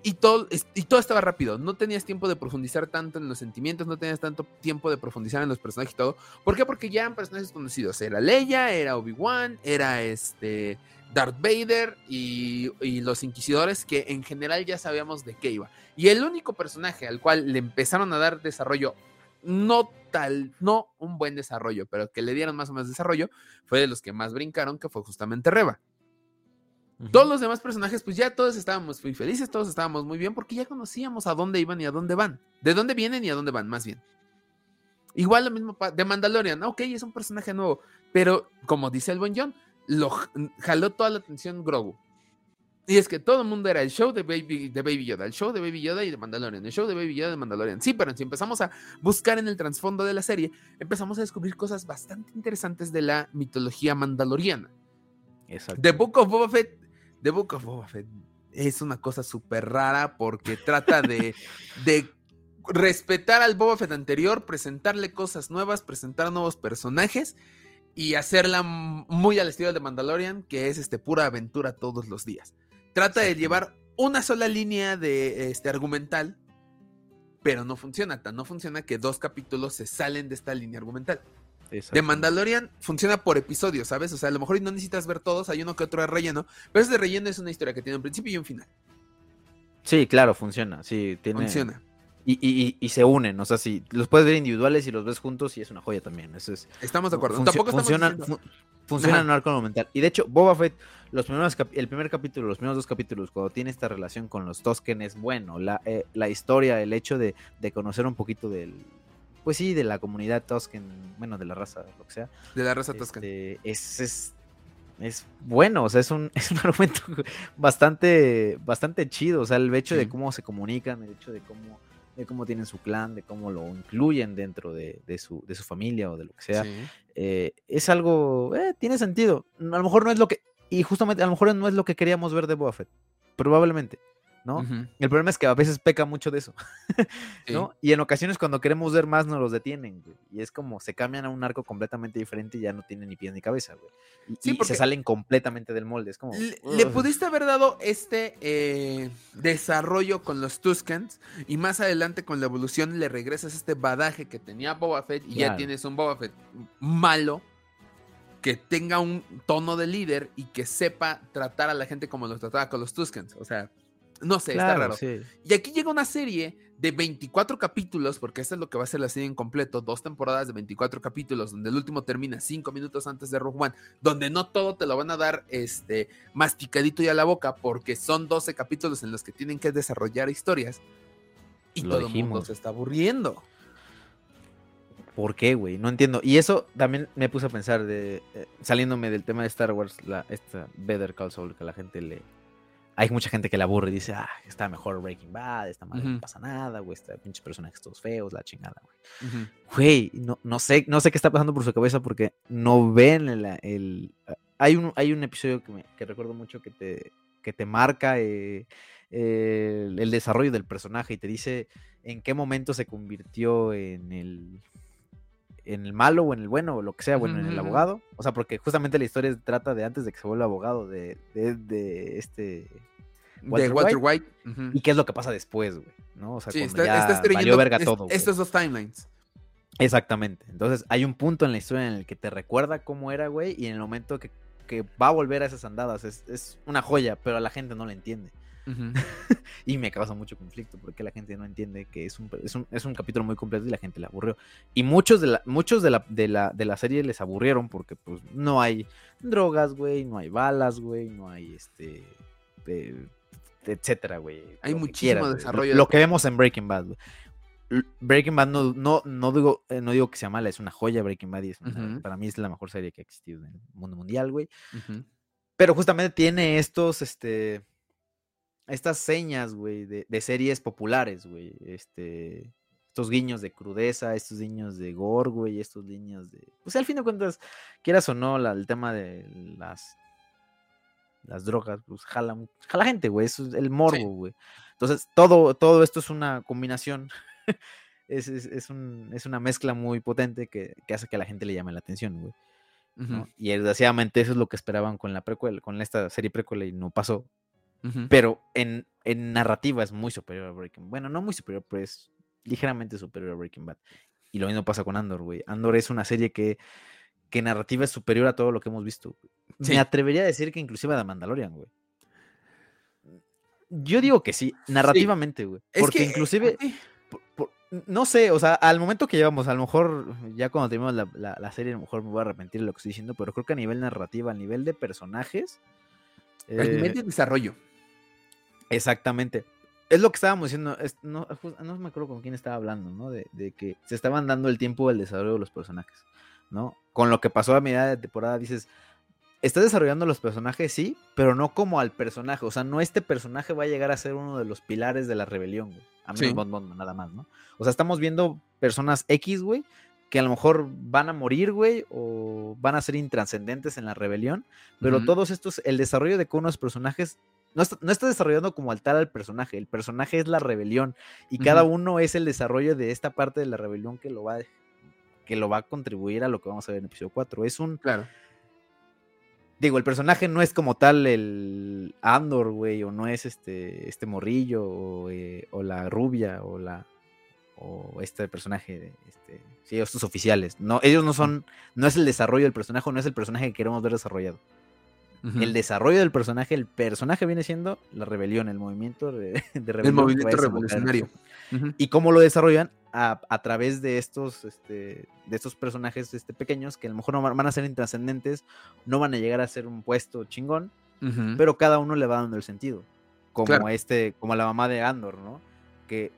y todo, y todo estaba rápido. No tenías tiempo de profundizar tanto en los sentimientos, no tenías tanto tiempo de profundizar en los personajes y todo. ¿Por qué? Porque ya eran personajes conocidos. Era Leia, era Obi-Wan, era este Darth Vader y, y, los Inquisidores, que en general ya sabíamos de qué iba. Y el único personaje al cual le empezaron a dar desarrollo, no tal, no un buen desarrollo, pero que le dieron más o menos desarrollo, fue de los que más brincaron, que fue justamente Reba. Todos los demás personajes, pues ya todos estábamos muy felices, todos estábamos muy bien porque ya conocíamos a dónde iban y a dónde van. De dónde vienen y a dónde van, más bien. Igual lo mismo de Mandalorian, ok, es un personaje nuevo, pero como dice el buen John, lo jaló toda la atención Grogu. Y es que todo el mundo era el show de Baby, de Baby Yoda, el show de Baby Yoda y de Mandalorian, el show de Baby Yoda y de Mandalorian. Sí, pero si empezamos a buscar en el trasfondo de la serie, empezamos a descubrir cosas bastante interesantes de la mitología mandaloriana. Exacto. The Book of Boba Fett The Book of Boba Fett es una cosa súper rara porque trata de, de respetar al Boba Fett anterior, presentarle cosas nuevas, presentar nuevos personajes y hacerla muy al estilo de Mandalorian, que es este pura aventura todos los días. Trata de llevar una sola línea de este argumental, pero no funciona, tan no funciona que dos capítulos se salen de esta línea argumental. De Mandalorian funciona por episodios, ¿sabes? O sea, a lo mejor no necesitas ver todos, hay uno que otro de relleno, pero ese de relleno es una historia que tiene un principio y un final. Sí, claro, funciona, sí, tiene... Funciona. Y, se unen, o sea, si los puedes ver individuales y los ves juntos y es una joya también. Eso es, estamos de acuerdo. Tampoco funcionan, funcionan en arco mental. Y de hecho, Boba Fett, los primeros el primer capítulo, los primeros dos capítulos, cuando tiene esta relación con los Tosken es bueno. La, eh, la historia, el hecho de, de conocer un poquito del, pues sí, de la comunidad Tosken, bueno, de la raza, lo que sea. De la raza Tosken. Este, es, es, es, bueno, o sea, es un, es un argumento bastante, bastante chido, o sea, el hecho de cómo se comunican, el hecho de cómo, de cómo tienen su clan, de cómo lo incluyen dentro de, de, su, de su familia o de lo que sea, eh, es algo, eh, tiene sentido. A lo mejor no es lo que, y justamente a lo mejor no es lo que queríamos ver de Boba probablemente. ¿no? El problema es que a veces peca mucho de eso, ¿no? Y en ocasiones cuando queremos ver más nos los detienen, Y es como se cambian a un arco completamente diferente y ya no tienen ni pies ni cabeza, güey. Y, se salen completamente del molde. Es como. Le, pudiste haber dado este eh, desarrollo con los Tuskens y más adelante con la evolución le regresas este badaje que tenía Boba Fett y ya tienes un Boba Fett malo que tenga un tono de líder y que sepa tratar a la gente como los trataba con los Tuskens. O sea, no sé, está raro. Y aquí llega una serie de 24 capítulos, porque esta es lo que va a ser la serie en completo, dos temporadas de 24 capítulos, donde el último termina cinco minutos antes de Rogue One, donde no todo te lo van a dar este masticadito y a la boca, porque son 12 capítulos en los que tienen que desarrollar historias. Y todo el mundo se está aburriendo. ¿Por qué, güey? No entiendo. Y eso también me puse a pensar, de, eh, saliéndome del tema de Star Wars, la, esta Better Call Saul, que la gente le, hay mucha gente que la aburre y dice, ah, está mejor Breaking Bad, está mal, no pasa nada, güey, está pinches personajes todos feos, la chingada, güey. Güey, no, no, sé, no sé qué está pasando por su cabeza porque no ven el... hay, un, hay un episodio que, me, que recuerdo mucho que te, que te marca eh, el, desarrollo del personaje y te dice en qué momento se convirtió en el en el malo o en el bueno o lo que sea, bueno, en el abogado. O sea, porque justamente la historia trata de antes de que se vuelva abogado de, de, este... de Walter White. Y qué es lo que pasa después, güey. ¿no? O sea, cuando ya valió verga todo. Estos dos timelines. Exactamente. Entonces hay un punto en la historia en el que te recuerda cómo era, güey, y en el momento que, que va a volver a esas andadas es, es, una joya, pero a la gente no la entiende. y me causa mucho conflicto porque la gente no entiende que es un, es un, capítulo muy completo y la gente le aburrió. Y muchos de la, muchos de la, de la, de la serie les aburrieron porque pues no hay drogas, güey, no hay balas, güey, no hay este... etcétera, güey. Hay muchísimo desarrollo. Lo, que vemos en Breaking Bad, Breaking Bad no, no, no, digo, eh, no digo que sea mala, es una joya Breaking Bad y para mí es la mejor serie que ha existido en el mundo mundial, güey. Pero justamente tiene estos, este, estas señas, güey, de, de, series populares, güey. Este, estos guiños de crudeza, estos guiños de gore, güey, estos guiños de... Pues al fin de cuentas, quieras o no, el tema de las las drogas, pues jala, jala gente, güey, eso es el morbo, güey. Entonces, todo, todo esto es una combinación, es, es, un, es, una mezcla muy potente que, que, hace que a la gente le llame la atención, güey. Y desgraciadamente eso es lo que esperaban con la precuela, con esta serie precuela y no pasó. Pero en, en, narrativa es muy superior a Breaking Bad. Bueno, no muy superior, pero es ligeramente superior a Breaking Bad. Y lo mismo pasa con Andor, güey. Andor es una serie que, que narrativa es superior a todo lo que hemos visto. Me atrevería a decir que inclusive a The Mandalorian, güey. Yo digo que sí, narrativamente, güey. Porque inclusive, no sé, o sea, al momento que llevamos, a lo mejor ya cuando terminemos la, serie, a lo mejor me voy a arrepentir de lo que estoy diciendo, pero creo que a nivel narrativa, a nivel de personajes. A nivel de eh, desarrollo. Exactamente. Es lo que estábamos diciendo, no, no, me acuerdo con quién estaba hablando, ¿no? De, de, que se estaban dando el tiempo del desarrollo de los personajes, ¿no? Con lo que pasó a mitad de temporada, dices, estás desarrollando los personajes, sí, pero no como al personaje. O sea, no este personaje va a llegar a ser uno de los pilares de la rebelión, güey. A mí nada más, ¿no? O sea, estamos viendo personas X, güey, que a lo mejor van a morir, güey, o van a ser intranscendentes en la rebelión. Pero todos estos, el desarrollo de cada uno de los personajes no está, no está, desarrollando como al tal al personaje. El personaje es la rebelión. Y cada uno es el desarrollo de esta parte de la rebelión que lo va, que lo va a contribuir a lo que vamos a ver en el episodio 4. Es un. Claro digo, el personaje no es como tal el Andor, güey, o no es este, este morrillo, o, eh, la rubia, o la o este personaje, este, sí, estos oficiales. No, ellos no son, no es el desarrollo del personaje, no es el personaje que queremos ver desarrollado. El desarrollo del personaje, el personaje viene siendo la rebelión, el movimiento de, rebelión. El movimiento revolucionario. Y cómo lo desarrollan a, través de estos, este, de estos personajes este, pequeños que a lo mejor no van a ser intrascendentes, no van a llegar a ser un puesto chingón, pero cada uno le va dando el sentido. Como este, como la mamá de Andor, ¿no? Que,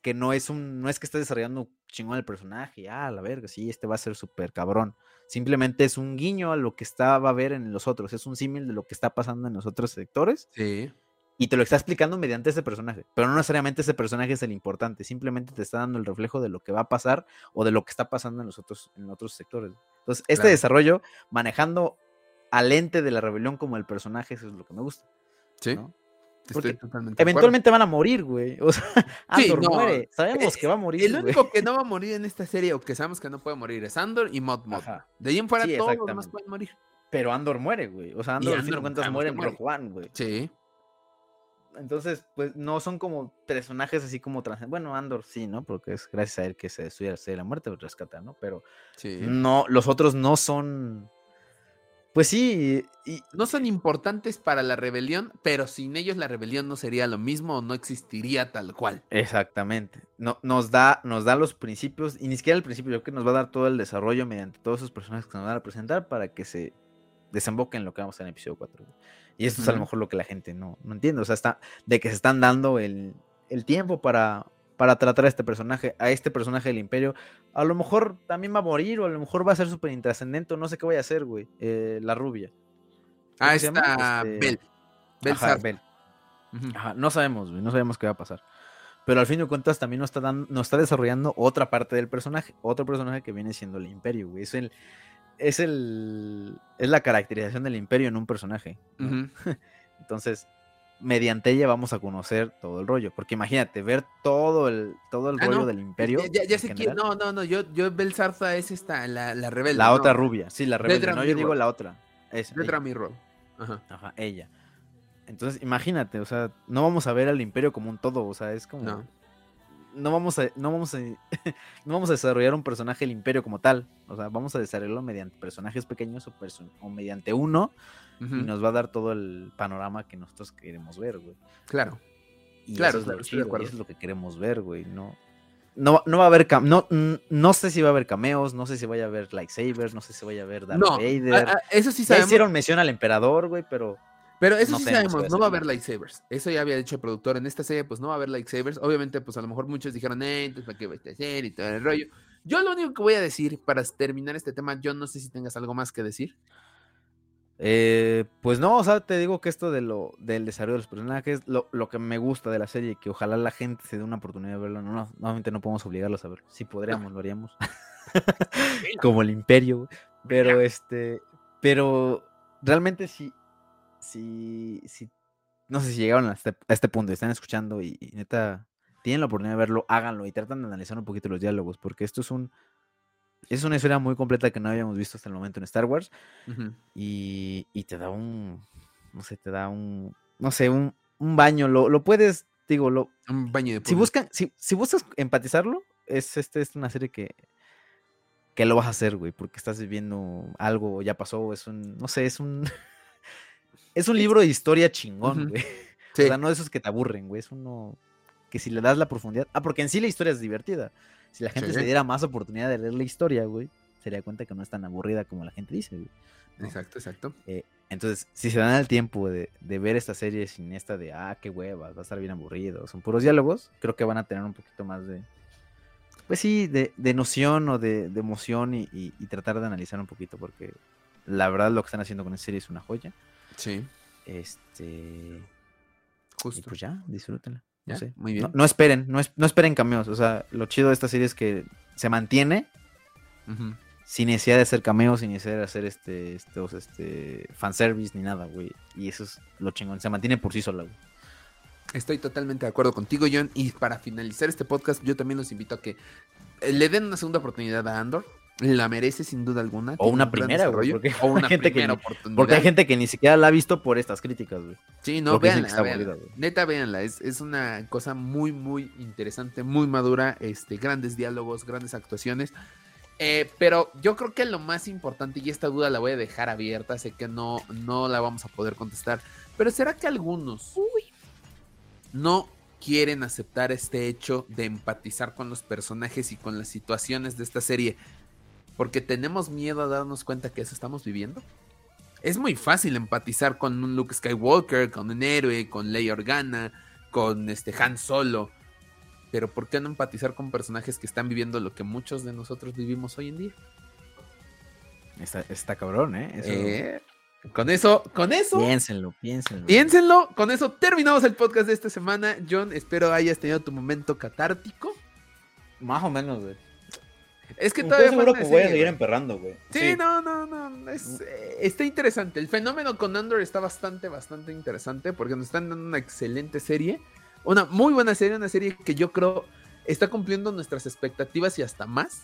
que no es un, no es que esté desarrollando chingón el personaje, ah, la verga, sí, este va a ser súper cabrón. Simplemente es un guiño a lo que está, va a ver en los otros, es un símil de lo que está pasando en los otros sectores. Sí y te lo está explicando mediante ese personaje. Pero no necesariamente ese personaje es el importante, simplemente te está dando el reflejo de lo que va a pasar o de lo que está pasando en los otros, en otros sectores. Entonces, este desarrollo, manejando al ente de la rebelión como el personaje, eso es lo que me gusta. Sí. Porque eventualmente van a morir, güey. O sea, Andor muere. Sabemos que va a morir. El único que no va a morir en esta serie, o que sabemos que no puede morir, es Andor y Mod Mod. De ahí en fuera todos los demás pueden morir. Pero Andor muere, güey. O sea, Andor, al fin de cuentas muere en Rogue One, güey. Sí. Entonces, pues no son como personajes así como trans. Bueno, Andor sí, ¿no? Porque es gracias a él que se estudia la muerte o rescata, ¿no? Pero no, los otros no son. Pues sí, y... no son importantes para la rebelión, pero sin ellos la rebelión no sería lo mismo o no existiría tal cual. Exactamente. No, nos, da, nos da los principios, y ni siquiera el principio, yo creo que nos va a dar todo el desarrollo mediante todos esos personajes que nos van a presentar para que se desemboquen en lo que vamos a en el episodio 4. Y esto es a lo mejor lo que la gente no, no entiende. O sea, está de que se están dando el, tiempo para, para tratar a este personaje, a este personaje del imperio. A lo mejor también va a morir, o a lo mejor va a ser súper intrascendente, no sé qué vaya a hacer, güey. Eh, la rubia. Ah, está este... Bell. no sabemos, güey, no sabemos qué va a pasar. Pero al fin de cuentas también nos está, dando, nos está desarrollando otra parte del personaje, otro personaje que viene siendo el imperio, güey. Es el, es el es la caracterización del imperio en un personaje. Entonces, mediante ella vamos a conocer todo el rollo. Porque imagínate, ver todo el, todo el ah, rollo del imperio. Ya, sé quién. No, no, no. Yo, yo Belsarza es esta, la, la rebelde. La otra rubia. Sí, la rebelde. no, yo digo la otra. Es Mirror. Ajá. Ajá, ella. Entonces, imagínate, o sea, no vamos a ver al imperio como un todo. O sea, es como no vamos a, no vamos a, no vamos a desarrollar un personaje del imperio como tal. O sea, vamos a desarrollarlo mediante personajes pequeños o, o mediante uno. Y nos va a dar todo el panorama que nosotros queremos ver, güey. Claro. Y claro, eso es, lo eso es lo que queremos ver, güey. No, no, no va a haber no, no sé si va a haber cameos, no sé si vaya a haber lightsabers, no sé si vaya a haber Darth Vader. eso sí sabemos. hicieron mención al emperador, güey, pero Pero eso sí sabemos, no va a haber lightsabers. Eso ya había dicho el productor. En esta serie, pues no va a haber lightsabers. Obviamente, pues a lo mejor muchos dijeron, eh, entonces, ¿para qué va a hacer? Y todo el rollo. Yo lo único que voy a decir para terminar este tema, yo no sé si tengas algo más que decir. Eh, pues no, o sea, te digo que esto de lo, del desarrollo de los personajes, lo, lo que me gusta de la serie, que ojalá la gente se dé una oportunidad de verlo. No, no, nuevamente no podemos obligarlos a verlo. Si podríamos, lo haríamos. Como el imperio, Pero este, pero realmente si, si, si, no sé si llegaron a este, a este punto y están escuchando y, neta tienen la oportunidad de verlo, háganlo y tratan de analizar un poquito los diálogos, porque esto es un, es una esfera muy completa que no habíamos visto hasta el momento en Star Wars y, y, te da un, no sé, te da un, no sé, un, un baño, lo, lo, puedes, digo, lo, un baño de si buscan, si, si buscas empatizarlo, es, este, es una serie que ¿qué lo vas a hacer, güey? Porque estás viviendo algo, ya pasó, es un, no sé, es un, es un libro de historia chingón, güey. O sea, no de esos que te aburren, güey, es uno que si le das la profundidad, ah, porque en sí la historia es divertida. Si la gente se diera más oportunidad de leer la historia, güey, se daría cuenta que no es tan aburrida como la gente dice, güey. Exacto, exacto. Eh, entonces, si se dan el tiempo de, de, ver esta serie sin esta de, ah, qué hueva, va a estar bien aburrido, son puros diálogos, creo que van a tener un poquito más de, pues sí, de, noción o de, emoción y, tratar de analizar un poquito, porque la verdad lo que están haciendo con esta serie es una joya. Sí. Este. Justo. Y pues ya, disfrútenla. No sé. Muy bien. No, esperen, no, no, esperen cameos. O sea, lo chido de esta serie es que se mantiene sin necesidad de hacer cameos, sin necesidad de hacer este, estos, este, fanservice ni nada, güey. Y eso es lo chingón. Se mantiene por sí sola, güey. Estoy totalmente de acuerdo contigo, John. Y para finalizar este podcast, yo también los invito a que eh, le den una segunda oportunidad a Andor. La merece sin duda alguna. O una primera, güey. o una gente primera oportunidad. Porque hay gente que ni siquiera la ha visto por estas críticas, güey. Sí, no, véanla, Neta, véanla. Es, es, una cosa muy, muy interesante, muy madura. Este, grandes diálogos, grandes actuaciones. Eh, pero yo creo que lo más importante, y esta duda la voy a dejar abierta, sé que no, no la vamos a poder contestar. Pero ¿será que algunos no quieren aceptar este hecho de empatizar con los personajes y con las situaciones de esta serie porque tenemos miedo a darnos cuenta que eso estamos viviendo. Es muy fácil empatizar con un Luke Skywalker, con un héroe, con Leia Organa, con este Han Solo. Pero ¿por qué no empatizar con personajes que están viviendo lo que muchos de nosotros vivimos hoy en día? Está, cabrón, ¿eh? ¿eh? Con eso, con eso. Piénsenlo, piénsenlo. Piénsenlo. Con eso terminamos el podcast de esta semana. John, espero hayas tenido tu momento catártico. Más o menos, güey. Es que todavía. Estoy seguro que voy a seguir emperrando, güey. Sí, no, no, no. Eh, está interesante. El fenómeno con Andor está bastante, bastante interesante porque nos están dando una excelente serie. Una muy buena serie, una serie que yo creo está cumpliendo nuestras expectativas y hasta más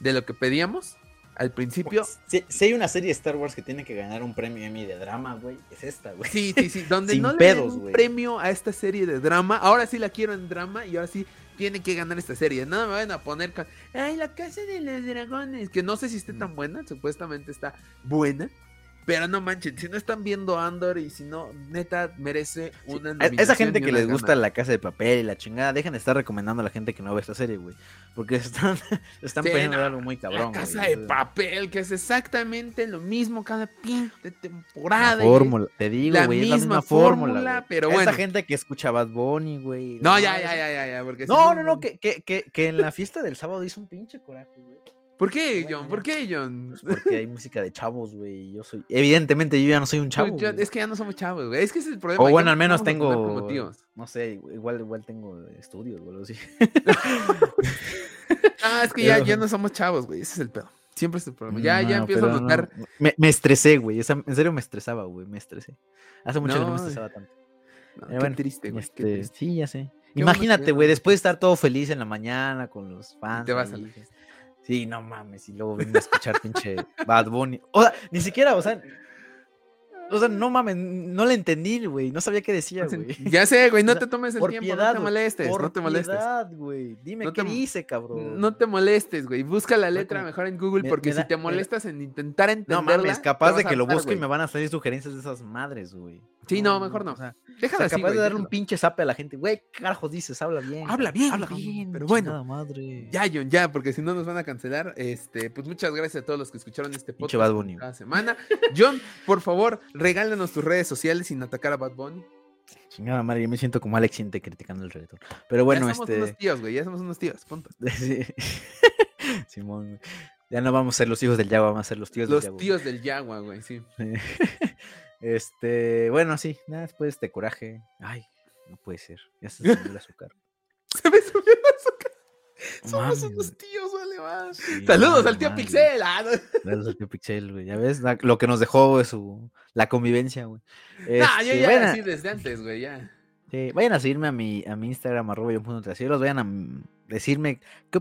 de lo que pedíamos al principio. Pues, si, hay una serie de Star Wars que tiene que ganar un premio Emmy de drama, güey, es esta, güey. Sí, sí, sí. Donde no le dan un premio a esta serie de drama, ahora sí la quiero en drama y ahora sí tiene que ganar esta serie. Nada me van a poner. Ay, la casa de los dragones. Que no sé si esté tan buena, supuestamente está buena. Pero no manchen, si no están viendo Andor y si no, neta, merece una nominación Esa gente que les gusta la casa de papel y la chingada, dejen de estar recomendando a la gente que no ve esta serie, güey. Porque están, están sí, algo muy cabrón. La casa de papel, que es exactamente lo mismo cada pinche temporada. fórmula, te digo, güey, es la misma fórmula. pero bueno. Esa gente que escucha Bad Bunny, güey. No, ya, ya, ya, ya, ya. Porque no, no, no, que, que, que, que en la fiesta del sábado hizo un pinche coraje, güey. ¿Por qué, John? ¿Por qué, John? Pues porque hay música de chavos, güey. Yo soy. Evidentemente, yo ya no soy un chavo. es que ya no somos chavos, güey. Es que ese es el problema. O bueno, al menos tengo. No sé, igual, igual tengo estudios, güey. Así. ah, es que ya, ya no somos chavos, güey. Ese es el pedo. Siempre es el problema. Ya, ya empiezo a notar. Me, me, estresé, güey. En serio me estresaba, güey. Me estresé. Hace mucho que no me estresaba tanto. qué triste, güey. Este, sí, ya sé. Imagínate, güey, después de estar todo feliz en la mañana con los fans. Te vas a Sí, no mames, y luego vengo a escuchar pinche Bad Bunny. O sea, ni siquiera, o sea, o sea, no mames, no le entendí, güey. No sabía qué decía, güey. Ya sé, güey, no te tomes el tiempo, no te molestes, no te molestes. Piedad, güey. Dime qué dice, cabrón. No te molestes, güey. Busca la letra mejor en Google porque si te molestas en intentar entenderla. No mames, capaz de que lo busque y me van a salir sugerencias de esas madres, güey. Sí, no, mejor no. O sea, Déjala capaz de darle un pinche zape a la gente. Güey, ¿qué carajo dices? Habla bien. Habla bien, habla bien. Pero bueno. Madre. Ya, John, ya, porque si no nos van a cancelar. Este, pues muchas gracias a todos los que escucharon este podcast cada semana. John, por favor, regálanos tus redes sociales sin atacar a Bad Bunny. Chingada madre, yo me siento como Alex Inte criticando el reggaetón. Pero bueno, ya somos este. unos tíos, güey, ya somos unos tíos, punto. Sí. Simón, ya no vamos a ser los hijos del Yagua, vamos a ser los tíos Los del Yagua. tíos del Yagua, güey, sí. Este, bueno, sí, nada, después de este coraje. Ay, no puede ser. Ya se subió el azúcar. Se me subió el azúcar. Somos mames, unos tíos, vale más. Sí, Saludos al tío. Pixel. ah, no. Saludos al tío Pixel, güey. Ya ves La- lo que nos dejó güey, su la convivencia, güey. Nah, yo Este, ya vayan, a, así desde antes, güey, ya. sí, vayan a seguirme a mi, a mi Instagram, arroba yo punto trasieros, Vayan a decirme qué,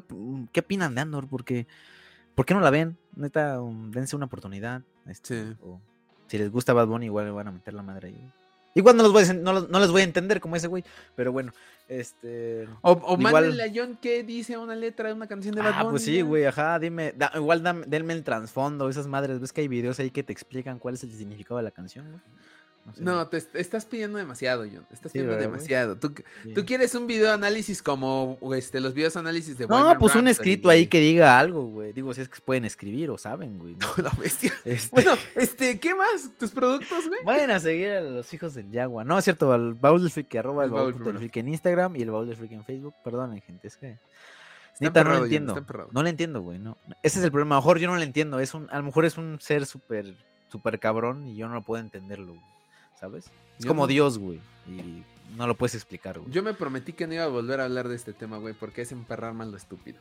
qué opinan de Andor, porque ¿por qué no la ven? Neta, um, dense una oportunidad. este, Sí. o si les gusta Bad Bunny, igual le van a meter la madre ahí. Igual no, los voy a, no, los- no les voy a entender como ese güey, pero bueno, este... O, o Igual- a John que dice una letra de una canción de Bad Ah, pues sí, güey, ajá, dime, da- igual dame- denme el trasfondo, esas madres, ves que hay videos ahí que te explican cuál es el significado de la canción, güey. Sé, No, te est- estás pidiendo demasiado, John. Estás Sí, pidiendo demasiado. Tú, sí. tú quieres un video análisis como este, los videos análisis de No, pues un escrito ahí que diga algo, güey. Digo, si es que pueden escribir o saben, güey. ¿no? La bestia. Este, Bueno, este, ¿qué más? ¿Tus productos, güey? Vayan a seguir a los hijos del Yagua. No, es cierto, al Baúl del Freak, arroba el El Baúl del. Freak en Instagram y el Baúl del Freak en Facebook. Perdonen, gente, es que... Neta, no lo entiendo. No lo entiendo, güey. No. Ese es el problema. A lo mejor yo no lo entiendo. Es un, a lo mejor es un ser súper, súper cabrón y yo no lo puedo entenderlo, güey, ¿sabes? Es Yo como no- Dios, güey. Y no lo puedes explicar, güey. Yo me prometí que no iba a volver a hablar de este tema, güey, porque es emperrar más lo estúpido.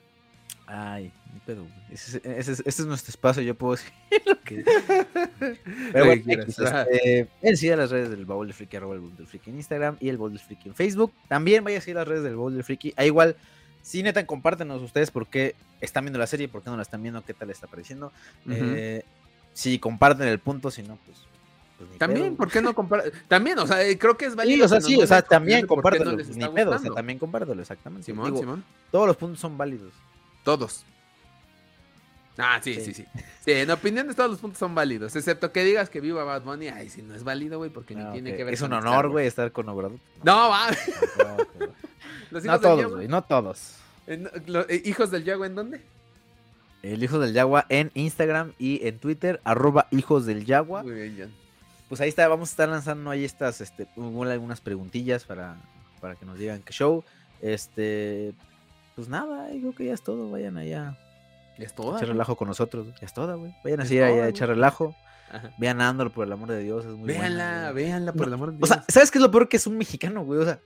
Ay, ni pedo, güey. Ese, es- ese es, ese es nuestro espacio, yo puedo decir lo que... Pero bueno. X, este, en sí a las redes del Baúl del Friki, arroba el Baúl del Friki en Instagram y el Baúl del Friki en Facebook. También vaya a seguir las redes del Baúl del Friki. Ah, igual, sí, neta, compártenos ustedes por qué están viendo la serie, por qué no la están viendo, qué tal está pareciendo. Eh, si comparten el punto, si no, pues... pues ni También, pedo. ¿por qué no comprar? También, o sea, eh, creo que es Sí, válido. o sea, sí, o sea, también de compártelo, no ni pedo, o sea, también compártelo, exactamente. Simón, Digo, Simón. Todos los puntos son válidos. Todos. Ah, sí, sí, Sí. sí. Sí, en opiniones todos los puntos son válidos, excepto que digas que viva Bad Bunny. Ay, si no es válido, güey, porque ni Ah, tiene que ver Es un honor, güey, estar con Obrador. No, va. No del todos, güey, no todos. En- lo- eh, ¿Hijos del Yagua en dónde? El Hijo del Yagua en Instagram y en Twitter, arroba Hijos del Yagua. Muy bien, John. Pues ahí está, vamos a estar lanzando ahí estas, este, algunas preguntillas para, para que nos digan qué show. Este, pues nada, yo creo que ya es todo, vayan allá Es a todo. echar relajo con nosotros. Ya es todo, güey. Vayan a Es seguir allá toda, a echar relajo. Ajá. Vean Andor, por el amor de Dios, es muy buena, Véanla, güey. véanla, por el amor de O Dios. sea, ¿sabes qué es lo peor? Que es un mexicano, güey. O sea,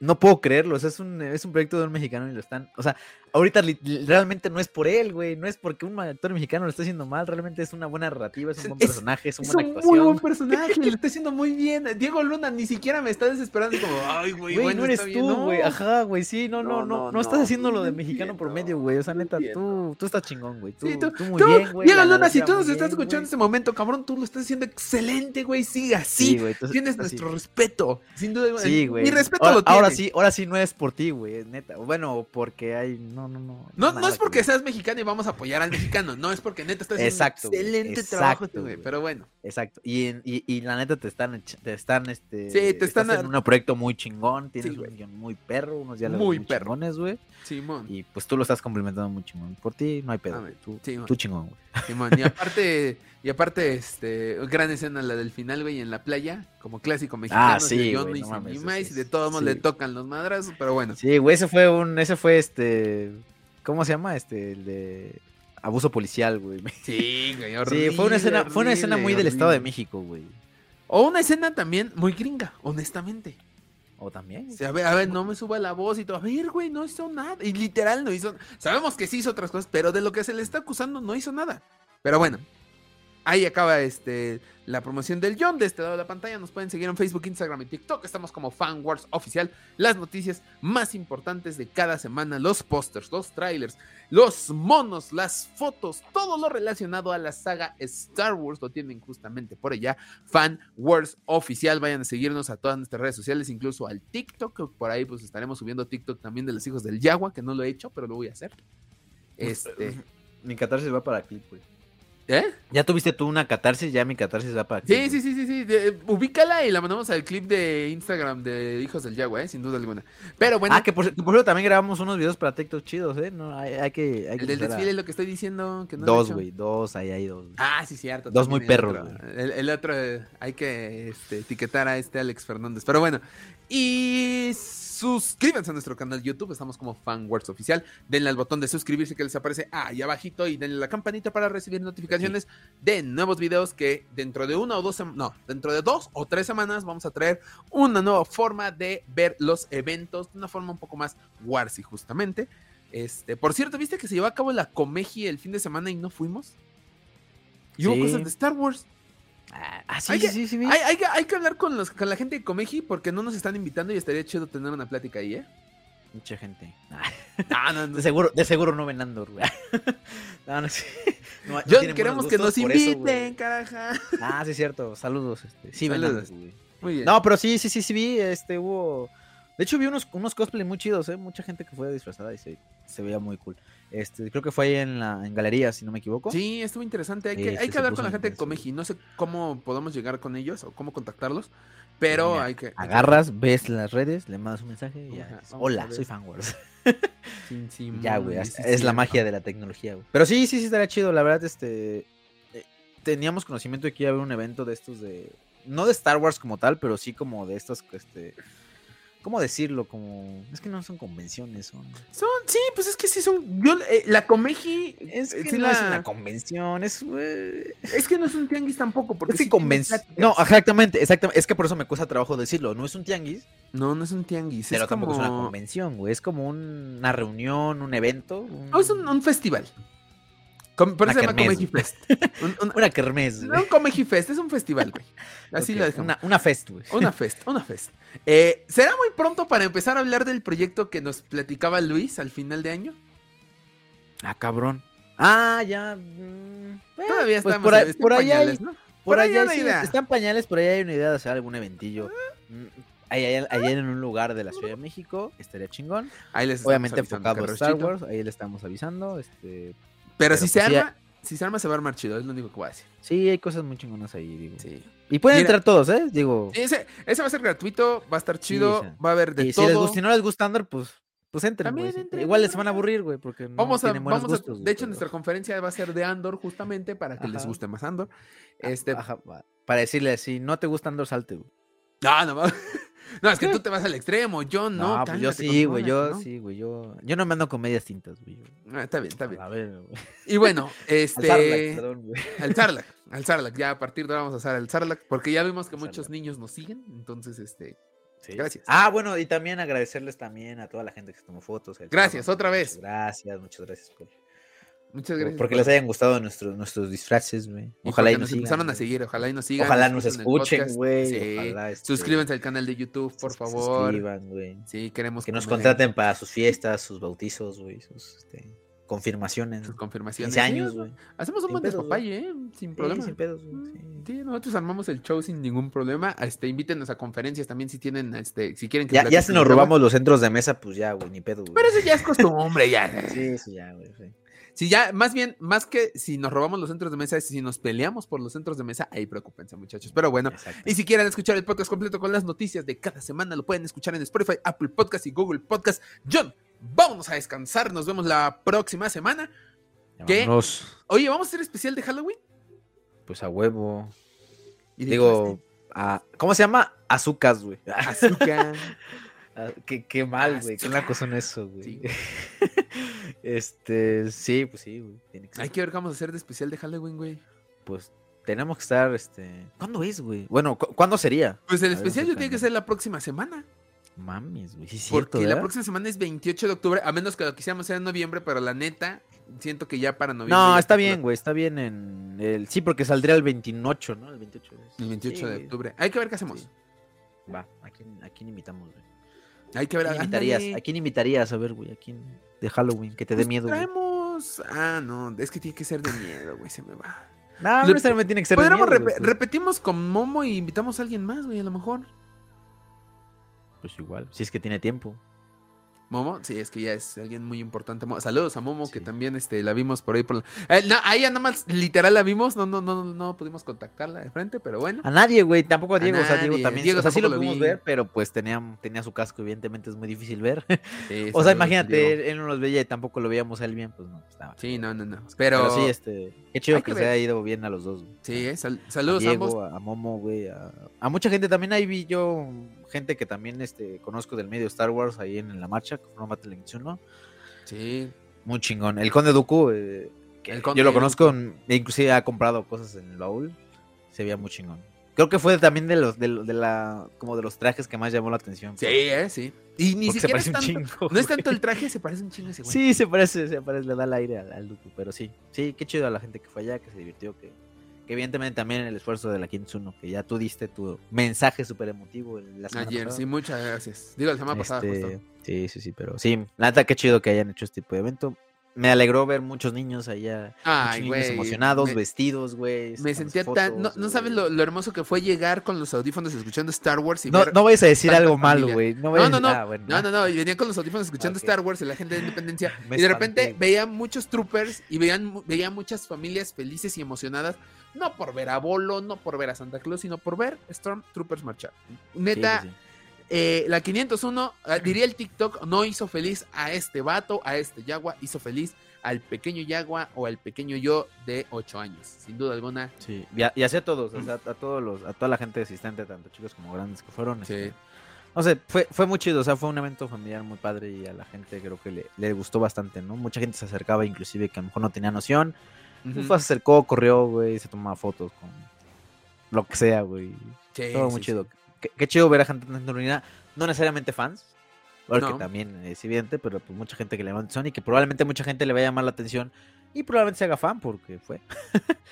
no puedo creerlo. O sea, es un, es un proyecto de un mexicano y lo están. O sea, ahorita realmente no es por él, güey. No es porque un actor mexicano lo está haciendo mal. Realmente es una buena narrativa, es un buen Es- personaje, es, es una buena un muy buen personaje, lo está haciendo muy bien. Diego Luna ni siquiera me está desesperando. Es como, ay, güey, Güey, bueno, no eres está bien". tú, No. güey. Ajá, güey. Sí, no, no, No, no. no, No, estás haciendo lo de mexicano por medio, güey. O sea, neta, tú, tú estás chingón, güey. Tú, Sí, tú- tú muy Tú, bien, güey. Diego Luna, si tú nos estás escuchando en este momento, cabrón, tú lo estás haciendo excelente, güey. Sigue así. Sí, Tienes nuestro respeto. Sin duda. Sí, güey. Mi respeto ahora, lo tiene. ahora sí, ahora sí no es por ti, güey, neta. Bueno, porque hay. No, no, no. No, no nada es porque seas mexicano y vamos a apoyar al mexicano. No es porque neta estás haciendo Exacto, un excelente trabajo, exacto, güey. Pero bueno. Exacto. Y, y, y la neta te están, te están, este. Sí, te están en un proyecto muy chingón. Tienes Sí, un guion muy perro, unos diálogos Muy muy, perro. chingones, güey. Simón. Y pues tú lo estás complementando muy chingón. Por ti no hay pedo. Güey. Tú, Sí, tú chingón, güey. Simón. Y aparte, y aparte, este, gran escena la del final, güey, en la playa, como clásico mexicano. Ah, sí, Yo güey, no mames, es- y de todos modos sí. le tocan los madrazos, pero bueno. Sí, güey, ese fue un. Ese fue este. ¿Cómo se llama? Este, el de. Abuso policial, güey. Sí, güey, Sí, horrible, fue una escena, fue una escena horrible, muy del Estado de. México, güey. O una escena también muy gringa, honestamente. O también. Sea, a ver, a ver, no me suba la voz y todo. A ver, güey, no hizo nada. Y literal no hizo. Sabemos que sí hizo otras cosas, pero de lo que se le está acusando no hizo nada. Pero bueno, ahí acaba este la promoción del John. De este lado de la pantalla nos pueden seguir en Facebook, Instagram y TikTok. Estamos como Fan Wars Oficial. Las noticias más importantes de cada semana, los pósters, los trailers, los monos, las fotos, todo lo relacionado a la saga Star Wars lo tienen justamente por allá. Fan Wars Oficial. Vayan a seguirnos a todas nuestras redes sociales, incluso al TikTok. Por ahí pues estaremos subiendo TikTok también de los hijos del Yagua, que no lo he hecho, pero lo voy a hacer. Este. Mi catarsis va para clip, güey. ¿Eh? ¿Ya tuviste tú una catarsis? Ya mi catarsis va para aquí. Sí, sí, sí, sí, sí. de- ubícala y la mandamos al clip de Instagram de Hijos del Yagua, ¿eh? Sin duda alguna. Pero bueno, Ah, que por, que por cierto también grabamos unos videos para TikTok chidos, ¿eh? No, hay, hay que. Hay que el del a- desfile es lo que estoy diciendo. Que no Dos, güey, dos, ahí hay dos. Ah, sí, cierto. Dos muy el perros, otro. El, el otro, eh, hay que este, etiquetar a este Alex Fernández. Pero bueno, y suscríbanse a nuestro canal YouTube. Estamos como FanWords Oficial. Denle al botón de suscribirse que les aparece ahí abajito y denle la campanita para recibir notificaciones de nuevos videos que dentro de una o dos, no, dentro de dos o tres semanas vamos a traer una nueva forma de ver los eventos, de una forma un poco más warsy justamente. Este, por cierto, ¿viste que se llevó a cabo la Comeji el fin de semana y no fuimos? Y hubo cosas de Star Wars. Ah, sí, Hay sí, que- sí, sí. Hay, hay que, hay que hablar con, los, con la gente de Comeji porque no nos están invitando y estaría chido tener una plática ahí, ¿eh? Mucha gente. Ah, no, no. De seguro, de seguro no ven Andor, güey. No, no, sí. No, queremos que nos eso, inviten, caraja. Ah, sí, es cierto. Saludos. Este. Sí, Saludos. Andor, güey. Muy bien. No, pero sí, sí, sí, sí vi, este, hubo... De hecho, vi unos, unos cosplay muy chidos, ¿eh? Mucha gente que fue disfrazada y se, se veía muy cool. Este, creo que fue ahí en la en galería, si no me equivoco. Sí, estuvo interesante. Hay que, sí, hay que hablar con la gente de. Comeji. No sé cómo podemos llegar con ellos o cómo contactarlos, pero Mira, hay que. Agarras, ves las redes, le mandas un mensaje y ya. Hola, soy fanwars. Sí, sí, ya, güey. Es, sí, es sí, la magia de la tecnología, güey. Pero sí, sí, sí, estaría chido. La verdad, este. eh, Teníamos conocimiento de que iba a haber un evento de estos de. No de Star Wars como tal, pero sí como de estos, este. ¿Cómo decirlo? Como. Es que no son convenciones, son. Son, sí, pues es que sí son. Yo, eh, la Comeji. Es eh, que sí no la- es una convención, es. eh, Es que no es un tianguis tampoco, porque Es que sí convención. No, exactamente, exactamente. Es que por eso me cuesta trabajo decirlo. No es un tianguis, No, no es un tianguis. pero es tampoco es una como- convención, güey. Es como un- una reunión, un evento. un- No, es un, un festival. Com- Una se llama. Fest. Un, un- Una kermés, no un Comeji Fest, es un festival, güey. Así lo dejamos. Una, una fest, güey. Una fest, una fest. Eh, ¿Será muy pronto para empezar a hablar del proyecto que nos platicaba Luis al final de año? Ah, cabrón. Ah, ya. mm, eh, Todavía pues estamos por ahí, por ahí pañales, hay, ¿no? por allá hay una sí, idea. están pañales, por ahí hay una idea de hacer algún eventillo. Mm, Ahí, ahí- ahí en un lugar de la Ciudad de México, estaría chingón. Ahí les Obviamente enfocado a Star. Wars, ahí le estamos avisando. Este, Pero, si se pues sí, arma, si se arma se va a armar chido, es lo único que voy a decir. sí, hay cosas muy chingonas ahí, digo. Sí. Y pueden Mira. entrar todos, ¿eh? Digo, ese, ese va a ser gratuito, va a estar chido, sí. va a haber de y si, les gusta, si no les gusta Andor, pues, pues entren, También entren, Igual les van a aburrir, güey, porque no Vamos a, tienen buenos vamos a- de hecho, pero- nuestra conferencia va a ser de Andor justamente para que les guste más Andor. Este, Ajá, va. para decirle, si no te gusta Andor, salte, güey. no, no, no, es que tú te vas al extremo, yo no. No, pues yo sí, güey, yo ¿no? sí, güey, yo... Yo no me ando con medias tintas, güey. Ah, está bien, está bien. A ver, güey. Y bueno, este. Al Sarlacc, perdón, güey. Al Sarlac, al Sarlac, ya a partir de ahora vamos a hacer al Sarlac, porque ya vimos que muchos niños nos siguen, entonces, este, Sí. Gracias. Ah, bueno, y también agradecerles también a toda la gente que se tomó fotos. Gracias, otra muchas vez. Gracias, muchas gracias por, muchas gracias. porque por- les hayan gustado nuestros, nuestros disfraces, güey. Ojalá y nos nos empezaron sigan. a güey. seguir, ojalá y nos sigan. Ojalá nos escuchen, güey. Sí. Este, Suscríbanse al canal de YouTube, por favor. suscriban, güey. Sí, queremos Que nos contraten para sus fiestas, sus bautizos, güey, sus este, confirmaciones. sus confirmaciones. 15 Sí, años, güey. Hacemos un Sin buen pedos, despapalle, ¿eh? Sin Sí, problema. sin pedos, güey, Mm, sí. Sí, nosotros armamos el show sin ningún problema. Este, invítenos a conferencias también si tienen, este, si quieren que Ya, ya si nos robamos los centros de mesa, pues ya, güey, ni pedo, güey. Pero eso ya es costumbre, ya. Sí, sí, ya, güey. Si ya, más bien, más que si nos robamos los centros de mesa, es si nos peleamos por los centros de mesa, ahí preocupense, muchachos. Pero bueno, Exacto. y si quieren escuchar el podcast completo con las noticias de cada semana, lo pueden escuchar en Spotify, Apple Podcast y Google Podcast. John, vámonos a descansar. Nos vemos la próxima semana. ¿Qué? Oye, ¿vamos a hacer especial de Halloween? Pues a huevo. Y Digo, a- ¿cómo se llama? Azúcar, güey. azúcar. Ah, qué, qué mal, güey. Qué naco son eso, güey. Sí. este, sí, pues sí, güey. Tiene que ser. Hay que ver qué vamos a hacer de especial de Halloween, güey. Pues tenemos que estar, este. ¿Cuándo es, güey? Bueno, ¿cu- ¿cuándo sería? Pues el A especial ya tiene que ser la próxima semana. Mames, güey. Sí, es Porque cierto, la próxima semana es 28 de octubre, a menos que lo quisiéramos hacer en noviembre, pero la neta, siento que ya para noviembre. No, está bien, güey. Está bien en el. Sí, porque saldría el 28, ¿no? El 28. es- El 28 Sí, de octubre. Hay que ver qué hacemos. Sí. Va, ¿a quién, a quién invitamos, güey? Hay que ver. ¿A quién invitarías? ándale. ¿A quién invitarías? A ver, güey. ¿A quién? De Halloween, que te dé Pues miedo, güey. traemos. Ah, no, es que tiene que ser de miedo, güey, se me va. No, no necesariamente tiene que ser de miedo, pues. repetimos con Momo y invitamos a alguien más, güey, a lo mejor. Pues igual, si es que tiene tiempo. Momo, sí, es que ya es alguien muy importante. Saludos a Momo, que también este, la vimos por ahí. Por eh, ahí nada más, literal la vimos, no, no, no, no pudimos contactarla de frente, pero bueno. A nadie, güey, tampoco a Diego, o sea, Diego también. Diego o sea, sí lo pudimos ver, pero pues tenía, tenía su casco, evidentemente es muy difícil ver. o sea, imagínate, él no los veía y tampoco lo veíamos a él bien, pues no, estaba. Sí, no, no, no. Pero, sí, este, qué chido que, se haya ido bien a los dos. Sí, eh, saludos a, Diego, a, Momo, güey, a, a mucha gente también ahí vi yo gente que también este, conozco del medio Star Wars ahí en, la marcha, con una televisión, ¿no? Sí. Muy chingón. El Conde Dooku, eh, yo lo conozco, inclusive ha comprado cosas en el baúl, se veía muy chingón. Creo que fue también de los de, la como de los trajes que más llamó la atención. Sí, eh, sí. Y ni siquiera se parece un chingo, No es tanto el traje, se parece un chingo ese güey. Sí, se parece, se parece, le da el aire al, al Dooku, pero sí. Sí, qué chido a la gente que fue allá, que se divirtió, que que evidentemente también el esfuerzo de la Kintsuno, que ya tú diste tu mensaje súper emotivo la semana Ayer, sí, muchas gracias. Digo, la semana pasada este, Sí, sí, sí, pero sí, la neta, qué chido que hayan hecho este tipo de evento. Me alegró ver muchos niños allá, Ay, muchos niños emocionados, vestidos, güey. Me sentía tan... No, no sabes lo, hermoso que fue llegar con los audífonos escuchando Star Wars y No, ver no vayas a decir algo malo, güey. No, no, no, ah, no, no, no, y venía con los audífonos escuchando Star Wars y la gente de Independencia. y de repente veía muchos troopers y veían, veía muchas familias felices y emocionadas no por ver a Bolo, no por ver a Santa Claus, sino por ver Stormtroopers marchar. Neta, eh, la 501, ah, diría el TikTok, no hizo feliz a este vato, a este Yagua, hizo feliz al pequeño Yagua o al pequeño yo de 8 años, sin duda alguna. Sí, y, así a todos, o sea, a todos los, a toda la gente asistente, tanto chicos como grandes que fueron. Sí. Este, no sé, fue, fue muy chido, o sea, fue un evento familiar muy padre y a la gente creo que le, le gustó bastante, ¿no? Mucha gente se acercaba, inclusive que a lo mejor no tenía noción, se acercó, corrió, güey, se tomaba fotos con lo que sea, güey. Todo muy chido. Qué, chido ver a gente tan unidad. No necesariamente fans, porque también es evidente, pero pues mucha gente que le llama la atención y que probablemente mucha gente le va a llamar la atención y probablemente se haga fan porque fue.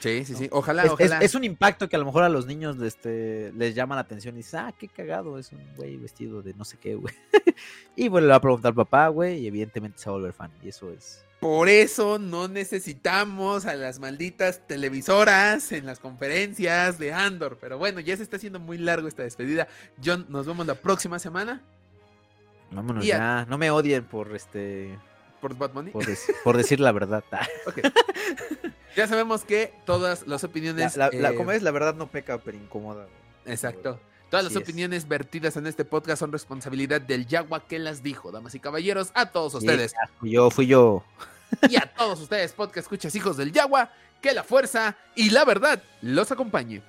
Sí, sí, sí. Ojalá, es, ojalá. Es, un impacto que a lo mejor a los niños este, les llama la atención y dices, ah, qué cagado, es un güey vestido de no sé qué, güey. y bueno, le va a preguntar al papá, güey, y evidentemente se va a volver fan. Y eso es por eso no necesitamos a las malditas televisoras en las conferencias de Andor. Pero bueno, ya se está haciendo muy largo esta despedida. John, nos vemos la próxima semana. Vámonos ya. No me odien por este. ¿Por Bad Money? Por, decir la verdad. ya sabemos que todas las opiniones. La, eh, como es, la verdad no peca, pero incomoda. Exacto. Todas las opiniones vertidas en este podcast son responsabilidad del Yagua que las dijo, damas y caballeros, a todos ustedes. yo, fui yo. Y a todos ustedes, podcast escuchas hijos del Yagua, que la fuerza y la verdad los acompañe.